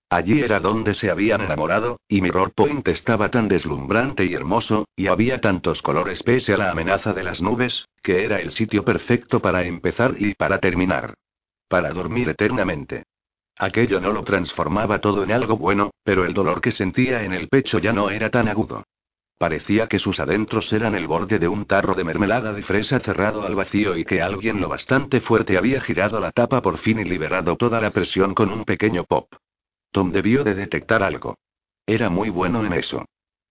Allí era donde se habían enamorado, y Mirror Point estaba tan deslumbrante y hermoso, y había tantos colores pese a la amenaza de las nubes, que era el sitio perfecto para empezar y para terminar. Para dormir eternamente. Aquello no lo transformaba todo en algo bueno, pero el dolor que sentía en el pecho ya no era tan agudo. Parecía que sus adentros eran el borde de un tarro de mermelada de fresa cerrado al vacío y que alguien lo bastante fuerte había girado la tapa por fin y liberado toda la presión con un pequeño pop. Tom debió de detectar algo. Era muy bueno en eso.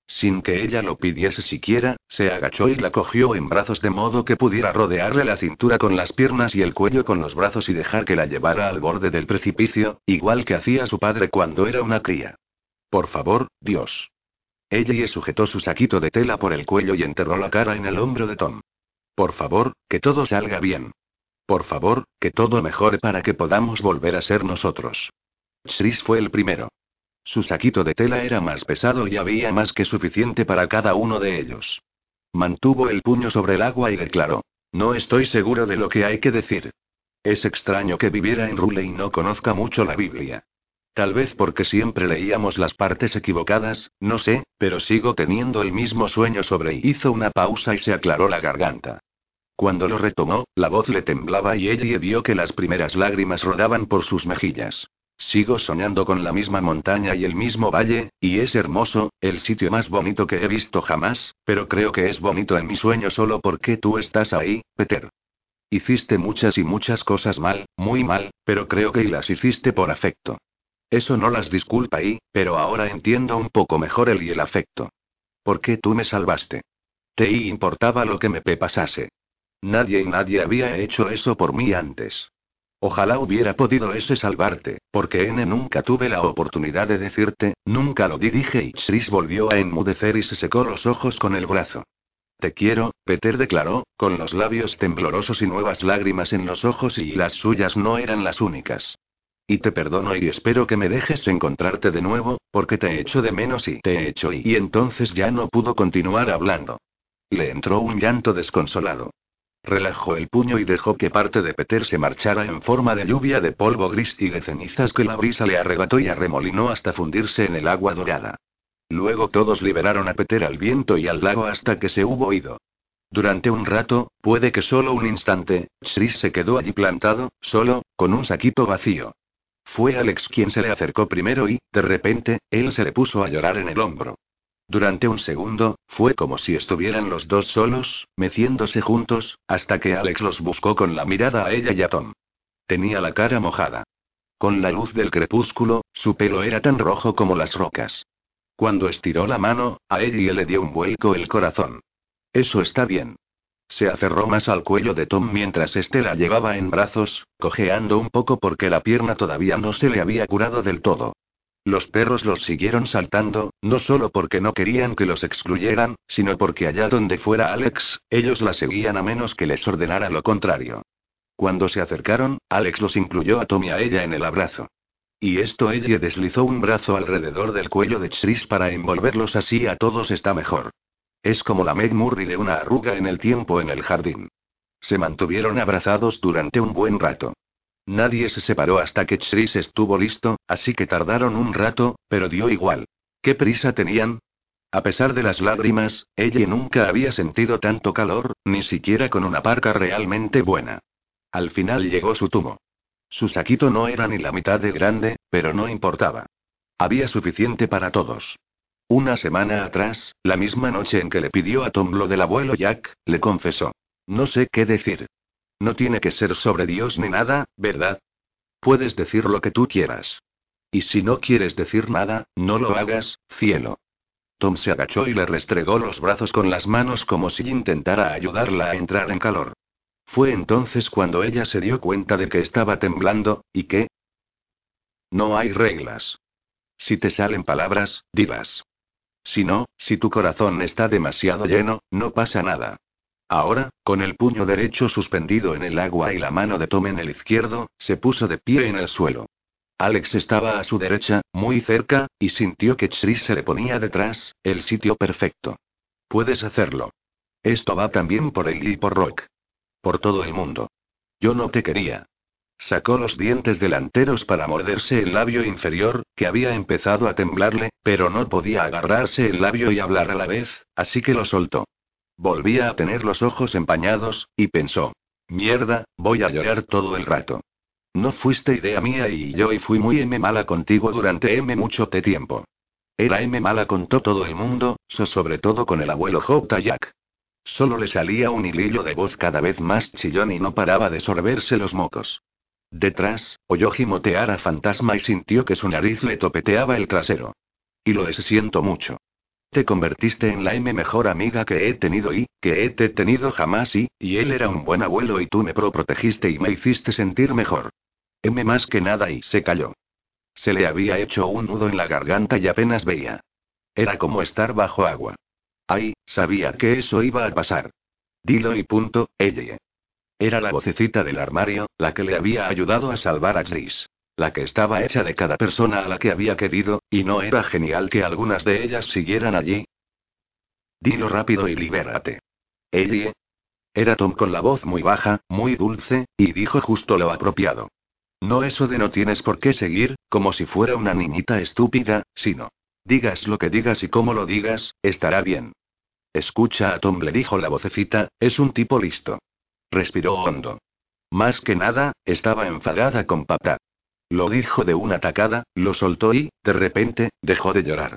Sin que ella lo pidiese siquiera, se agachó y la cogió en brazos de modo que pudiera rodearle la cintura con las piernas y el cuello con los brazos y dejar que la llevara al borde del precipicio, igual que hacía su padre cuando era una cría. Por favor, Dios. Ella sujetó su saquito de tela por el cuello y enterró la cara en el hombro de Tom. Por favor, que todo salga bien. Por favor, que todo mejore para que podamos volver a ser nosotros. Chris fue el primero. Su saquito de tela era más pesado y había más que suficiente para cada uno de ellos. Mantuvo el puño sobre el agua y declaró: No estoy seguro de lo que hay que decir. Es extraño que viviera en Rule y no conozca mucho la Biblia. Tal vez porque siempre leíamos las partes equivocadas, no sé, pero sigo teniendo el mismo sueño sobre. Hizo una pausa y se aclaró la garganta. Cuando lo retomó, la voz le temblaba y ella vio que las primeras lágrimas rodaban por sus mejillas. Sigo soñando con la misma montaña y el mismo valle, y es hermoso, el sitio más bonito que he visto jamás, pero creo que es bonito en mi sueño solo porque tú estás ahí, Peter. Hiciste muchas y muchas cosas mal, muy mal, pero creo que las hiciste por afecto. Eso no las disculpa y, pero ahora entiendo un poco mejor el y el afecto. ¿Por qué tú me salvaste? Te importaba lo que me pasase. Nadie y nadie había hecho eso por mí antes. Ojalá hubiera podido ese salvarte, porque N nunca tuve la oportunidad de decirte, nunca lo di dije y Chris volvió a enmudecer y se secó los ojos con el brazo. Te quiero, Peter declaró, con los labios temblorosos y nuevas lágrimas en los ojos y las suyas no eran las únicas. Y te perdono y espero que me dejes encontrarte de nuevo, porque te echo de menos y te echo y, y entonces ya no pudo continuar hablando. Le entró un llanto desconsolado. Relajó el puño y dejó que parte de Peter se marchara en forma de lluvia de polvo gris y de cenizas que la brisa le arrebató y arremolinó hasta fundirse en el agua dorada. Luego todos liberaron a Peter al viento y al lago hasta que se hubo ido. Durante un rato, puede que solo un instante, Chris se quedó allí plantado, solo, con un saquito vacío. Fue Alex quien se le acercó primero y, de repente, él se le puso a llorar en el hombro. Durante un segundo, fue como si estuvieran los dos solos, meciéndose juntos, hasta que Alex los buscó con la mirada a ella y a Tom. Tenía la cara mojada. Con la luz del crepúsculo, su pelo era tan rojo como las rocas. Cuando estiró la mano, a ella le dio un vuelco el corazón. Eso está bien. Se aferró más al cuello de Tom mientras éste la llevaba en brazos, cojeando un poco porque la pierna todavía no se le había curado del todo. Los perros los siguieron saltando, no solo porque no querían que los excluyeran, sino porque allá donde fuera Alex, ellos la seguían a menos que les ordenara lo contrario. Cuando se acercaron, Alex los incluyó a Tom y a ella en el abrazo. Y esto ella deslizó un brazo alrededor del cuello de Chris para envolverlos así a todos está mejor. Es como la Meg Murray de una arruga en el tiempo en el jardín. Se mantuvieron abrazados durante un buen rato. Nadie se separó hasta que Chris estuvo listo, así que tardaron un rato, pero dio igual. ¿Qué prisa tenían? A pesar de las lágrimas, ella nunca había sentido tanto calor, ni siquiera con una parca realmente buena. Al final llegó su tumo. Su saquito no era ni la mitad de grande, pero no importaba. Había suficiente para todos. Una semana atrás, la misma noche en que le pidió a Tom lo del abuelo Jack, le confesó. No sé qué decir. No tiene que ser sobre Dios ni nada, ¿verdad? Puedes decir lo que tú quieras. Y si no quieres decir nada, no lo hagas, cielo. Tom se agachó y le restregó los brazos con las manos como si intentara ayudarla a entrar en calor. Fue entonces cuando ella se dio cuenta de que estaba temblando, y que... No hay reglas. Si te salen palabras, dilas. Si no, si tu corazón está demasiado lleno, no pasa nada. Ahora, con el puño derecho suspendido en el agua y la mano de Tom en el izquierdo, se puso de pie en el suelo. Alex estaba a su derecha, muy cerca, y sintió que Chris se le ponía detrás, el sitio perfecto. Puedes hacerlo. Esto va también por él y por Rock. Por todo el mundo. Yo no te quería. Sacó los dientes delanteros para morderse el labio inferior, que había empezado a temblarle, pero no podía agarrarse el labio y hablar a la vez, así que lo soltó. Volvía a tener los ojos empañados, y pensó. Mierda, voy a llorar todo el rato. No fuiste idea mía y yo y fui muy M mala contigo durante M mucho te tiempo. Era M mala con todo el mundo, so sobre todo con el abuelo J. Jack. Solo le salía un hilillo de voz cada vez más chillón y no paraba de sorberse los mocos. Detrás, oyó gimotear a Fantasma y sintió que su nariz le topeteaba el trasero. Y lo siento mucho. Te convertiste en la M mejor amiga que he tenido y, que he tenido jamás y, y él era un buen abuelo y tú me pro protegiste y me hiciste sentir mejor. M más que nada y se calló. Se le había hecho un nudo en la garganta y apenas veía. Era como estar bajo agua. Ay, sabía que eso iba a pasar. Dilo y punto, ella. Era la vocecita del armario, la que le había ayudado a salvar a Chris la que estaba hecha de cada persona a la que había querido, y no era genial que algunas de ellas siguieran allí. Dilo rápido y libérate. Ellie. Era Tom con la voz muy baja, muy dulce, y dijo justo lo apropiado. No eso de no tienes por qué seguir, como si fuera una niñita estúpida, sino. Digas lo que digas y como lo digas, estará bien. Escucha a Tom, le dijo la vocecita, es un tipo listo. Respiró hondo. Más que nada, estaba enfadada con papá. Lo dijo de una tacada, lo soltó y, de repente, dejó de llorar.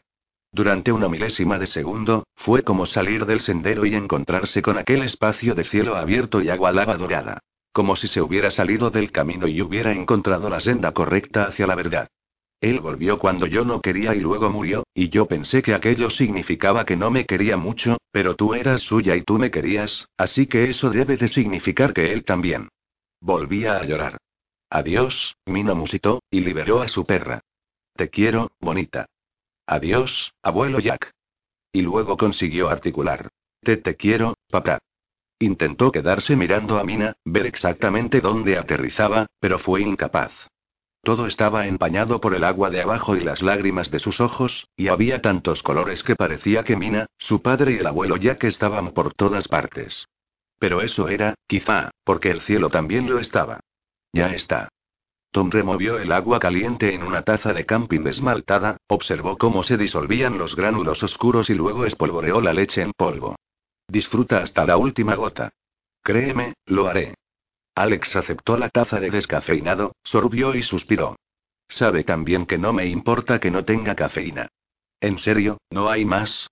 Durante una milésima de segundo, fue como salir del sendero y encontrarse con aquel espacio de cielo abierto y agua lava dorada. Como si se hubiera salido del camino y hubiera encontrado la senda correcta hacia la verdad. Él volvió cuando yo no quería y luego murió, y yo pensé que aquello significaba que no me quería mucho, pero tú eras suya y tú me querías, así que eso debe de significar que él también. Volvía a llorar. Adiós, Mina musitó, y liberó a su perra. Te quiero, bonita. Adiós, abuelo Jack. Y luego consiguió articular. Te te quiero, papá. Intentó quedarse mirando a Mina, ver exactamente dónde aterrizaba, pero fue incapaz. Todo estaba empañado por el agua de abajo y las lágrimas de sus ojos, y había tantos colores que parecía que Mina, su padre y el abuelo Jack estaban por todas partes. Pero eso era, quizá, porque el cielo también lo estaba. Ya está. Tom removió el agua caliente en una taza de camping esmaltada, observó cómo se disolvían los gránulos oscuros y luego espolvoreó la leche en polvo. Disfruta hasta la última gota. Créeme, lo haré. Alex aceptó la taza de descafeinado, sorbió y suspiró. Sabe también que no me importa que no tenga cafeína. En serio, no hay más.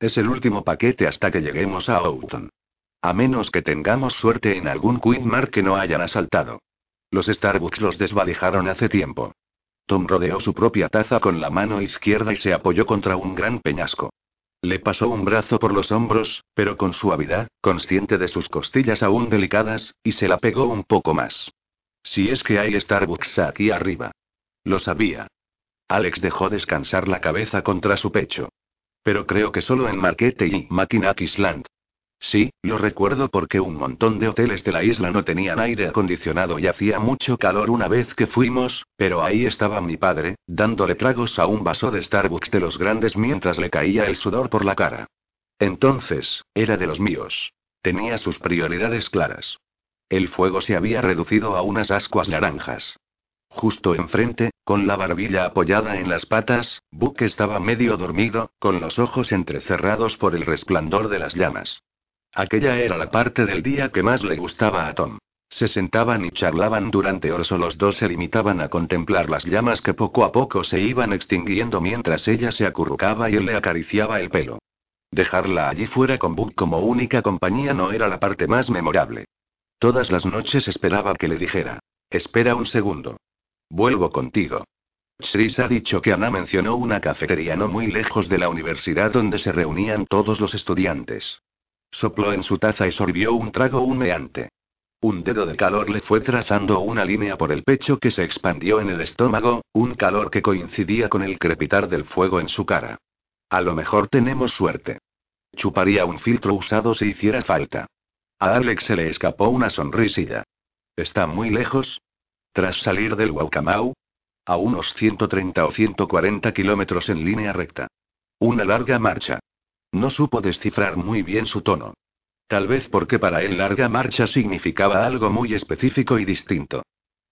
Es el último paquete hasta que lleguemos a Oughton. A menos que tengamos suerte en algún Queen que no hayan asaltado. Los Starbucks los desvalijaron hace tiempo. Tom rodeó su propia taza con la mano izquierda y se apoyó contra un gran peñasco. Le pasó un brazo por los hombros, pero con suavidad, consciente de sus costillas aún delicadas, y se la pegó un poco más. Si es que hay Starbucks aquí arriba. Lo sabía. Alex dejó descansar la cabeza contra su pecho. Pero creo que solo en Marquette y Mackinac Island. Sí, lo recuerdo porque un montón de hoteles de la isla no tenían aire acondicionado y hacía mucho calor una vez que fuimos, pero ahí estaba mi padre, dándole tragos a un vaso de Starbucks de los grandes mientras le caía el sudor por la cara. Entonces, era de los míos. Tenía sus prioridades claras. El fuego se había reducido a unas ascuas naranjas. Justo enfrente, con la barbilla apoyada en las patas, Buck estaba medio dormido, con los ojos entrecerrados por el resplandor de las llamas. Aquella era la parte del día que más le gustaba a Tom. Se sentaban y charlaban durante horas o los dos se limitaban a contemplar las llamas que poco a poco se iban extinguiendo mientras ella se acurrucaba y él le acariciaba el pelo. Dejarla allí fuera con Buck como única compañía no era la parte más memorable. Todas las noches esperaba que le dijera. Espera un segundo. Vuelvo contigo. Shris ha dicho que Ana mencionó una cafetería no muy lejos de la universidad donde se reunían todos los estudiantes. Sopló en su taza y sorbió un trago humeante. Un dedo de calor le fue trazando una línea por el pecho que se expandió en el estómago, un calor que coincidía con el crepitar del fuego en su cara. A lo mejor tenemos suerte. Chuparía un filtro usado si hiciera falta. A Alex se le escapó una sonrisilla. ¿Está muy lejos? Tras salir del Waucamau. A unos 130 o 140 kilómetros en línea recta. Una larga marcha. No supo descifrar muy bien su tono. Tal vez porque para él larga marcha significaba algo muy específico y distinto.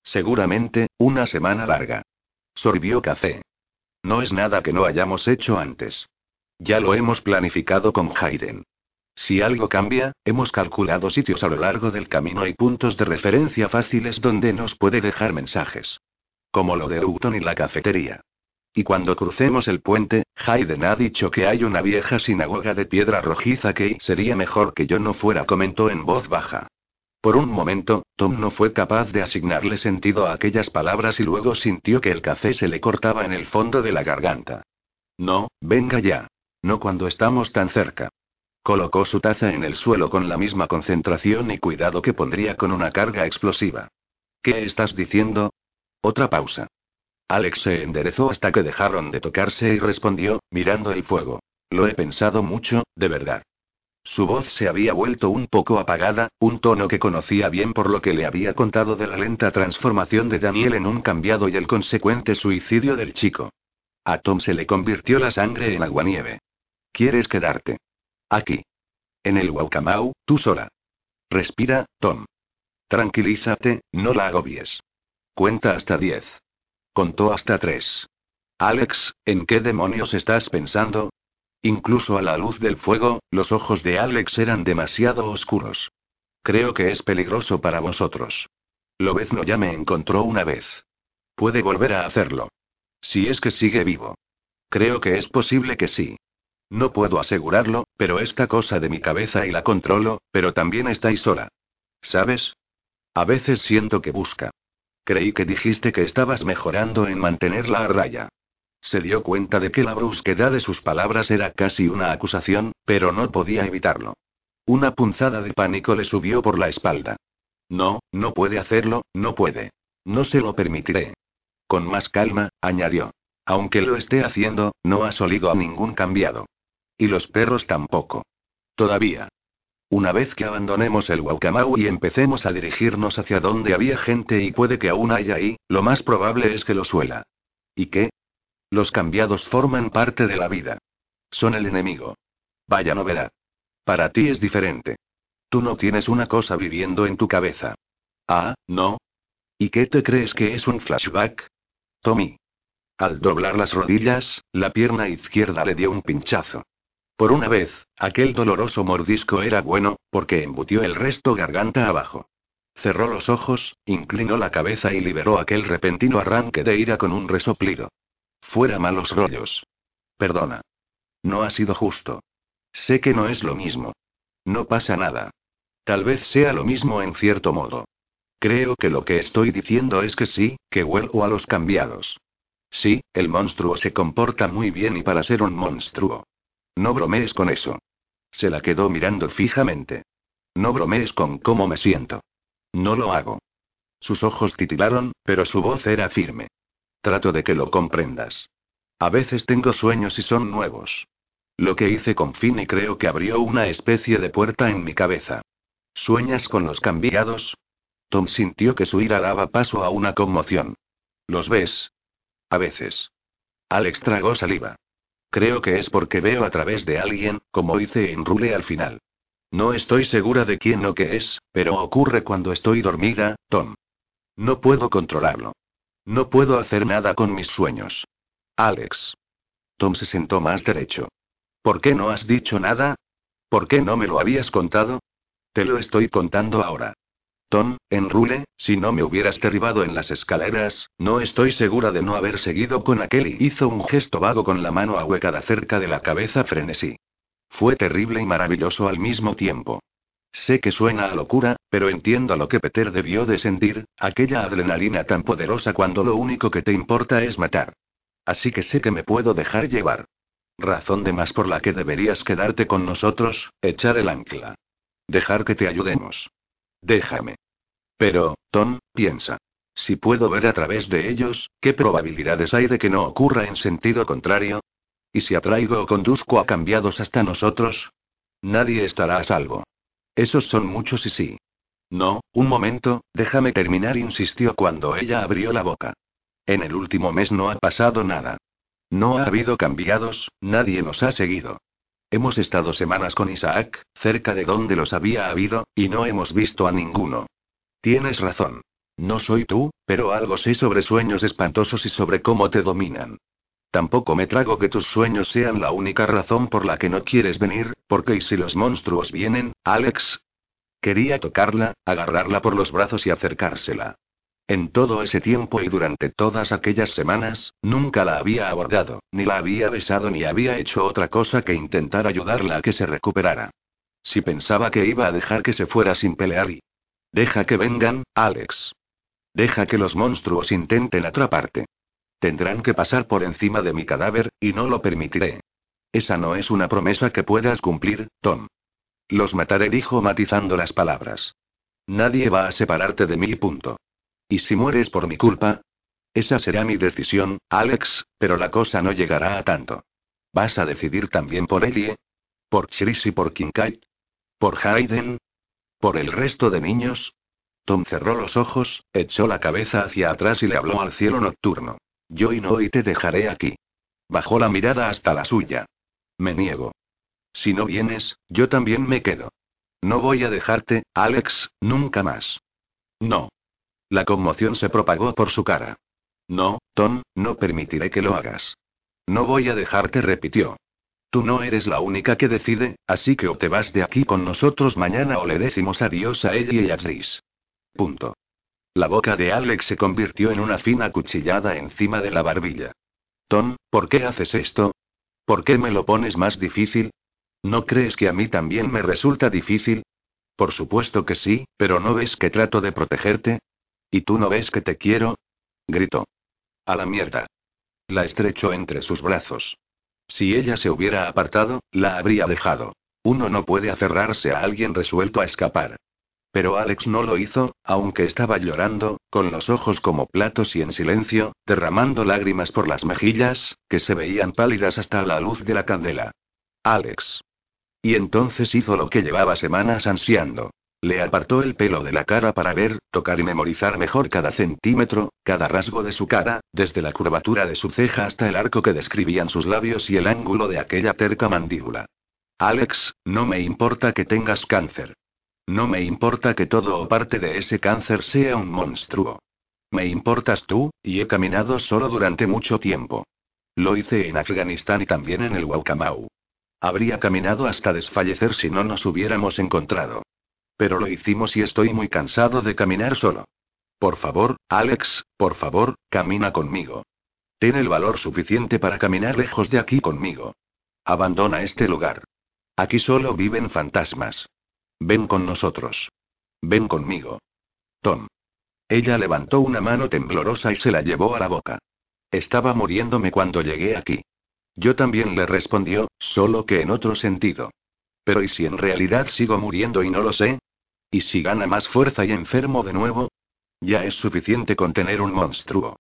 Seguramente, una semana larga. Sorbió café. No es nada que no hayamos hecho antes. Ya lo hemos planificado con Hayden. Si algo cambia, hemos calculado sitios a lo largo del camino y puntos de referencia fáciles donde nos puede dejar mensajes. Como lo de Houghton y la cafetería. Y cuando crucemos el puente, Hayden ha dicho que hay una vieja sinagoga de piedra rojiza que sería mejor que yo no fuera, comentó en voz baja. Por un momento, Tom no fue capaz de asignarle sentido a aquellas palabras y luego sintió que el café se le cortaba en el fondo de la garganta. No, venga ya. No cuando estamos tan cerca. Colocó su taza en el suelo con la misma concentración y cuidado que pondría con una carga explosiva. ¿Qué estás diciendo? Otra pausa. Alex se enderezó hasta que dejaron de tocarse y respondió, mirando el fuego. Lo he pensado mucho, de verdad. Su voz se había vuelto un poco apagada, un tono que conocía bien por lo que le había contado de la lenta transformación de Daniel en un cambiado y el consecuente suicidio del chico. A Tom se le convirtió la sangre en aguanieve. ¿Quieres quedarte? Aquí. En el Waucamau, tú sola. Respira, Tom. Tranquilízate, no la agobies. Cuenta hasta diez. Contó hasta tres. Alex, ¿en qué demonios estás pensando? Incluso a la luz del fuego, los ojos de Alex eran demasiado oscuros. Creo que es peligroso para vosotros. Lobezno ya me encontró una vez. Puede volver a hacerlo. Si es que sigue vivo. Creo que es posible que sí. No puedo asegurarlo, pero esta cosa de mi cabeza y la controlo, pero también estáis sola. ¿Sabes? A veces siento que busca. Creí que dijiste que estabas mejorando en mantenerla a raya. Se dio cuenta de que la brusquedad de sus palabras era casi una acusación, pero no podía evitarlo. Una punzada de pánico le subió por la espalda. No, no puede hacerlo, no puede. No se lo permitiré. Con más calma, añadió. Aunque lo esté haciendo, no ha solido a ningún cambiado. Y los perros tampoco. Todavía. Una vez que abandonemos el Waucamau y empecemos a dirigirnos hacia donde había gente y puede que aún haya ahí, lo más probable es que lo suela. ¿Y qué? Los cambiados forman parte de la vida. Son el enemigo. Vaya novedad. Para ti es diferente. Tú no tienes una cosa viviendo en tu cabeza. Ah, ¿no? ¿Y qué te crees que es un flashback? Tommy. Al doblar las rodillas, la pierna izquierda le dio un pinchazo. Por una vez, aquel doloroso mordisco era bueno, porque embutió el resto garganta abajo. Cerró los ojos, inclinó la cabeza y liberó aquel repentino arranque de ira con un resoplido. Fuera malos rollos. Perdona. No ha sido justo. Sé que no es lo mismo. No pasa nada. Tal vez sea lo mismo en cierto modo. Creo que lo que estoy diciendo es que sí, que vuelvo a los cambiados. Sí, el monstruo se comporta muy bien y para ser un monstruo. No bromees con eso. Se la quedó mirando fijamente. No bromees con cómo me siento. No lo hago. Sus ojos titilaron, pero su voz era firme. Trato de que lo comprendas. A veces tengo sueños y son nuevos. Lo que hice con Finny creo que abrió una especie de puerta en mi cabeza. ¿Sueñas con los cambiados? Tom sintió que su ira daba paso a una conmoción. ¿Los ves? A veces. Alex tragó saliva. Creo que es porque veo a través de alguien, como hice en Rule al final. No estoy segura de quién o qué es, pero ocurre cuando estoy dormida, Tom. No puedo controlarlo. No puedo hacer nada con mis sueños. Alex. Tom se sentó más derecho. ¿Por qué no has dicho nada? ¿Por qué no me lo habías contado? Te lo estoy contando ahora. Tom, en Rule, si no me hubieras derribado en las escaleras, no estoy segura de no haber seguido con aquel y hizo un gesto vago con la mano ahuecada cerca de la cabeza frenesí. Fue terrible y maravilloso al mismo tiempo. Sé que suena a locura, pero entiendo lo que Peter debió de sentir, aquella adrenalina tan poderosa cuando lo único que te importa es matar. Así que sé que me puedo dejar llevar. Razón de más por la que deberías quedarte con nosotros, echar el ancla. Dejar que te ayudemos. Déjame. Pero, Tom, piensa. Si puedo ver a través de ellos, ¿qué probabilidades hay de que no ocurra en sentido contrario? ¿Y si atraigo o conduzco a cambiados hasta nosotros? Nadie estará a salvo. Esos son muchos y sí. No, un momento, déjame terminar, insistió cuando ella abrió la boca. En el último mes no ha pasado nada. No ha habido cambiados, nadie nos ha seguido. Hemos estado semanas con Isaac, cerca de donde los había habido, y no hemos visto a ninguno. Tienes razón. No soy tú, pero algo sé sobre sueños espantosos y sobre cómo te dominan. Tampoco me trago que tus sueños sean la única razón por la que no quieres venir, porque ¿y si los monstruos vienen, Alex? Quería tocarla, agarrarla por los brazos y acercársela. En todo ese tiempo y durante todas aquellas semanas, nunca la había abordado, ni la había besado ni había hecho otra cosa que intentar ayudarla a que se recuperara. Si pensaba que iba a dejar que se fuera sin pelear y... Deja que vengan, Alex. Deja que los monstruos intenten atraparte. Tendrán que pasar por encima de mi cadáver, y no lo permitiré. Esa no es una promesa que puedas cumplir, Tom. Los mataré, dijo matizando las palabras. Nadie va a separarte de mí, punto. ¿Y si mueres por mi culpa? Esa será mi decisión, Alex, pero la cosa no llegará a tanto. ¿Vas a decidir también por Ellie? ¿Por Chris y por Kincaid? ¿Por Hayden? ¿Por el resto de niños? Tom cerró los ojos, echó la cabeza hacia atrás y le habló al cielo nocturno. Yo y no y te dejaré aquí. Bajó la mirada hasta la suya. Me niego. Si no vienes, yo también me quedo. No voy a dejarte, Alex, nunca más. No. La conmoción se propagó por su cara. No, Tom, no permitiré que lo hagas. No voy a dejarte, repitió. Tú no eres la única que decide, así que o te vas de aquí con nosotros mañana o le decimos adiós a ella y a Chris. Punto. La boca de Alex se convirtió en una fina cuchillada encima de la barbilla. Tom, ¿por qué haces esto? ¿Por qué me lo pones más difícil? ¿No crees que a mí también me resulta difícil? Por supuesto que sí, pero ¿no ves que trato de protegerte? ¿Y tú no ves que te quiero? Gritó. A la mierda. La estrechó entre sus brazos. Si ella se hubiera apartado, la habría dejado. Uno no puede aferrarse a alguien resuelto a escapar. Pero Alex no lo hizo, aunque estaba llorando, con los ojos como platos y en silencio, derramando lágrimas por las mejillas, que se veían pálidas hasta la luz de la candela. Alex. Y entonces hizo lo que llevaba semanas ansiando. Le apartó el pelo de la cara para ver, tocar y memorizar mejor cada centímetro, cada rasgo de su cara, desde la curvatura de su ceja hasta el arco que describían sus labios y el ángulo de aquella terca mandíbula. Alex, no me importa que tengas cáncer. No me importa que todo o parte de ese cáncer sea un monstruo. Me importas tú, y he caminado solo durante mucho tiempo. Lo hice en Afganistán y también en el Waukamau. Habría caminado hasta desfallecer si no nos hubiéramos encontrado. Pero lo hicimos y estoy muy cansado de caminar solo. Por favor, Alex, por favor, camina conmigo. Ten el valor suficiente para caminar lejos de aquí conmigo. Abandona este lugar. Aquí solo viven fantasmas. Ven con nosotros. Ven conmigo. Tom. Ella levantó una mano temblorosa y se la llevó a la boca. Estaba muriéndome cuando llegué aquí. Yo también le respondió, solo que en otro sentido. Pero ¿y si en realidad sigo muriendo y no lo sé? ¿Y si gana más fuerza y enfermo de nuevo? Ya es suficiente con tener un monstruo.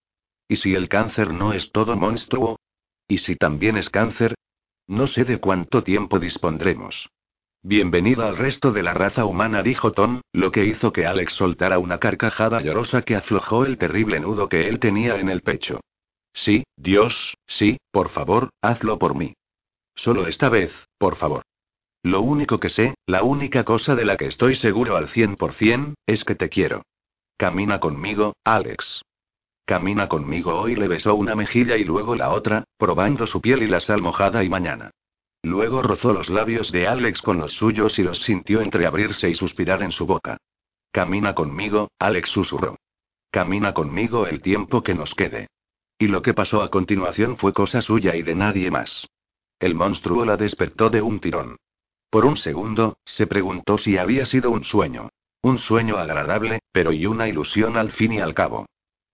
¿Y si el cáncer no es todo monstruo? ¿Y si también es cáncer? No sé de cuánto tiempo dispondremos. Bienvenida al resto de la raza humana, dijo Tom, lo que hizo que Alex soltara una carcajada llorosa que aflojó el terrible nudo que él tenía en el pecho. Sí, Dios, sí, por favor, hazlo por mí. Solo esta vez, por favor. Lo único que sé, la única cosa de la que estoy seguro al 100%, es que te quiero. Camina conmigo, Alex. Camina conmigo hoy le besó una mejilla y luego la otra, probando su piel y la sal mojada y mañana. Luego rozó los labios de Alex con los suyos y los sintió entreabrirse y suspirar en su boca. Camina conmigo, Alex susurró. Camina conmigo el tiempo que nos quede. Y lo que pasó a continuación fue cosa suya y de nadie más. El monstruo la despertó de un tirón. Por un segundo, se preguntó si había sido un sueño. Un sueño agradable, pero y una ilusión al fin y al cabo.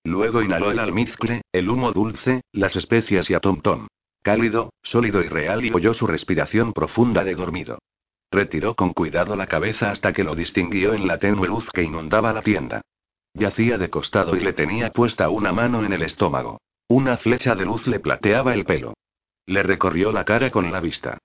Luego inhaló el almizcle, el humo dulce, las especias y a Tom Tom cálido, sólido y real y oyó su respiración profunda de dormido. Retiró con cuidado la cabeza hasta que lo distinguió en la tenue luz que inundaba la tienda. Yacía de costado y le tenía puesta una mano en el estómago. Una flecha de luz le plateaba el pelo. Le recorrió la cara con la vista.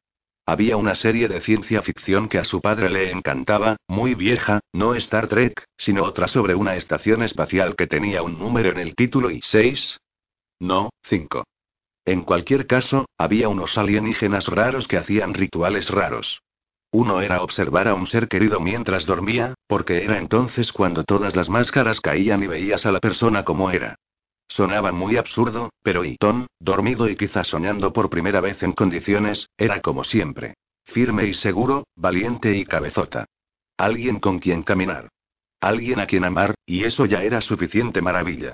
Había una serie de ciencia ficción que a su padre le encantaba, muy vieja, no Star Trek, sino otra sobre una estación espacial que tenía un número en el título y seis. No, cinco. En cualquier caso, había unos alienígenas raros que hacían rituales raros. Uno era observar a un ser querido mientras dormía, porque era entonces cuando todas las máscaras caían y veías a la persona como era. Sonaba muy absurdo, pero Iton, dormido y quizás soñando por primera vez en condiciones, era como siempre. Firme y seguro, valiente y cabezota. Alguien con quien caminar. Alguien a quien amar, y eso ya era suficiente maravilla.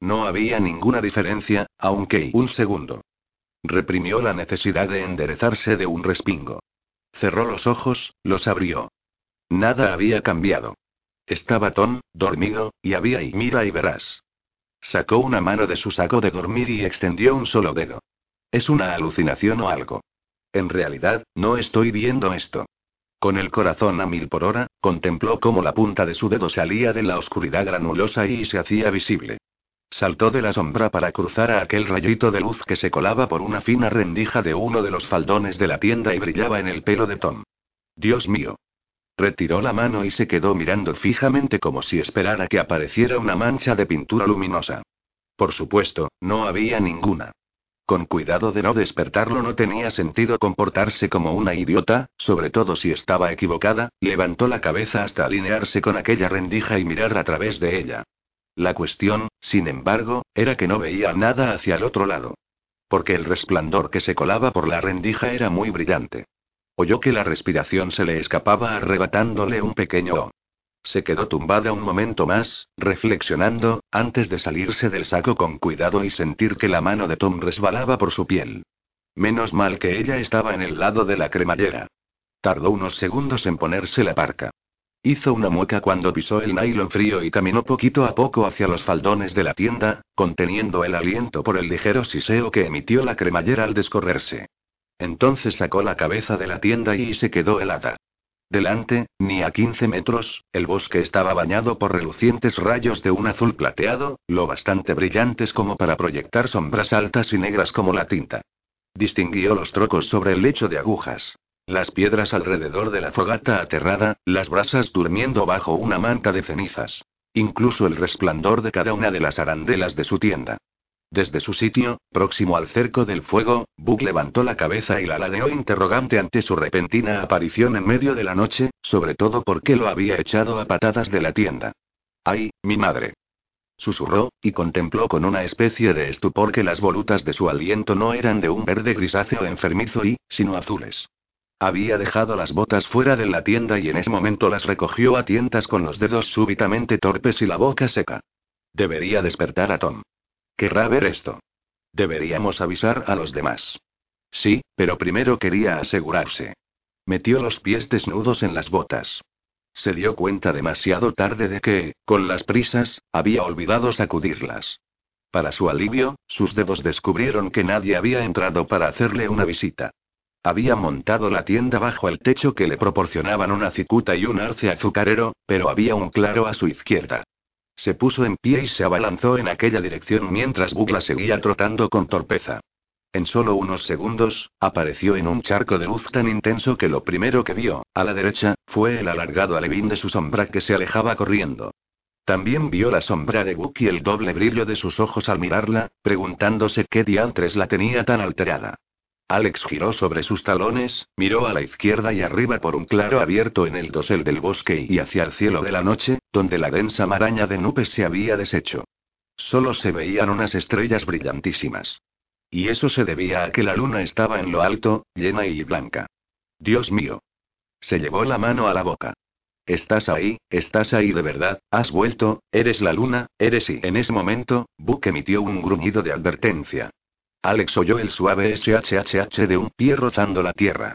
No había ninguna diferencia, aunque un segundo. Reprimió la necesidad de enderezarse de un respingo. Cerró los ojos, los abrió. Nada había cambiado. Estaba Tom, dormido, y había y mira y verás. Sacó una mano de su saco de dormir y extendió un solo dedo. ¿Es una alucinación o algo? En realidad, no estoy viendo esto. Con el corazón a mil por hora, contempló cómo la punta de su dedo salía de la oscuridad granulosa y se hacía visible. Saltó de la sombra para cruzar a aquel rayito de luz que se colaba por una fina rendija de uno de los faldones de la tienda y brillaba en el pelo de Tom. Dios mío. Retiró la mano y se quedó mirando fijamente como si esperara que apareciera una mancha de pintura luminosa. Por supuesto, no había ninguna. Con cuidado de no despertarlo no tenía sentido comportarse como una idiota, sobre todo si estaba equivocada, levantó la cabeza hasta alinearse con aquella rendija y mirar a través de ella. La cuestión, sin embargo, era que no veía nada hacia el otro lado. Porque el resplandor que se colaba por la rendija era muy brillante. Oyó que la respiración se le escapaba arrebatándole un pequeño. Se quedó tumbada un momento más, reflexionando, antes de salirse del saco con cuidado y sentir que la mano de Tom resbalaba por su piel. Menos mal que ella estaba en el lado de la cremallera. Tardó unos segundos en ponerse la parca. Hizo una mueca cuando pisó el nylon frío y caminó poquito a poco hacia los faldones de la tienda, conteniendo el aliento por el ligero siseo que emitió la cremallera al descorrerse. Entonces sacó la cabeza de la tienda y se quedó helada. Delante, ni a 15 metros, el bosque estaba bañado por relucientes rayos de un azul plateado, lo bastante brillantes como para proyectar sombras altas y negras como la tinta. Distinguió los trocos sobre el lecho de agujas. Las piedras alrededor de la fogata aterrada, las brasas durmiendo bajo una manta de cenizas. Incluso el resplandor de cada una de las arandelas de su tienda. Desde su sitio, próximo al cerco del fuego, Buck levantó la cabeza y la ladeó interrogante ante su repentina aparición en medio de la noche, sobre todo porque lo había echado a patadas de la tienda. ¡Ay, mi madre! Susurró, y contempló con una especie de estupor que las volutas de su aliento no eran de un verde grisáceo enfermizo y, sino azules. Había dejado las botas fuera de la tienda y en ese momento las recogió a tientas con los dedos súbitamente torpes y la boca seca. Debería despertar a Tom. Querrá ver esto. Deberíamos avisar a los demás. Sí, pero primero quería asegurarse. Metió los pies desnudos en las botas. Se dio cuenta demasiado tarde de que, con las prisas, había olvidado sacudirlas. Para su alivio, sus dedos descubrieron que nadie había entrado para hacerle una visita. Había montado la tienda bajo el techo que le proporcionaban una cicuta y un arce azucarero, pero había un claro a su izquierda. Se puso en pie y se abalanzó en aquella dirección mientras Bugla seguía trotando con torpeza. En solo unos segundos, apareció en un charco de luz tan intenso que lo primero que vio, a la derecha, fue el alargado alevín de su sombra que se alejaba corriendo. También vio la sombra de Book y el doble brillo de sus ojos al mirarla, preguntándose qué diantres la tenía tan alterada. Alex giró sobre sus talones, miró a la izquierda y arriba por un claro abierto en el dosel del bosque y hacia el cielo de la noche, donde la densa maraña de nubes se había deshecho. Solo se veían unas estrellas brillantísimas. Y eso se debía a que la luna estaba en lo alto, llena y blanca. Dios mío. Se llevó la mano a la boca. Estás ahí, estás ahí de verdad, has vuelto, eres la luna, eres y en ese momento, Buck emitió un gruñido de advertencia. Alex oyó el suave SHHH de un pie rozando la tierra.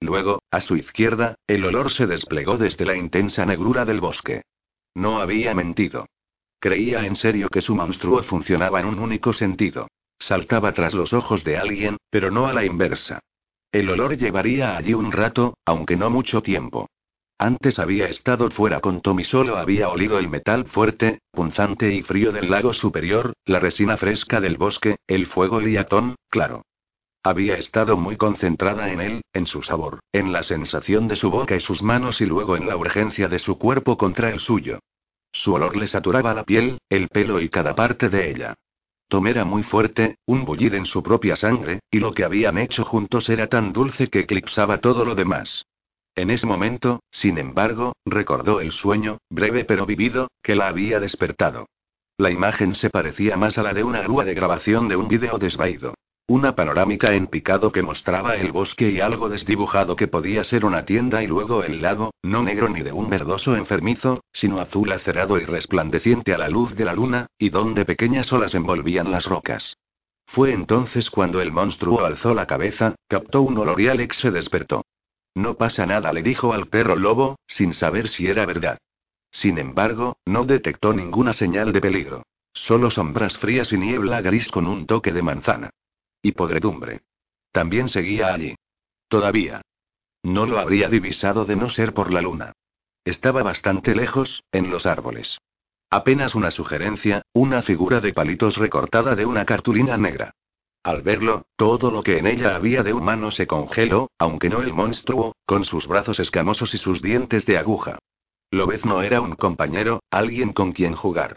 Luego, a su izquierda, el olor se desplegó desde la intensa negrura del bosque. No había mentido. Creía en serio que su monstruo funcionaba en un único sentido. Saltaba tras los ojos de alguien, pero no a la inversa. El olor llevaría allí un rato, aunque no mucho tiempo. Antes había estado fuera con Tom y solo había olido el metal fuerte, punzante y frío del lago superior, la resina fresca del bosque, el fuego liatón, claro. Había estado muy concentrada en él, en su sabor, en la sensación de su boca y sus manos y luego en la urgencia de su cuerpo contra el suyo. Su olor le saturaba la piel, el pelo y cada parte de ella. Tom era muy fuerte, un bullir en su propia sangre, y lo que habían hecho juntos era tan dulce que eclipsaba todo lo demás. En ese momento, sin embargo, recordó el sueño, breve pero vivido, que la había despertado. La imagen se parecía más a la de una grúa de grabación de un vídeo desvaído. Una panorámica en picado que mostraba el bosque y algo desdibujado que podía ser una tienda y luego el lago, no negro ni de un verdoso enfermizo, sino azul acerado y resplandeciente a la luz de la luna, y donde pequeñas olas envolvían las rocas. Fue entonces cuando el monstruo alzó la cabeza, captó un olor y Alex se despertó. No pasa nada, le dijo al perro lobo, sin saber si era verdad. Sin embargo, no detectó ninguna señal de peligro. Solo sombras frías y niebla gris con un toque de manzana. Y podredumbre. También seguía allí. Todavía. No lo habría divisado de no ser por la luna. Estaba bastante lejos, en los árboles. Apenas una sugerencia, una figura de palitos recortada de una cartulina negra. Al verlo, todo lo que en ella había de humano se congeló, aunque no el monstruo, con sus brazos escamosos y sus dientes de aguja. Lobez no era un compañero, alguien con quien jugar.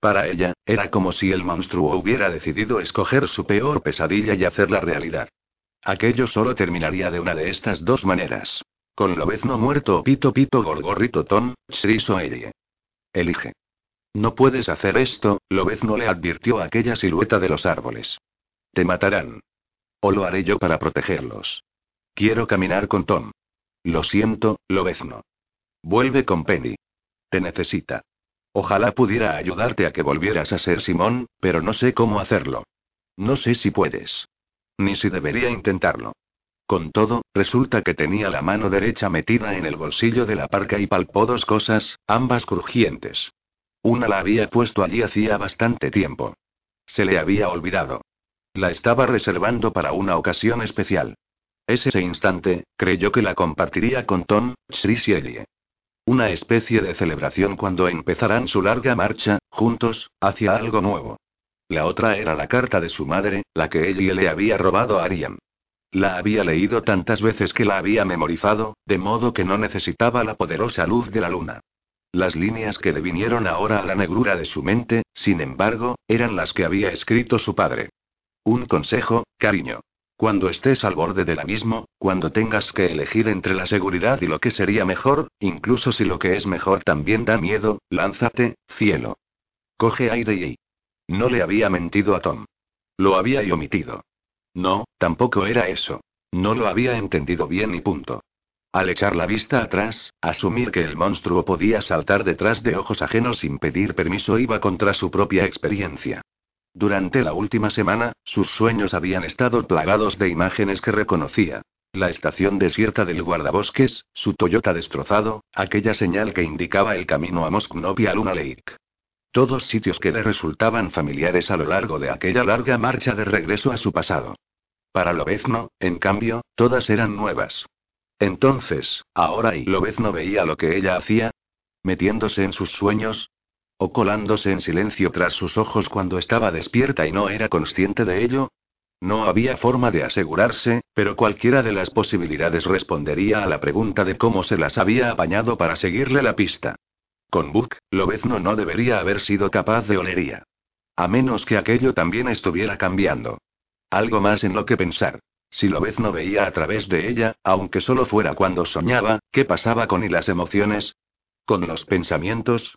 Para ella, era como si el monstruo hubiera decidido escoger su peor pesadilla y hacerla realidad. Aquello solo terminaría de una de estas dos maneras. Con Lobezno muerto pito pito gorgorrito ton, o Elie. Elige. No puedes hacer esto, Lobezno le advirtió aquella silueta de los árboles. Te matarán. O lo haré yo para protegerlos. Quiero caminar con Tom. Lo siento, Lobezno. Vuelve con Penny. Te necesita. Ojalá pudiera ayudarte a que volvieras a ser Simón, pero no sé cómo hacerlo. No sé si puedes. Ni si debería intentarlo. Con todo, resulta que tenía la mano derecha metida en el bolsillo de la parca y palpó dos cosas, ambas crujientes. Una la había puesto allí hacía bastante tiempo. Se le había olvidado. La estaba reservando para una ocasión especial. Ese instante, creyó que la compartiría con Tom, Chris y Ellie. Una especie de celebración cuando empezarán su larga marcha, juntos, hacia algo nuevo. La otra era la carta de su madre, la que Ellie le había robado a Ariam. La había leído tantas veces que la había memorizado, de modo que no necesitaba la poderosa luz de la luna. Las líneas que le vinieron ahora a la negrura de su mente, sin embargo, eran las que había escrito su padre. Un consejo, cariño. Cuando estés al borde del abismo, cuando tengas que elegir entre la seguridad y lo que sería mejor, incluso si lo que es mejor también da miedo, lánzate, cielo. Coge aire y... No le había mentido a Tom. Lo había y omitido. No, tampoco era eso. No lo había entendido bien y punto. Al echar la vista atrás, asumir que el monstruo podía saltar detrás de ojos ajenos sin pedir permiso iba contra su propia experiencia. Durante la última semana, sus sueños habían estado plagados de imágenes que reconocía. la estación desierta del guardabosques, su Toyota destrozado, aquella señal que indicaba el camino a Mosknov y a Luna Lake. Todos sitios que le resultaban familiares a lo largo de aquella larga marcha de regreso a su pasado. Para Lobezno, en cambio, todas eran nuevas. Entonces, ahora y Lobezno veía lo que ella hacía, metiéndose en sus sueños, o colándose en silencio tras sus ojos cuando estaba despierta y no era consciente de ello. No había forma de asegurarse, pero cualquiera de las posibilidades respondería a la pregunta de cómo se las había apañado para seguirle la pista. Con Buck, Lobezno no debería haber sido capaz de olería. A menos que aquello también estuviera cambiando. Algo más en lo que pensar. Si Lobezno veía a través de ella, aunque solo fuera cuando soñaba, ¿qué pasaba con las emociones? ¿Con los pensamientos?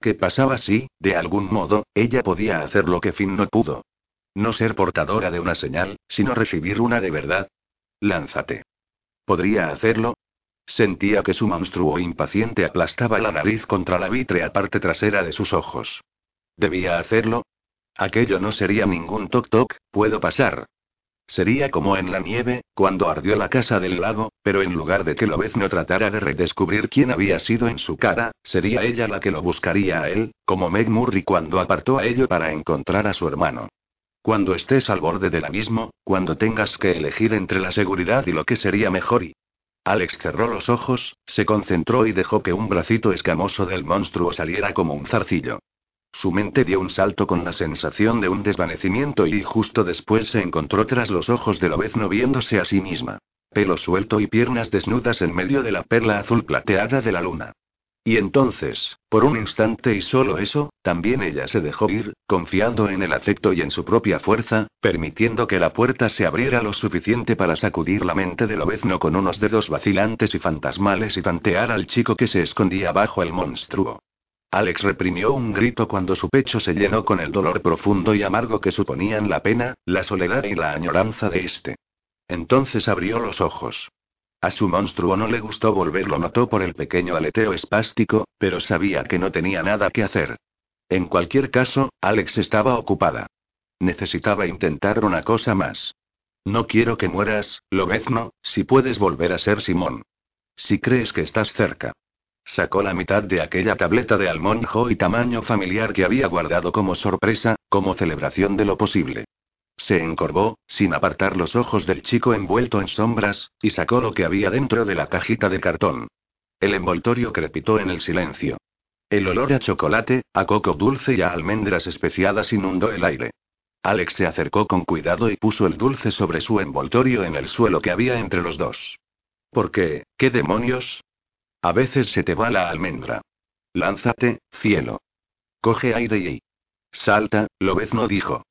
¿Qué pasaba si, de algún modo, ella podía hacer lo que Finn no pudo? No ser portadora de una señal, sino recibir una de verdad. Lánzate. ¿Podría hacerlo? Sentía que su monstruo impaciente aplastaba la nariz contra la vítrea parte trasera de sus ojos. ¿Debía hacerlo? Aquello no sería ningún toc-toc, puedo pasar. Sería como en la nieve, cuando ardió la casa del lago, pero en lugar de que Lobezno tratara de redescubrir quién había sido en su cara, sería ella la que lo buscaría a él, como Meg Murray cuando apartó a ello para encontrar a su hermano. Cuando estés al borde del abismo, cuando tengas que elegir entre la seguridad y lo que sería mejor y... Alex cerró los ojos, se concentró y dejó que un bracito escamoso del monstruo saliera como un zarcillo. Su mente dio un salto con la sensación de un desvanecimiento y justo después se encontró tras los ojos de Lobezno viéndose a sí misma. Pelo suelto y piernas desnudas en medio de la perla azul plateada de la luna. Y entonces, por un instante y solo eso, también ella se dejó ir, confiando en el afecto y en su propia fuerza, permitiendo que la puerta se abriera lo suficiente para sacudir la mente de Lobezno con unos dedos vacilantes y fantasmales y tantear al chico que se escondía bajo el monstruo. Alex reprimió un grito cuando su pecho se llenó con el dolor profundo y amargo que suponían la pena, la soledad y la añoranza de este. Entonces abrió los ojos. A su monstruo no le gustó volverlo, notó por el pequeño aleteo espástico, pero sabía que no tenía nada que hacer. En cualquier caso, Alex estaba ocupada. Necesitaba intentar una cosa más. No quiero que mueras, Lobezno, si puedes volver a ser Simón. Si crees que estás cerca. Sacó la mitad de aquella tableta de almonjo y tamaño familiar que había guardado como sorpresa, como celebración de lo posible. Se encorvó, sin apartar los ojos del chico envuelto en sombras, y sacó lo que había dentro de la cajita de cartón. El envoltorio crepitó en el silencio. El olor a chocolate, a coco dulce y a almendras especiadas inundó el aire. Alex se acercó con cuidado y puso el dulce sobre su envoltorio en el suelo que había entre los dos. ¿Por qué? ¿Qué demonios? A veces se te va la almendra. Lánzate, cielo. Coge aire y... Salta, no dijo.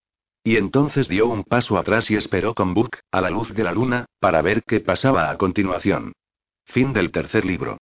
Y entonces dio un paso atrás y esperó con Book, a la luz de la luna, para ver qué pasaba a continuación. Fin del tercer libro.